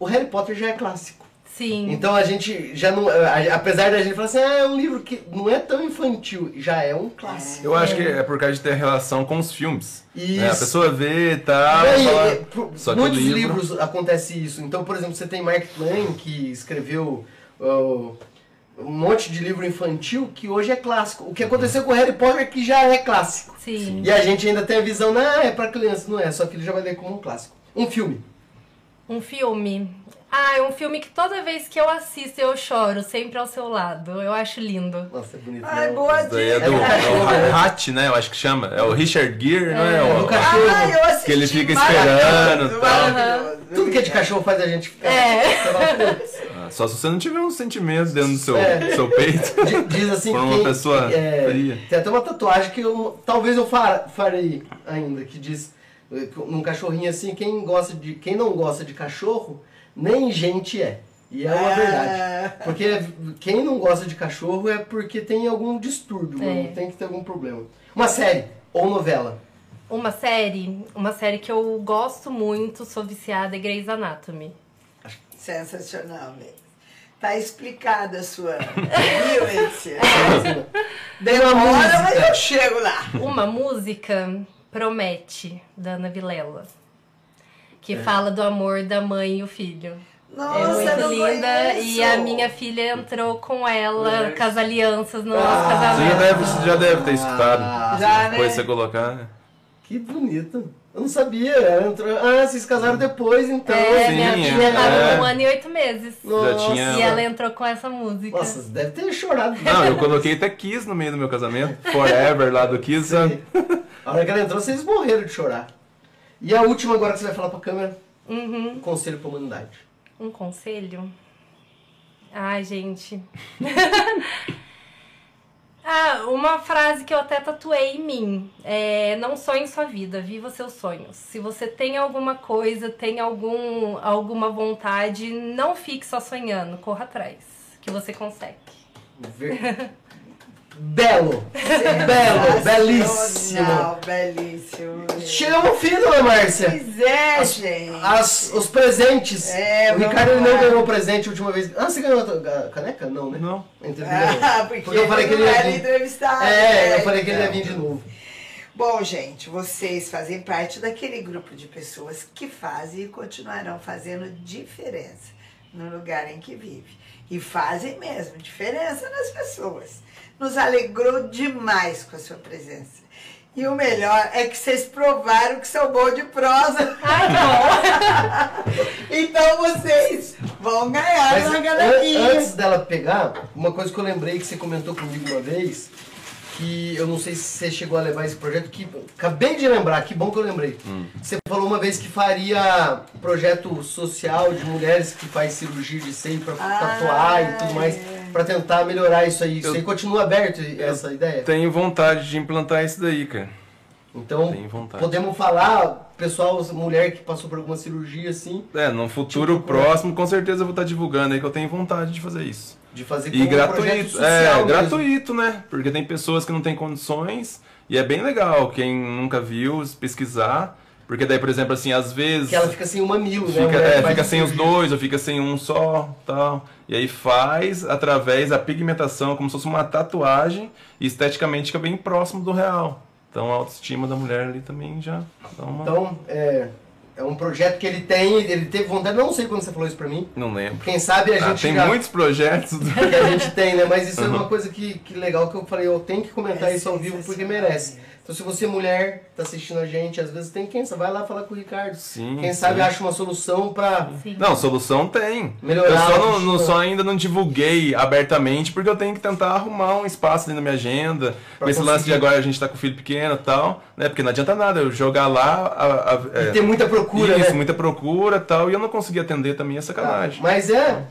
O Harry Potter já é clássico. Sim. Então a gente já não. a- Apesar da gente falar assim, ah, é um livro que não é tão infantil, já é um clássico. Eu acho que é por causa de ter relação com os filmes. Isso. né? A pessoa vê e tal. E fala- é, Só que o muitos livro- livros acontece isso. Então, por exemplo, você tem Mark Twain, que escreveu ó, um monte de livro infantil que hoje é clássico. O que aconteceu com o Harry Potter que já é clássico. Sim. E a gente ainda tem a visão, não, é pra criança, não é, só que ele já vai ler como um clássico. Um filme. Um filme. Ah, é um filme que toda vez que eu assisto eu choro, sempre ao seu lado. Eu acho lindo. Nossa, é bonito. Ai, né? boa é dica. do, É do é né? o Hat, né? Eu acho que chama. É o Richard Gere, não é? É, O- cachorro. Ah, eu assisti. Que ele fica esperando e tal. maravilhoso. Tudo que é de cachorro faz a gente ficar. É. Ah, Só se você não tiver um sentimento dentro do seu, É. seu peito. Di- Diz assim Por que uma quem- pessoa é, fria. Tem até uma tatuagem que eu, talvez eu fa- farei ainda, que diz eh, num cachorrinho assim, quem gosta de. Quem não gosta de cachorro, nem gente é. E é uma verdade. Porque quem não gosta de cachorro é porque tem algum distúrbio, É. não tem que ter algum problema. Uma série ou novela. Uma série, uma série que eu gosto muito, sou viciada, é Grey's Anatomy. Sensacional mesmo. Tá explicada a sua violência. Demora, música. mas eu chego lá. Uma música Promete, da Ana Vilela. Que fala do amor da mãe e o filho. Nossa, é muito linda. E a minha filha entrou com ela, com as alianças no nosso Ah, Você já casamento. deve, você já deve ter escutado. Ah, Já, né? Depois você colocar, né? Que bonito. Eu não sabia. Ela entrou... Ah, vocês casaram depois, então. É, Sim, minha é. filha tava É. com um ano e oito meses. Nossa. Já tinha. E ela entrou com essa música. Nossa, você deve ter chorado. Não, eu coloquei até Kiss no meio do meu casamento. Forever lá do Kiss? A hora que ela entrou, vocês morreram de chorar. E a última agora que você vai falar pra câmera, Uhum. um conselho pra humanidade. Um conselho? Ai, gente. ah, uma frase que eu até tatuei em mim. É, não sonhe sua vida, viva seus sonhos. Se você tem alguma coisa, tem algum, alguma vontade, não fique só sonhando, corra atrás, que você consegue. Ver- Belo! Belo! Belíssimo! Belíssimo. Chegamos ao fim, dona Márcia! Pois é, As- gente. As, os presentes. É, o Ricardo ele não lá. ganhou presente a última vez. Ah, você ganhou a caneca? Não, né? Não. Ah, porque, Porque eu falei que ele não ia vir. É, né? eu falei que ele ia vir de novo. Bom, gente, vocês fazem parte daquele grupo de pessoas que fazem e continuarão fazendo diferença no lugar em que vive. E fazem mesmo diferença nas pessoas. Nos alegrou demais com a sua presença. E o melhor é que vocês provaram que são bons de prosa. Ai, bom! Então vocês vão ganhar Mas uma an- antes dela pegar, uma coisa que eu lembrei que você comentou comigo uma vez, que eu não sei se você chegou a levar esse projeto, que acabei de lembrar, que bom que eu lembrei. Você falou uma vez que faria projeto social de mulheres que faz cirurgia de seio pra Ah, tatuar e tudo mais, é. pra tentar melhorar isso aí. Isso Eu- aí continua aberto essa ideia? Tenho vontade de implantar isso daí, cara. Então, podemos falar, pessoal, mulher que passou por alguma cirurgia assim, É, num futuro Tipo, próximo, com certeza eu vou estar divulgando aí que eu tenho vontade de fazer isso. De fazer E um gratuito, social é, mesmo. gratuito, né? Porque tem pessoas que não têm condições e é bem legal quem nunca viu pesquisar, porque daí, por exemplo, assim, às vezes Que ela fica sem o mamilo, né? fica, mulher é, fica sem os dois ou fica sem um só, tal. E aí faz através da pigmentação, como se fosse uma tatuagem, e esteticamente fica bem próximo do real. Então a autoestima da mulher ali também já dá uma Então, é, é um projeto que ele tem, ele teve vontade, não sei quando você falou isso pra mim. Não lembro. Quem sabe a Ah, gente tem já- muitos projetos. do- que a gente tem, né? Mas isso é Uhum. uma coisa que, que legal que eu falei, eu tenho que comentar É isso ao vivo porque merece. Então se você mulher tá assistindo a gente, às vezes tem quem sabe, vai lá falar com o Ricardo. Sim, Quem sabe sim. acha uma solução pra Sim. Não, solução tem. melhorar. Eu só, não, não- só ainda não divulguei abertamente porque eu tenho que tentar arrumar um espaço dentro da minha agenda. Pra Com esse lance de agora a gente tá com o filho pequeno e tal, né? Porque não adianta nada eu jogar lá. A, a- é, E tem muita procura, isso, né? muita procura e tal, e eu não consegui atender também é sacanagem. Mas é,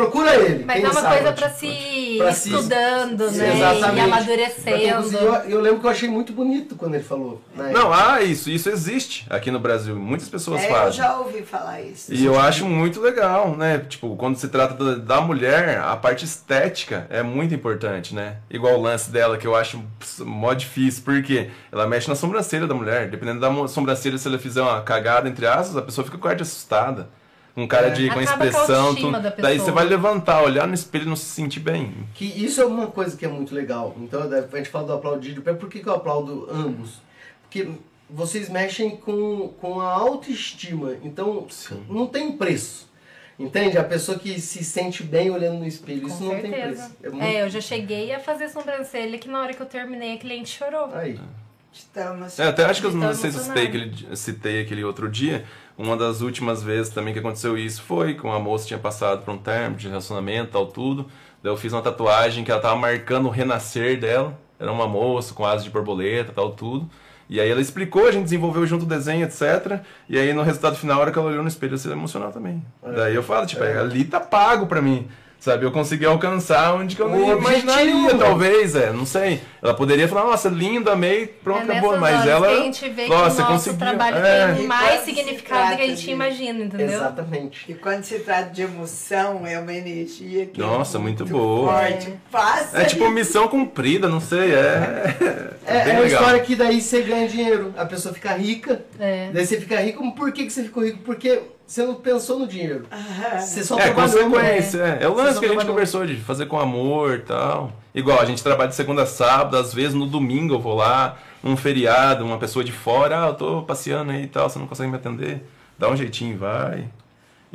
procura ele. Mas quem é uma sabe. coisa pra se Pra se- estudando, Sim, né? E exatamente. Pra quem amadurecendo. Eu, eu lembro que eu achei muito bonito quando ele falou. né? Não, ah, isso, isso existe aqui no Brasil. Muitas pessoas É, eu fazem. já ouvi falar isso. E eu acho muito legal, né? Tipo, quando se trata da, da mulher, a parte estética é muito importante, né? Igual o lance dela, que eu acho mó difícil, porque ela mexe na sobrancelha da mulher. Dependendo da sobrancelha, se ela fizer uma cagada, entre aspas, a pessoa fica com ar de assustada. Um cara É. de, com Acaba com expressão. autoestima tu- da daí você vai levantar, olhar no espelho e não se sentir bem. Que isso é uma coisa que é muito legal. Então, a gente fala do aplaudir de pé. Por que, que eu aplaudo ambos? Porque vocês mexem com, com a autoestima. Então, Sim. não tem preço. Entende? A pessoa que se sente bem olhando no espelho. isso Com não tem certeza. preço. É muito... É, eu já cheguei a fazer sobrancelha que na hora que eu terminei a cliente chorou. Aí. É, até acho que eu não sei se eu citei aquele, citei aquele outro dia. Uma das últimas vezes também que aconteceu isso foi com uma moça que tinha passado por um termo de relacionamento tal, tudo. Daí eu fiz uma tatuagem que ela tava marcando o renascer dela. Era uma moça com asas de borboleta tal, tudo. E aí ela explicou, a gente desenvolveu junto o desenho, etc. E aí no resultado final, a hora que ela olhou no espelho, ela se emocionou também. Daí eu falo, tipo, É. ali tá pago pra mim. Sabe, eu consegui alcançar onde que eu não imaginaria, talvez, é, não sei. Ela poderia falar, nossa, lindo, amei, pronto, é acabou. nessas Mas horas ela. que a gente vê que nossa, o nosso conseguiu. trabalho é. tem E mais significado do que a gente de- imagina, entendeu? Exatamente. E quando se trata de emoção, é uma energia que Nossa, é muito boa. forte. Passa É tipo missão cumprida, não sei, é. É, bem é uma legal. história que daí você ganha dinheiro. A pessoa fica rica. É. Daí você fica rico. Por que, que você ficou rico? Porque você não pensou no dinheiro. Ah, Você só É, trabalhou, consequência, é. É o lance que a gente trabalhou. conversou de fazer com amor e tal. Igual, a gente trabalha de segunda a sábado, às vezes no domingo eu vou lá, num feriado, uma pessoa de fora, ah, eu tô passeando aí e tal, você não consegue me atender? Dá um jeitinho e vai.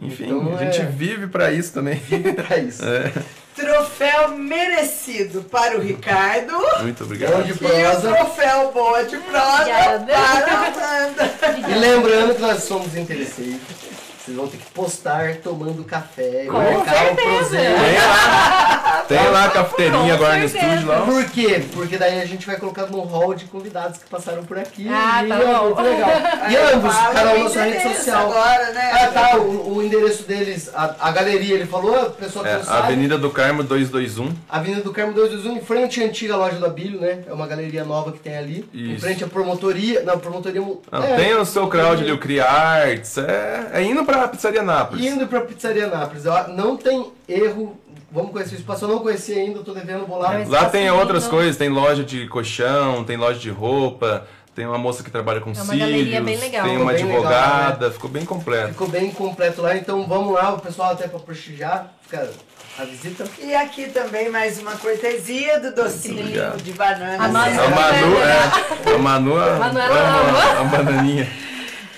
Enfim, Então, a gente é- vive pra isso também. pra isso. É, Troféu merecido para o Ricardo. muito obrigado. de E o troféu boa de prosa para a Amanda. E lembrando que nós somos interesseiros. Vocês vão ter que postar tomando café, Com marcar o certeza. Tem lá, tem lá a cafeteirinha estúdio lá. Por quê? Porque daí a gente vai colocar no hall de convidados que passaram por aqui. Ah, e tá é bom. muito legal. E Aí ambos, cada o um na sua rede endereço social. Agora, né? Ah, tá, o, o endereço deles, a, a galeria, ele falou, a pessoa que É, não sabe. Avenida do Carmo 221. Avenida do Carmo 221, em frente à antiga loja do Abílio, né? É uma galeria nova que tem ali. Em Isso. frente à promotoria. Não, promotoria. Não, é, tem o seu crowd ali, o Criarts. É, é indo pra Pizzaria Nápoles. Indo pra Pizzaria Nápoles. Não tem erro. Vamos conhecer o espaço. Eu não conheci ainda, eu tô devendo, vou lá. Mas- Lá tem outras lindo. coisas, tem loja de colchão, tem loja de roupa, tem uma moça que trabalha com É uma cílios, bem legal. tem Ficou uma bem legal, advogada, ficou bem completo. Ficou bem completo lá, então vamos lá, o pessoal até pra prestigiar. Fica a visita. E aqui também mais uma cortesia do docinho de banana. A Manu- A Manu, é, a Manu, a, a, a bananinha.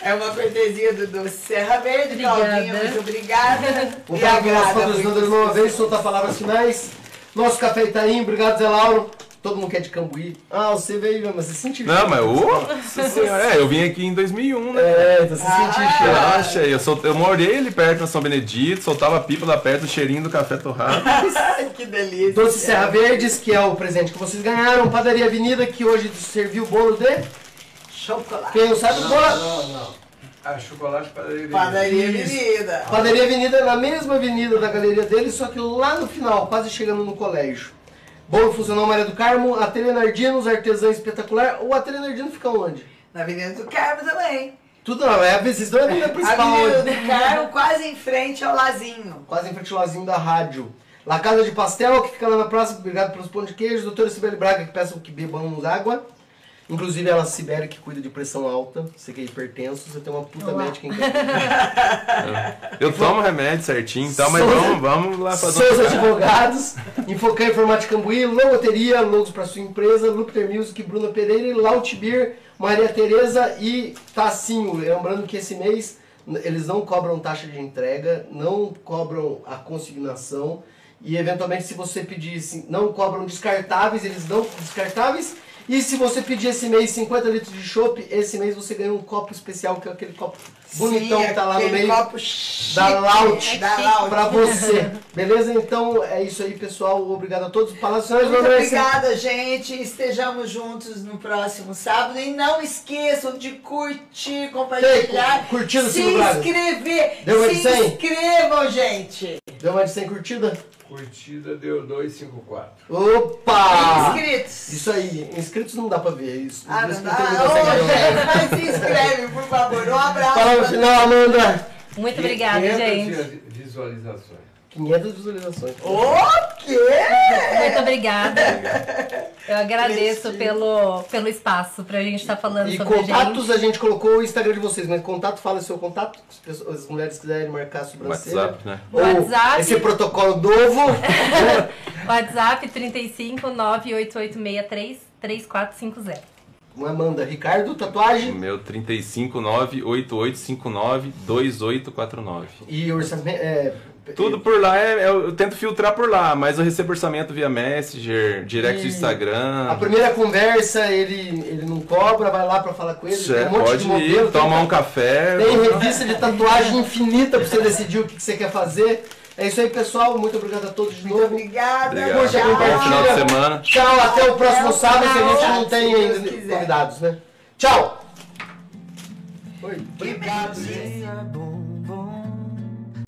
É uma cortesia do Doce Serra Verde. Obrigada. Claudinha, muito obrigada. Vou E falar com o nosso agrada patrocinador muito. mais uma vez, soltar palavras finais. Nosso café Itaim, obrigado Zé Lauro. Todo mundo quer de Cambuí. Ah, você veio, mas você sentiu. Não, mas o. É, eu vim aqui em 2001, né? É, então você Ah. sentiu cheiro. Relaxa, eu, sol- eu morei ali perto na São Benedito, soltava pipa lá perto, o cheirinho do café torrado. Ai, que delícia. Doce Serra Verdes, que é o presente que vocês ganharam. Padaria Avenida, que hoje serviu o bolo de. Chocolate. Quem não sabe, o bolo. Não, não. Ah, chocolate padaria. Padaria Isso. Avenida. Padaria Avenida, na mesma avenida da galeria dele, só que lá no final, quase chegando no colégio. Bolo Funcional Maria do Carmo, Ateliê Nardinos, Artesã Espetacular. O Ateliê Nardino fica onde? Na Avenida do Carmo também. Tudo não, é a vocês estão na avenida principal Avenida onde? do Carmo, quase em frente ao Lazinho. Quase em frente ao lazinho da rádio. La Casa de Pastel, que fica lá na praça, obrigado pelos pão de queijo. Doutora Sibeli Braga, que peça que bebamos água. Inclusive ela, Sibéria, que cuida de pressão alta. Você que é hipertenso, você tem uma puta Olá. médica em casa. Eu tomo remédio certinho e tal, mas vamos, vamos lá fazer Seus um... advogados, Infocan Informática Cambuí, Logoteria, logos para sua empresa, Lupter Music, Bruna Pereira, Lautibir, Maria Tereza e Tacinho. Lembrando que esse mês eles não cobram taxa de entrega, não cobram a consignação e eventualmente se você pedir, assim, não cobram descartáveis, eles dão descartáveis. E se você pedir esse mês 50 litros de chopp, esse mês você ganha um copo especial, que é aquele copo bonitão Sim, que tá lá no meio copo chique, da Laut da Laut. pra você. Beleza? Então é isso aí, pessoal. Obrigado a todos. Finais, Muito obrigada, gente. Estejamos juntos no próximo sábado. E não esqueçam de curtir, compartilhar, curtindo, se inscrever. Deu mais de se 100? inscrevam, gente. Deu mais de 100 curtida? Curtida deu 254. Opa! Inscritos. Isso aí. Inscritos não dá pra ver isso. Ah, não dá. Ô, mas se inscreve, por favor. Um abraço. Palavra pra final, Amanda. Muito obrigada, 500 gente. visualizações. 500 visualizações. O quê? Muito obrigada. Eu agradeço pelo, pelo espaço pra gente estar falando E sobre a contatos gente. a gente colocou o Instagram de vocês, mas contato, fala seu contato, se as, pessoas- as mulheres quiserem marcar a sobrancelha. WhatsApp, né? Ou WhatsApp. esse protocolo novo. WhatsApp 35 98863 3450. Com Amanda. Ricardo, O tatuagem meu 359-8859-2849. e orçamento. É, Tudo por lá, é, eu, eu tento filtrar por lá, mas eu recebo orçamento via Messenger, direct do E Instagram. A primeira conversa ele, ele não cobra, vai lá pra falar com ele. É, tem um monte pode de ir, modelo. tomar tem, um café. tem revista de tatuagem infinita pra você decidir o que, que você quer fazer. É isso aí, pessoal. Muito obrigado a todos de Muito novo. obrigada. Obrigado. Curte, Tchau. Bom final de compartilha. semana. Tchau, até o próximo o sábado, que a gente não tem ainda convidados, né? Tchau! Oi. Obrigado, gente.